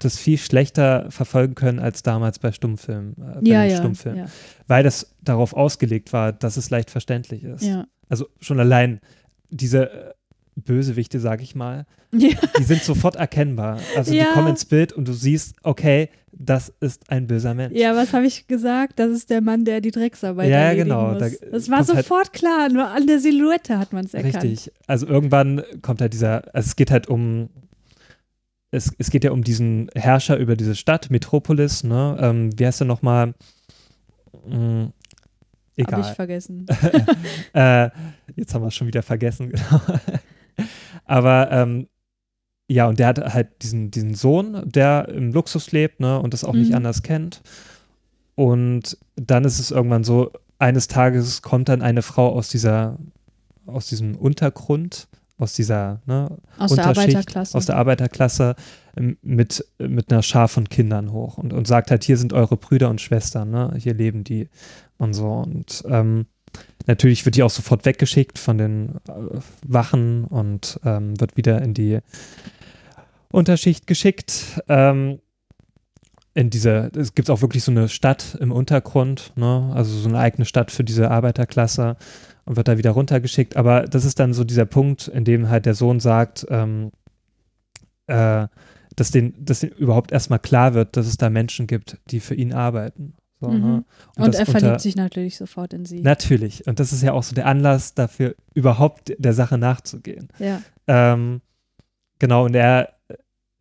das viel schlechter verfolgen können als damals bei Stummfilmen. Äh, bei Ja, ja, Stummfilmen. ja, Weil das darauf ausgelegt war, dass es leicht verständlich ist. Also schon allein diese äh, Bösewichte, sag ich mal, die sind sofort erkennbar. Also die kommen ins Bild und du siehst, okay, das ist ein böser Mensch. Ja, was habe ich gesagt? Das ist der Mann, der die Drecksarbeit Ja, erledigen genau. Muss. Da das war halt- sofort klar, nur an der Silhouette hat man es erkannt. Richtig. Also irgendwann kommt halt dieser, also es geht halt um, es, es geht ja um diesen Herrscher über diese Stadt, Metropolis, ne? Ähm, wie heißt er nochmal? Hm, Habe ich egal. vergessen. äh, jetzt haben wir es schon wieder vergessen, genau. Aber ähm, ja, und der hat halt diesen, diesen Sohn, der im Luxus lebt, ne, und das auch nicht Mhm. anders kennt. Und dann ist es irgendwann so, eines Tages kommt dann eine Frau aus dieser, aus diesem Untergrund, aus dieser ne, Aus der Arbeiterklasse. aus der Arbeiterklasse ähm, mit, mit einer Schar von Kindern hoch und, und sagt halt, hier sind eure Brüder und Schwestern, ne? hier leben die und so. Und ähm, natürlich wird die auch sofort weggeschickt von den äh, Wachen und ähm, wird wieder in die Unterschicht geschickt. Ähm, in diese, es gibt auch wirklich so eine Stadt im Untergrund, ne? also so eine eigene Stadt für diese Arbeiterklasse und wird da wieder runtergeschickt. Aber das ist dann so dieser Punkt, in dem halt der Sohn sagt, ähm, äh, dass, den, dass den überhaupt erstmal klar wird, dass es da Menschen gibt, die für ihn arbeiten. So, Mhm. ne? Und, das er unter- verliebt sich natürlich sofort in sie. Natürlich. Und das ist ja auch so der Anlass dafür, überhaupt der Sache nachzugehen. Ja. Ähm, genau, und er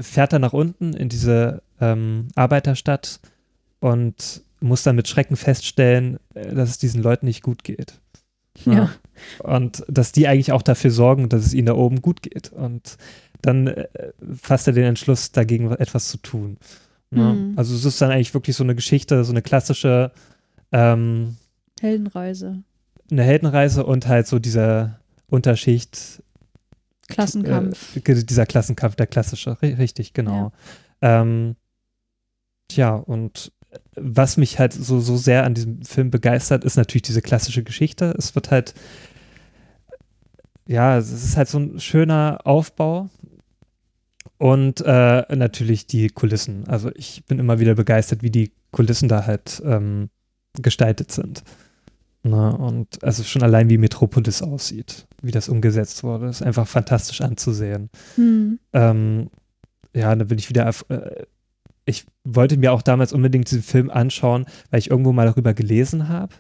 fährt dann nach unten in diese ähm, Arbeiterstadt und muss dann mit Schrecken feststellen, äh, dass es diesen Leuten nicht gut geht. Ja. Und dass die eigentlich auch dafür sorgen, dass es ihnen da oben gut geht. Und dann äh, fasst er den Entschluss, dagegen etwas zu tun. Ne? Mhm. Also es ist dann eigentlich wirklich so eine Geschichte, so eine klassische ähm, Heldenreise. eine Heldenreise und halt so dieser Unterschicht, Klassenkampf. äh, dieser Klassenkampf, der klassische, ri- richtig, genau. Ähm, tja, und was mich halt so, so sehr an diesem Film begeistert, ist natürlich diese klassische Geschichte. Es wird halt, ja, es ist halt so ein schöner Aufbau. Und äh, natürlich die Kulissen. Also ich bin immer wieder begeistert, wie die Kulissen da halt ähm, gestaltet sind. Ne? Und also schon allein wie Metropolis aussieht, wie das umgesetzt wurde, ist einfach fantastisch anzusehen. Hm. Ähm, ja, da bin ich wieder. auf- Äh, ich wollte mir auch damals unbedingt diesen Film anschauen, weil ich irgendwo mal darüber gelesen habe.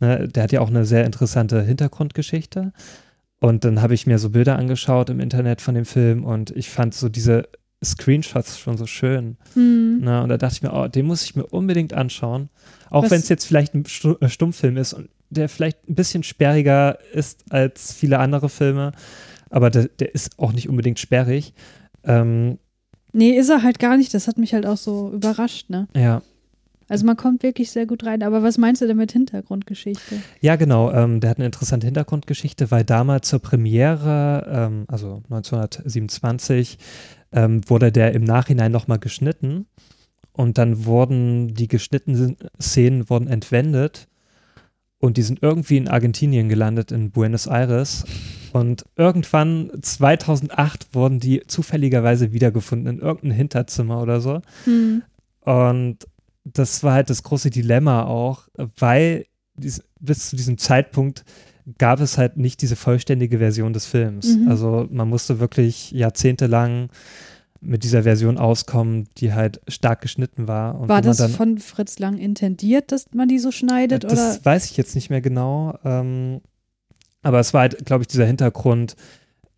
Ne, der hat ja auch eine sehr interessante Hintergrundgeschichte. Und dann habe ich mir so Bilder angeschaut im Internet von dem Film und ich fand so diese Screenshots schon so schön. Hm. Ne? Und da dachte ich mir, oh, den muss ich mir unbedingt anschauen. Auch wenn es jetzt vielleicht ein äh, Stummfilm ist und der vielleicht ein bisschen sperriger ist als viele andere Filme. Aber der, der ist auch nicht unbedingt sperrig. Ähm, Nee, ist er halt gar nicht. Das hat mich halt auch so überrascht, ne? ja. Also man kommt wirklich sehr gut rein. Aber was meinst du denn mit Hintergrundgeschichte? Ja, genau. Ähm, der hat eine interessante Hintergrundgeschichte, weil damals zur Premiere, ähm, also 1927, ähm, wurde der im Nachhinein nochmal geschnitten. Und dann wurden die geschnittenen Szenen wurden entwendet. Und die sind irgendwie in Argentinien gelandet, in Buenos Aires. Und irgendwann, 2008, wurden die zufälligerweise wiedergefunden in irgendeinem Hinterzimmer oder so. Hm. Und das war halt das große Dilemma auch, weil dies, bis zu diesem Zeitpunkt gab es halt nicht diese vollständige Version des Films. Mhm. Also man musste wirklich jahrzehntelang mit dieser Version auskommen, die halt stark geschnitten war. Und War das dann, von Fritz Lang intendiert, dass man die so schneidet? das oder? weiß ich jetzt nicht mehr genau. Ähm, aber es war halt, glaube ich, dieser Hintergrund,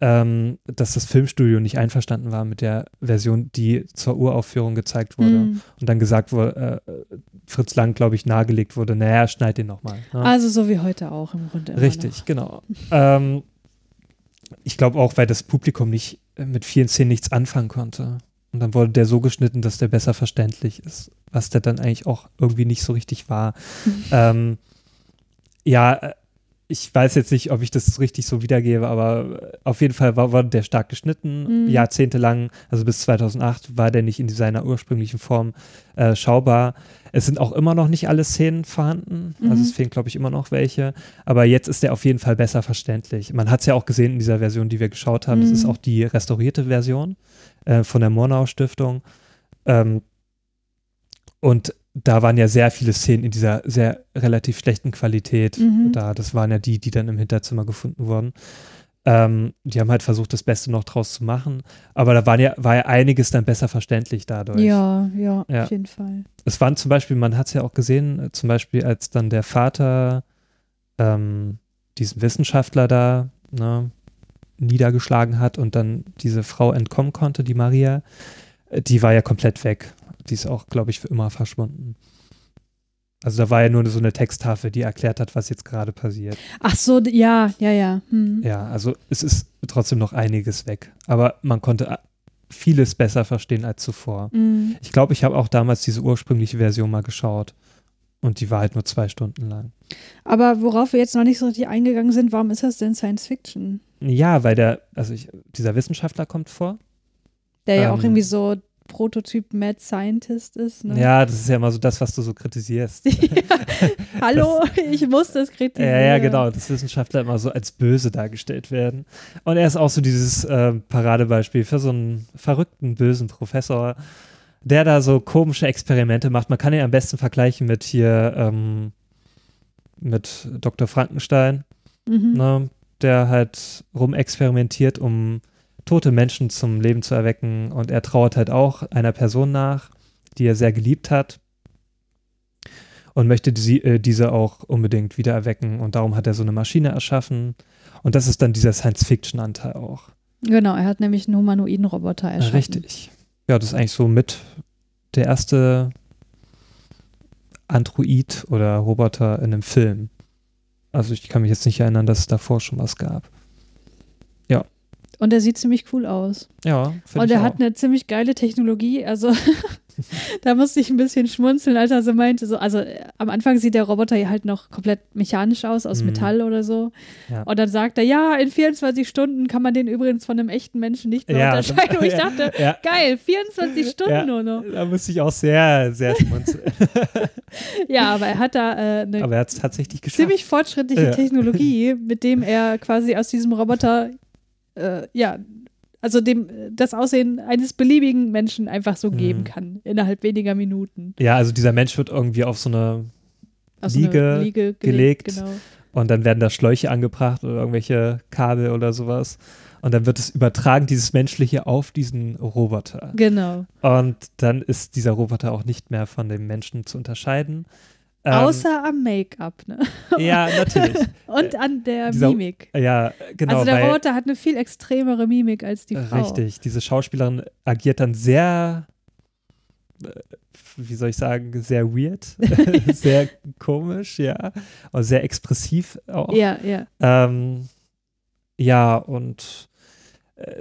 ähm, dass das Filmstudio nicht einverstanden war mit der Version, die zur Uraufführung gezeigt wurde. Hm. Und dann gesagt wurde, äh, Fritz Lang, glaube ich, nahegelegt wurde, naja, schneid den nochmal. Ne? Also so wie heute auch im Grunde. Richtig, genau. ähm, ich glaube auch, weil das Publikum nicht äh, mit vielen Szenen nichts anfangen konnte. Und dann wurde der so geschnitten, dass der besser verständlich ist, was der dann eigentlich auch irgendwie nicht so richtig war. Mhm. ähm, ja, äh, ich weiß jetzt nicht, ob ich das richtig so wiedergebe, aber äh, auf jeden Fall war, wurde der stark geschnitten. Mhm. Jahrzehntelang, also bis 2008, war der nicht in seiner ursprünglichen Form äh, schaubar. Es sind auch immer noch nicht alle Szenen vorhanden. Also Mhm. es fehlen, glaube ich, immer noch welche. Aber jetzt ist der auf jeden Fall besser verständlich. Man hat es ja auch gesehen in dieser Version, die wir geschaut haben. Das Mhm. ist auch die restaurierte Version äh, von der Murnau Stiftung. Ähm, und da waren ja sehr viele Szenen in dieser sehr relativ schlechten Qualität Mhm. da. Das waren ja die, die dann im Hinterzimmer gefunden wurden. Ähm, die haben halt versucht, das Beste noch draus zu machen. Aber da waren ja, war ja einiges dann besser verständlich dadurch. Ja, ja, Ja. auf jeden Fall. Es waren zum Beispiel, man hat es ja auch gesehen, äh, zum Beispiel, als dann der Vater ähm, diesen Wissenschaftler da ne, niedergeschlagen hat und dann diese Frau entkommen konnte, die Maria, äh, die war ja komplett weg. Die ist auch, glaube ich, für immer verschwunden. Also da war ja nur so eine Texttafel, die erklärt hat, was jetzt gerade passiert. Ach so, ja, ja, ja. Hm. Ja, also es ist trotzdem noch einiges weg. Aber man konnte äh, vieles besser verstehen als zuvor. Hm. Ich glaube, ich habe auch damals diese ursprüngliche Version mal geschaut. Und die war halt nur zwei Stunden lang. Aber worauf wir jetzt noch nicht so richtig eingegangen sind, warum ist das denn Science Fiction? Ja, weil der, also ich, dieser Wissenschaftler kommt vor. Der ja auch Ähm. irgendwie so Prototyp Mad Scientist ist. Ne? Ja, das ist ja immer so das, was du so kritisierst. Hallo, ich muss das kritisieren. Ja, ja, genau, dass Wissenschaftler immer so als böse dargestellt werden. Und er ist auch so dieses ähm, Paradebeispiel für so einen verrückten, bösen Professor, der da so komische Experimente macht. Man kann ihn am besten vergleichen mit hier, ähm, mit Dr. Frankenstein, Mhm. ne, der halt rumexperimentiert, um tote Menschen zum Leben zu erwecken. Und er trauert halt auch einer Person nach, die er sehr geliebt hat. Und möchte die, äh, diese auch unbedingt wieder erwecken. Und darum hat er so eine Maschine erschaffen. Und das ist dann dieser Science-Fiction-Anteil auch. Genau, er hat nämlich einen humanoiden Roboter erschaffen. Richtig. Ja, das ist eigentlich so mit der erste Android oder Roboter in einem Film. Also ich kann mich jetzt nicht erinnern, dass es davor schon was gab. Und er sieht ziemlich cool aus. Ja, finde Und er hat eine ziemlich geile Technologie. Also da musste ich ein bisschen schmunzeln, als er so meinte, so, also äh, am Anfang sieht der Roboter ja halt noch komplett mechanisch aus, aus Mhm. Metall oder so. Ja. Und dann sagt er, ja, in 24 Stunden kann man den übrigens von einem echten Menschen nicht mehr Ja, unterscheiden. Und ich ja, dachte, ja. geil, 24 Stunden nur noch. Da musste ich auch sehr, sehr schmunzeln. Ja, aber er hat da äh, eine Aber er tatsächlich geschafft. ziemlich fortschrittliche. Technologie, mit dem er quasi aus diesem Roboter, äh, ja, also dem das Aussehen eines beliebigen Menschen einfach so geben Mhm. kann, innerhalb weniger Minuten. ja, also dieser Mensch wird irgendwie auf so eine Aus so einer Liege Liege gelegt. Genau. und dann werden da Schläuche angebracht oder irgendwelche Kabel oder sowas. Und dann wird es übertragen, dieses Menschliche auf diesen Roboter. genau. Und dann ist dieser Roboter auch nicht mehr von dem Menschen zu unterscheiden. Ähm, Außer am Make-up ne? Ja, natürlich. und an der dieser- Mimik. Ja, genau. also der Roboter hat eine viel extremere Mimik als die Frau. Richtig. Diese Schauspielerin agiert dann sehr, äh, wie soll ich sagen, sehr weird, sehr komisch, ja. Und sehr expressiv auch. Ja, ja. Ähm, ja, und äh,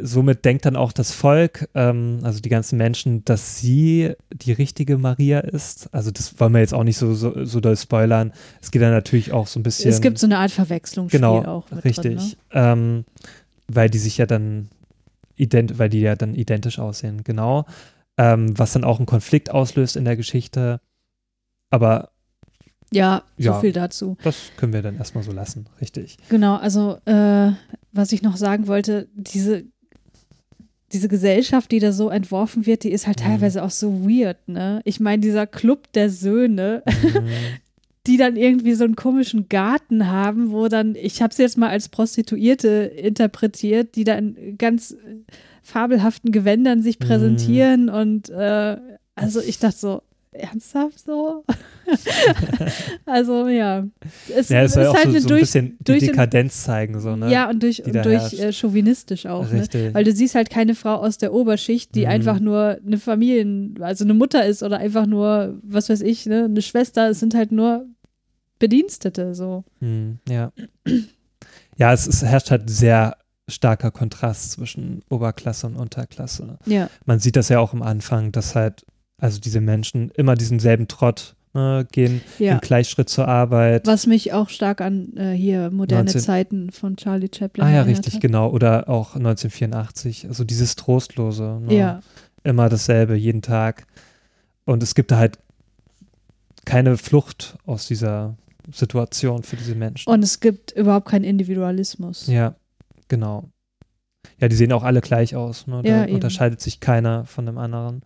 somit denkt dann auch das Volk, ähm, also die ganzen Menschen, dass sie die richtige Maria ist. Also das wollen wir jetzt auch nicht so, so, so doll spoilern. Es geht dann natürlich auch so ein bisschen. Es gibt so eine Art Verwechslungsspiel genau, auch mit richtig. drin. Ne? ähm, weil die sich ja dann ident weil die ja dann identisch aussehen, genau. Ähm, was dann auch einen Konflikt auslöst in der Geschichte. Aber Ja, so Ja. viel dazu. das können wir dann erstmal so lassen, richtig. Genau, also äh, was ich noch sagen wollte, diese, diese Gesellschaft, die da so entworfen wird, die ist halt Mhm. teilweise auch so weird, ne? Ich meine, dieser Club der Söhne, Mhm. die dann irgendwie so einen komischen Garten haben, wo dann, ich habe sie jetzt mal als Prostituierte interpretiert, die da in ganz fabelhaften Gewändern sich Mhm. präsentieren und äh, also ich dachte so, ernsthaft so? also ja, es ja, ist auch halt so, eine so ein durch, bisschen die durch den- Dekadenz zeigen, so, ne? ja und durch, die und durch herrscht. äh, chauvinistisch auch, ne? Weil du siehst halt keine Frau aus der Oberschicht, die Mhm. einfach nur eine Familien, also eine Mutter ist oder einfach nur, was weiß ich, ne, eine Schwester. Es sind halt nur Bedienstete, so. Hm, ja. Ja, es, es herrscht halt sehr starker Kontrast zwischen Oberklasse und Unterklasse. Ja. Man sieht das ja auch am Anfang, dass halt, also diese Menschen immer diesen selben Trott ne, gehen, Ja. im Gleichschritt zur Arbeit. Was mich auch stark an äh, hier moderne 19 Zeiten von Charlie Chaplin ah ja, richtig, hat. genau. Oder auch 1984, also dieses Trostlose. Ne? Ja, Immer dasselbe, jeden Tag. Und es gibt da halt keine Flucht aus dieser Situation für diese Menschen. und es gibt überhaupt keinen Individualismus. Ja, genau. Ja, die sehen auch alle gleich aus. Ne? Da Ja, unterscheidet sich keiner von dem anderen.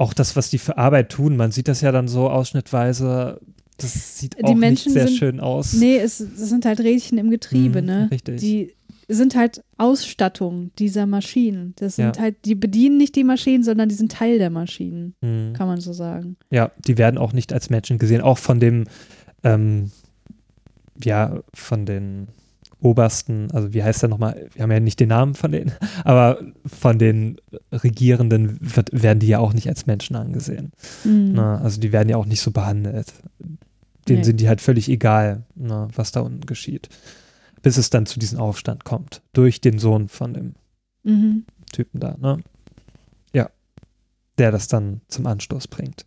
Auch das, was die für Arbeit tun, man sieht das ja dann so ausschnittweise, das sieht Die auch Menschen nicht sehr sind- schön aus. Nee, es, es sind halt Rädchen im Getriebe, Mhm, ne? richtig. Die sind halt Ausstattung dieser Maschinen. Das sind Ja. halt, die bedienen nicht die Maschinen, sondern die sind Teil der Maschinen, Mhm. kann man so sagen. Ja, die werden auch nicht als Menschen gesehen, auch von dem, ähm, ja, von den Obersten, also wie heißt der nochmal, wir haben ja nicht den Namen von denen, aber von den Regierenden wird, werden die ja auch nicht als Menschen angesehen. Mhm. Ne? Also die werden ja auch nicht so behandelt. Denen Nee. sind die halt völlig egal, ne, was da unten geschieht. Bis es dann zu diesem Aufstand kommt, durch den Sohn von dem Mhm. Typen da, ne? Ja. Der das dann zum Anstoß bringt.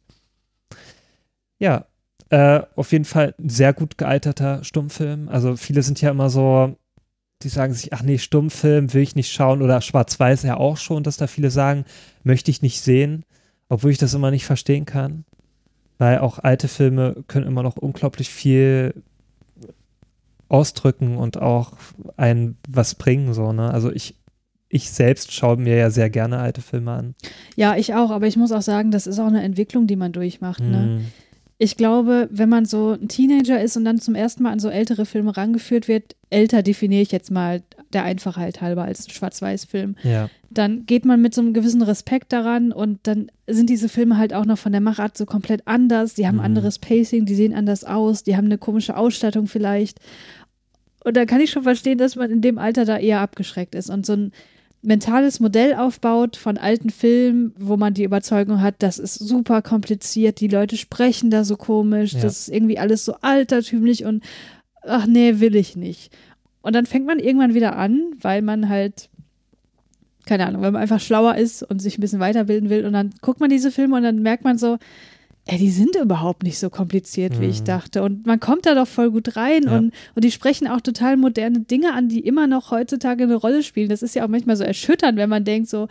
Ja, äh, auf jeden Fall ein sehr gut gealterter Stummfilm. Also viele sind ja immer so die sagen sich, ach nee, Stummfilm will ich nicht schauen oder Schwarz-Weiß ja auch schon, dass da viele sagen, möchte ich nicht sehen, obwohl ich das immer nicht verstehen kann. Weil auch alte Filme können immer noch unglaublich viel ausdrücken und auch ein was bringen, so, ne? Also ich, ich selbst schaue mir ja sehr gerne alte Filme an. Ja, ich auch, aber ich muss auch sagen, das ist auch eine Entwicklung, die man durchmacht, ne? Ich glaube, wenn man so ein Teenager ist und dann zum ersten Mal an so ältere Filme rangeführt wird, älter definiere ich jetzt mal der Einfachheit halber als Schwarz-Weiß-Film, ja, dann geht man mit so einem gewissen Respekt daran und dann sind diese Filme halt auch noch von der Machart so komplett anders. Die haben Mhm. anderes Pacing, die sehen anders aus, die haben eine komische Ausstattung vielleicht. Und da kann ich schon verstehen, dass man in dem Alter da eher abgeschreckt ist und so ein mentales Modell aufbaut von alten Filmen, wo man die Überzeugung hat, das ist super kompliziert, die Leute sprechen da so komisch, Ja. das ist irgendwie alles so altertümlich und ach nee, will ich nicht. Und dann fängt man irgendwann wieder an, weil man halt, keine Ahnung, weil man einfach schlauer ist und sich ein bisschen weiterbilden will und dann guckt man diese Filme und dann merkt man so, ey, die sind überhaupt nicht so kompliziert, wie ich Mhm. dachte. Und man kommt da doch voll gut rein Ja. und, und die sprechen auch total moderne Dinge an, die immer noch heutzutage eine Rolle spielen. Das ist ja auch manchmal so erschütternd, wenn man denkt so,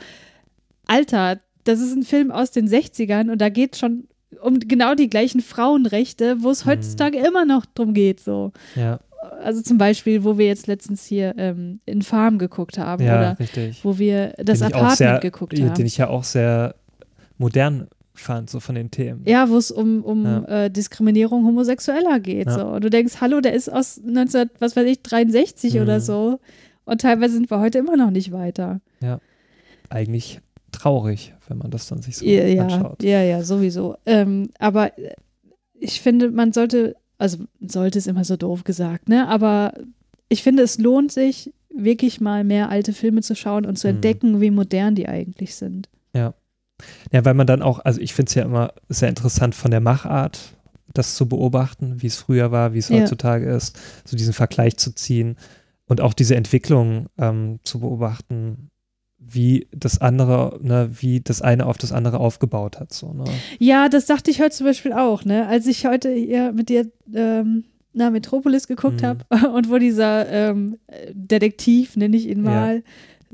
Alter, das ist ein Film aus den 60ern und da geht schon um genau die gleichen Frauenrechte, wo es Mhm. heutzutage immer noch drum geht, so. ja, Also zum Beispiel, wo wir jetzt letztens hier ähm, in Farm geguckt haben ja, oder richtig. wo wir das Den ich Apartment sehr- geguckt Den haben. ich ja auch sehr modern fand, so von den Themen. Ja, wo es um, um Ja. äh, Diskriminierung Homosexueller geht. Ja. So. Und du denkst, hallo, der ist aus 19, was weiß ich, 63 Mhm. oder so. Und teilweise sind wir heute immer noch nicht weiter. Eigentlich traurig, wenn man das dann sich so ja, ja, anschaut. ja, ja, sowieso. Ähm, aber ich finde, man sollte, also sollte es immer so doof gesagt, ne? Aber ich finde, es lohnt sich, wirklich mal mehr alte Filme zu schauen und zu Mhm. entdecken, wie modern die eigentlich sind. Ja, weil man dann auch, also ich finde es ja immer sehr interessant von der Machart, das zu beobachten, wie es früher war, wie es Ja. heutzutage ist, so diesen Vergleich zu ziehen und auch diese Entwicklung ähm, zu beobachten, wie das andere, ne, wie das eine auf das andere aufgebaut hat. So, ne? Ja, das dachte ich heute zum Beispiel auch, ne? Als ich heute hier mit dir ähm, na, Metropolis geguckt Mhm. habe und wo dieser ähm, Detektiv, nenne ich ihn mal,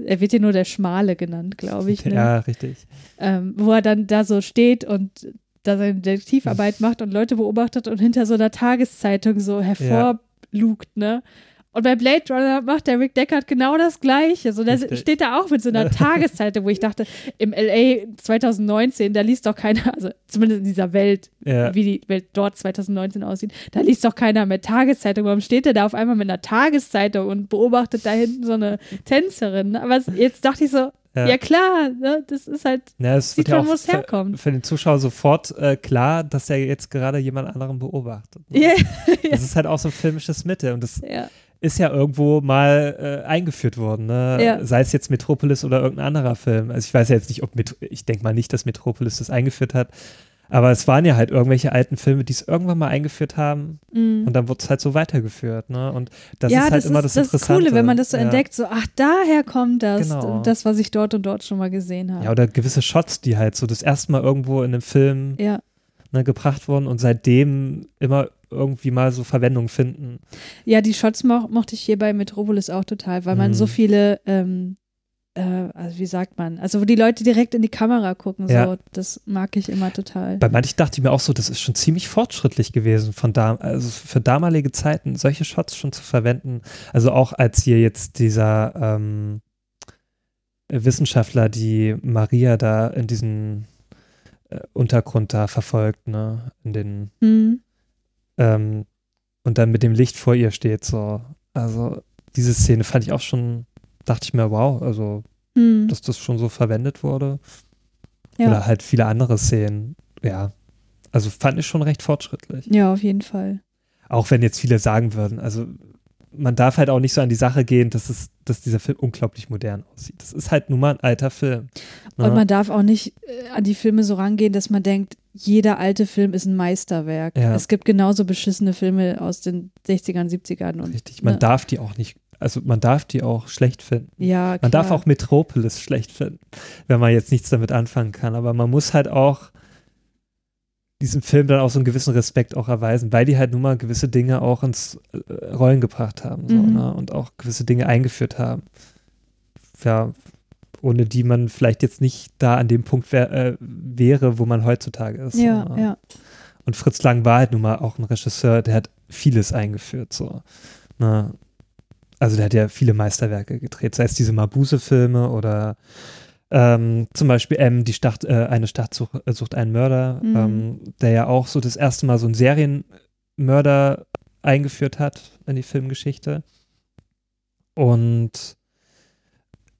er wird ja nur der Schmale genannt, glaube ich, ne? Ja, richtig. ähm, wo er dann da so steht und da seine Detektivarbeit macht und Leute beobachtet und hinter so einer Tageszeitung so hervorlugt, ne? Und bei Blade Runner macht der Rick Deckard genau das Gleiche. So, der steht da auch mit so einer Tageszeitung, wo ich dachte, im LA 2019, da liest doch keiner, also zumindest in dieser Welt, Ja, wie die Welt dort 2019 aussieht, da liest doch keiner mehr Tageszeitung. Warum steht der da auf einmal mit einer Tageszeitung und beobachtet da hinten so eine Tänzerin? Aber jetzt dachte ich so, Ja. ja, klar, ne, das ist halt, ja, es sieht wird ja wo es für, herkommt. für den Zuschauer sofort äh, klar, dass er jetzt gerade jemand anderen beobachtet. ne? Ja, Das ist halt auch so ein filmisches Mittel und das ist ja irgendwo mal äh, eingeführt worden, ne? Ja. sei es jetzt Metropolis oder irgendein anderer Film. Also ich weiß ja jetzt nicht, ob Met ich denke mal nicht, dass Metropolis das eingeführt hat, aber es waren ja halt irgendwelche alten Filme, die es irgendwann mal eingeführt haben mm. und dann wurde es halt so weitergeführt, ne? Und das ja, ist halt das immer ist, das das Interessante. Coole, wenn man das so ja. entdeckt, so, ach, daher kommt das, Genau. das, was ich dort und dort schon mal gesehen habe. Ja, oder gewisse Shots, die halt so das erste Mal irgendwo in einem Film ja. Ne, gebracht wurden und seitdem immer irgendwie mal so Verwendung finden. Ja, die Shots mo mochte ich hier bei Metropolis auch total, weil man Mhm. so viele, ähm, äh, also wie sagt man, also wo die Leute direkt in die Kamera gucken, so, Ja. das mag ich immer total. Bei manchen dachte ich mir auch so, das ist schon ziemlich fortschrittlich gewesen von da, also für damalige Zeiten solche Shots schon zu verwenden. Also auch als hier jetzt dieser ähm, Wissenschaftler, die Maria da in diesen äh, Untergrund da verfolgt, ne, in den Mhm. ähm, und dann mit dem Licht vor ihr steht, so. Also diese Szene fand ich auch schon, dachte ich mir, wow, also Mhm. dass das schon so verwendet wurde. Ja. Oder halt viele andere Szenen, ja. Also fand ich schon recht fortschrittlich. ja, auf jeden Fall. Auch wenn jetzt viele sagen würden, also man darf halt auch nicht so an die Sache gehen, dass, es, dass dieser Film unglaublich modern aussieht. Das ist halt nun mal ein alter Film. ne? Und man darf auch nicht äh, an die Filme so rangehen, dass man denkt, jeder alte Film ist ein Meisterwerk. Ja. Es gibt genauso beschissene Filme aus den 60ern, 70ern und Richtig, man ne? darf die auch nicht, also man darf die auch schlecht finden. ja, Man darf klar. auch Metropolis schlecht finden, wenn man jetzt nichts damit anfangen kann. Aber man muss halt auch diesem Film dann auch so einen gewissen Respekt auch erweisen, weil die halt nun mal gewisse Dinge auch ins äh, Rollen gebracht haben so, Mhm. ne? und auch gewisse Dinge eingeführt haben. Ja, ohne die man vielleicht jetzt nicht da an dem Punkt wär, äh, wäre, wo man heutzutage ist. Ja, so, ne? ja. Und Fritz Lang war halt nun mal auch ein Regisseur, der hat vieles eingeführt. So. Ne? Also der hat ja viele Meisterwerke gedreht, sei es diese Mabuse-Filme oder ähm, zum Beispiel M, die Stadt, äh, eine Stadt sucht, äh, sucht einen Mörder, Mhm. ähm, der ja auch so das erste Mal so einen Serienmörder eingeführt hat in die Filmgeschichte. Und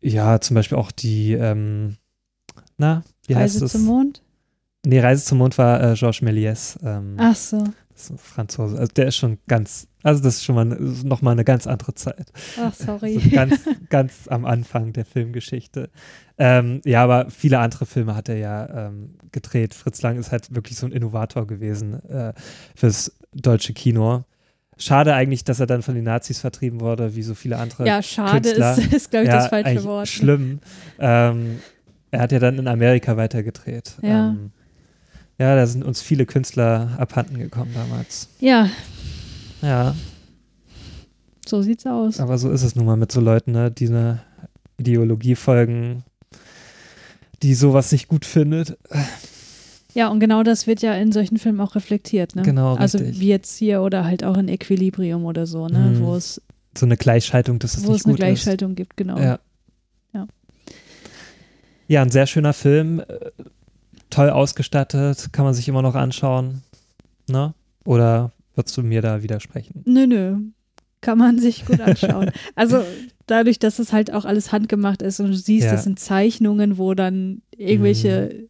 ja, zum Beispiel auch die, ähm, na, wie heißt Reise es? zum Mond? Nee, Reise zum Mond war äh, Georges Méliès. Ähm, Ach so. das ist ein Franzose. Also der ist schon ganz, also das ist schon mal nochmal eine ganz andere Zeit. Ach, sorry. So ganz, ganz am Anfang der Filmgeschichte. Ähm, ja, aber viele andere Filme hat er ja ähm, gedreht. Fritz Lang ist halt wirklich so ein Innovator gewesen äh, fürs deutsche Kino. Schade eigentlich, dass er dann von den Nazis vertrieben wurde, wie so viele andere. ja, schade Künstler. ist, ist glaube ich, ja, das falsche Wort. Schlimm. Ähm, er hat ja dann in Amerika weitergedreht. Ja. Ähm, ja, da sind uns viele Künstler abhanden gekommen damals. Ja, Ja, so sieht's aus. aber so ist es nun mal mit so Leuten, ne, die eine Ideologie folgen, die sowas nicht gut findet. Ja, und genau das wird ja in solchen Filmen auch reflektiert, ne? Genau, Also richtig. wie jetzt hier oder halt auch in Equilibrium oder so, ne? Mhm. Wo es, So eine Gleichschaltung, dass es wo nicht es eine gut Gleichschaltung gibt, genau. ist. Ja. Ja. Ja, ein sehr schöner Film. äh, Toll ausgestattet, kann man sich immer noch anschauen. Ne? Oder würdest du mir da widersprechen? Nö, nö. Kann man sich gut anschauen. also dadurch, dass es halt auch alles handgemacht ist und du siehst, Ja. Mhm. das sind Zeichnungen, wo dann irgendwelche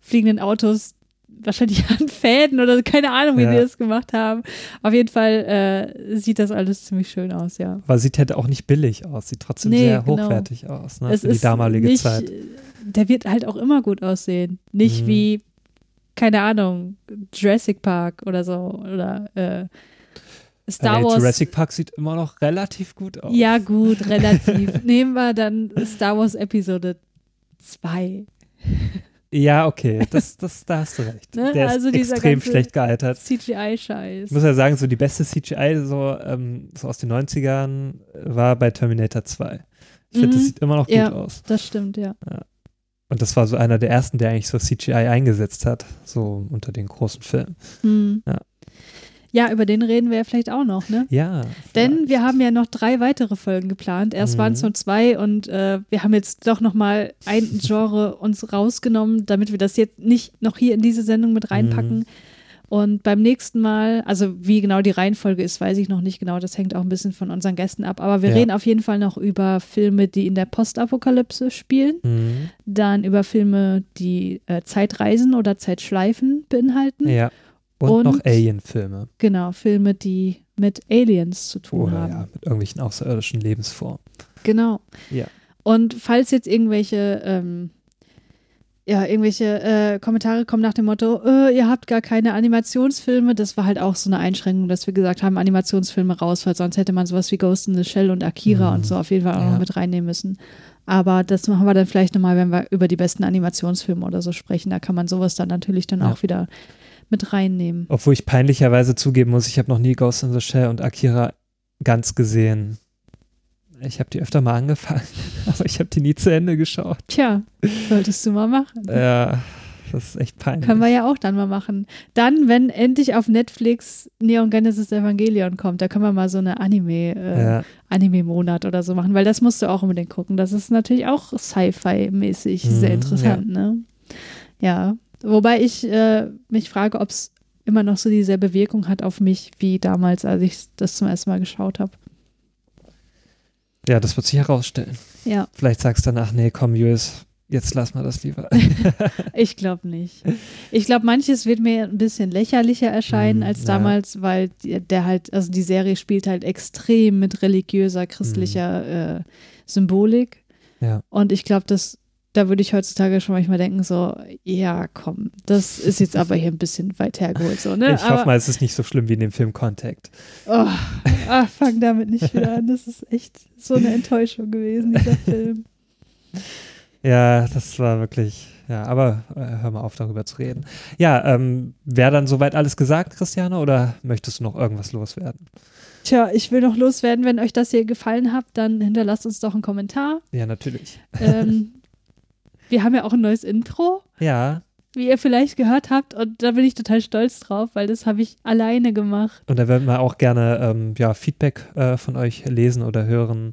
fliegenden Autos wahrscheinlich an Fäden oder keine Ahnung, wie Ja. die das gemacht haben. Auf jeden Fall äh, sieht das alles ziemlich schön aus, ja. Aber sieht halt auch nicht billig aus, sieht trotzdem Nee, sehr genau. hochwertig aus, ne? es für die damalige nicht, Zeit. Der wird halt auch immer gut aussehen. Nicht Mhm. wie, keine Ahnung, Jurassic Park oder so. Oder äh, Star Wars. Jurassic Park sieht immer noch relativ gut aus. Ja, gut, relativ. Nehmen wir dann Star Wars Episode 2. Ja, okay, das, das, da hast du recht. Ne? Der ist Also dieser extrem schlecht gealtert. CGI-Scheiß. Ich muss ja sagen, so die beste CGI so, ähm, so aus den 90ern war bei Terminator 2. Ich finde, Mhm. das sieht immer noch gut Ja. aus. Das stimmt, ja. Und das war so einer der ersten, der eigentlich so CGI eingesetzt hat, so unter den großen Filmen. Hm. Ja. Ja, über den reden wir ja vielleicht auch noch, ne? Ja. Denn vielleicht. wir haben ja noch drei weitere Folgen geplant. Erst Mhm. waren es nur zwei und äh, wir haben jetzt doch noch mal ein Genre uns rausgenommen, damit wir das jetzt nicht noch hier in diese Sendung mit reinpacken. Mhm. Und beim nächsten Mal, also wie genau die Reihenfolge ist, weiß ich noch nicht genau. Das hängt auch ein bisschen von unseren Gästen ab. Aber wir Ja. reden auf jeden Fall noch über Filme, die in der Postapokalypse spielen. Mhm. Dann über Filme, die äh, Zeitreisen oder Zeitschleifen beinhalten. Ja. Und, Und- noch Alien-Filme. Genau, Filme, die mit Aliens zu tun Oder haben. ja, mit irgendwelchen außerirdischen Lebensformen. Genau. Ja. Und falls jetzt irgendwelche, ähm, ja, irgendwelche äh, Kommentare kommen nach dem Motto, äh, ihr habt gar keine Animationsfilme, das war halt auch so eine Einschränkung, dass wir gesagt haben, Animationsfilme raus, weil sonst hätte man sowas wie Ghost in the Shell und Akira Mhm. und so auf jeden Fall auch Ja. noch mit reinnehmen müssen. Aber das machen wir dann vielleicht nochmal, wenn wir über die besten Animationsfilme oder so sprechen. Da kann man sowas dann natürlich dann Ja. auch wieder mit reinnehmen. Obwohl ich peinlicherweise zugeben muss, ich habe noch nie Ghost in the Shell und Akira ganz gesehen. Ich habe die öfter mal angefangen, aber ich habe die nie zu Ende geschaut. Tja, solltest du mal machen. Ja, das ist echt peinlich. Können wir ja auch dann mal machen. Dann, wenn endlich auf Netflix Neon Genesis Evangelion kommt, da können wir mal so eine Anime, äh, ja, Anime-Monat oder so machen, weil das musst du auch unbedingt gucken. Das ist natürlich auch Sci-Fi-mäßig Mhm, sehr interessant, ne? Ja. Wobei ich äh, mich frage, ob es immer noch so dieselbe Wirkung hat auf mich wie damals, als ich das zum ersten Mal geschaut habe. Ja, das wird sich herausstellen. Ja, Vielleicht sagst du danach, nee, komm, Jules, jetzt lass mal das lieber. ich glaube nicht. Ich glaube, manches wird mir ein bisschen lächerlicher erscheinen Mhm, als ja. damals, weil die- der halt, also die Serie spielt halt extrem mit religiöser, christlicher äh, Symbolik. Ja. Und ich glaube, dass da würde ich heutzutage schon manchmal denken, so, ja, komm, das ist jetzt aber hier ein bisschen weit hergeholt, so, ne? ich aber, hoffe mal, es ist nicht so schlimm wie in dem Film Contact. Oh, ah, fang damit nicht wieder an. Das ist echt so eine Enttäuschung gewesen, dieser Film. Ja, das war wirklich, ja, aber äh, hör mal auf, darüber zu reden. Ja, ähm, wäre dann soweit alles gesagt, Christiane, oder möchtest du noch irgendwas loswerden? Tja, ich will noch loswerden, wenn euch das hier gefallen hat, dann hinterlasst uns doch einen Kommentar. Ja, natürlich. Ähm, wir haben ja auch ein neues Intro, Ja, wie ihr vielleicht gehört habt, und da bin ich total stolz drauf, weil das habe ich alleine gemacht. und da würden wir auch gerne ähm, ja, Feedback äh, von euch lesen oder hören,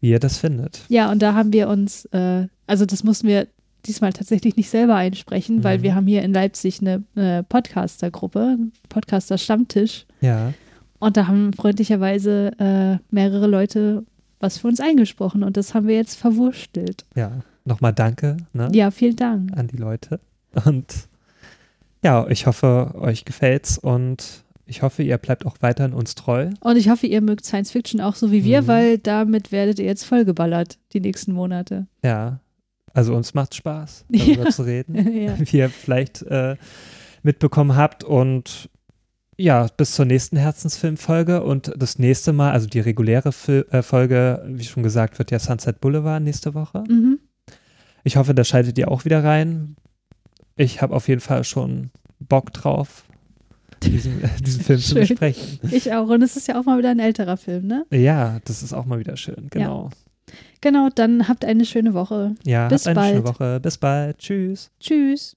wie ihr das findet. Ja, und da haben wir uns, äh, also das mussten wir diesmal tatsächlich nicht selber einsprechen, weil Mhm. wir haben hier in Leipzig eine, eine Podcaster-Gruppe, Podcaster-Stammtisch. Ja, Und da haben freundlicherweise äh, mehrere Leute was für uns eingesprochen und das haben wir jetzt verwurstelt. ja. Nochmal danke ne, Ja, vielen Dank. an die Leute. Und ja, ich hoffe, euch gefällt's und ich hoffe, ihr bleibt auch weiterhin uns treu. Und ich hoffe, ihr mögt Science Fiction auch so wie wir, Mhm. weil damit werdet ihr jetzt vollgeballert die nächsten Monate. Ja, also uns macht Spaß, darüber Ja. zu reden. ja. wie ihr vielleicht äh, mitbekommen habt. Und ja, bis zur nächsten Herzensfilmfolge und das nächste Mal, also die reguläre Fil äh, Folge, wie schon gesagt, wird ja Sunset Boulevard nächste Woche. Mhm. Ich hoffe, da schaltet ihr auch wieder rein. Ich habe auf jeden Fall schon Bock drauf, diesen, diesen Film zu Schön. besprechen. Ich auch. Und es ist ja auch mal wieder ein älterer Film, ne? Ja, das ist auch mal wieder schön, genau. Genau, dann habt eine schöne Woche. Ja, Bis habt eine schöne. Woche. Bis bald. Tschüss. Tschüss.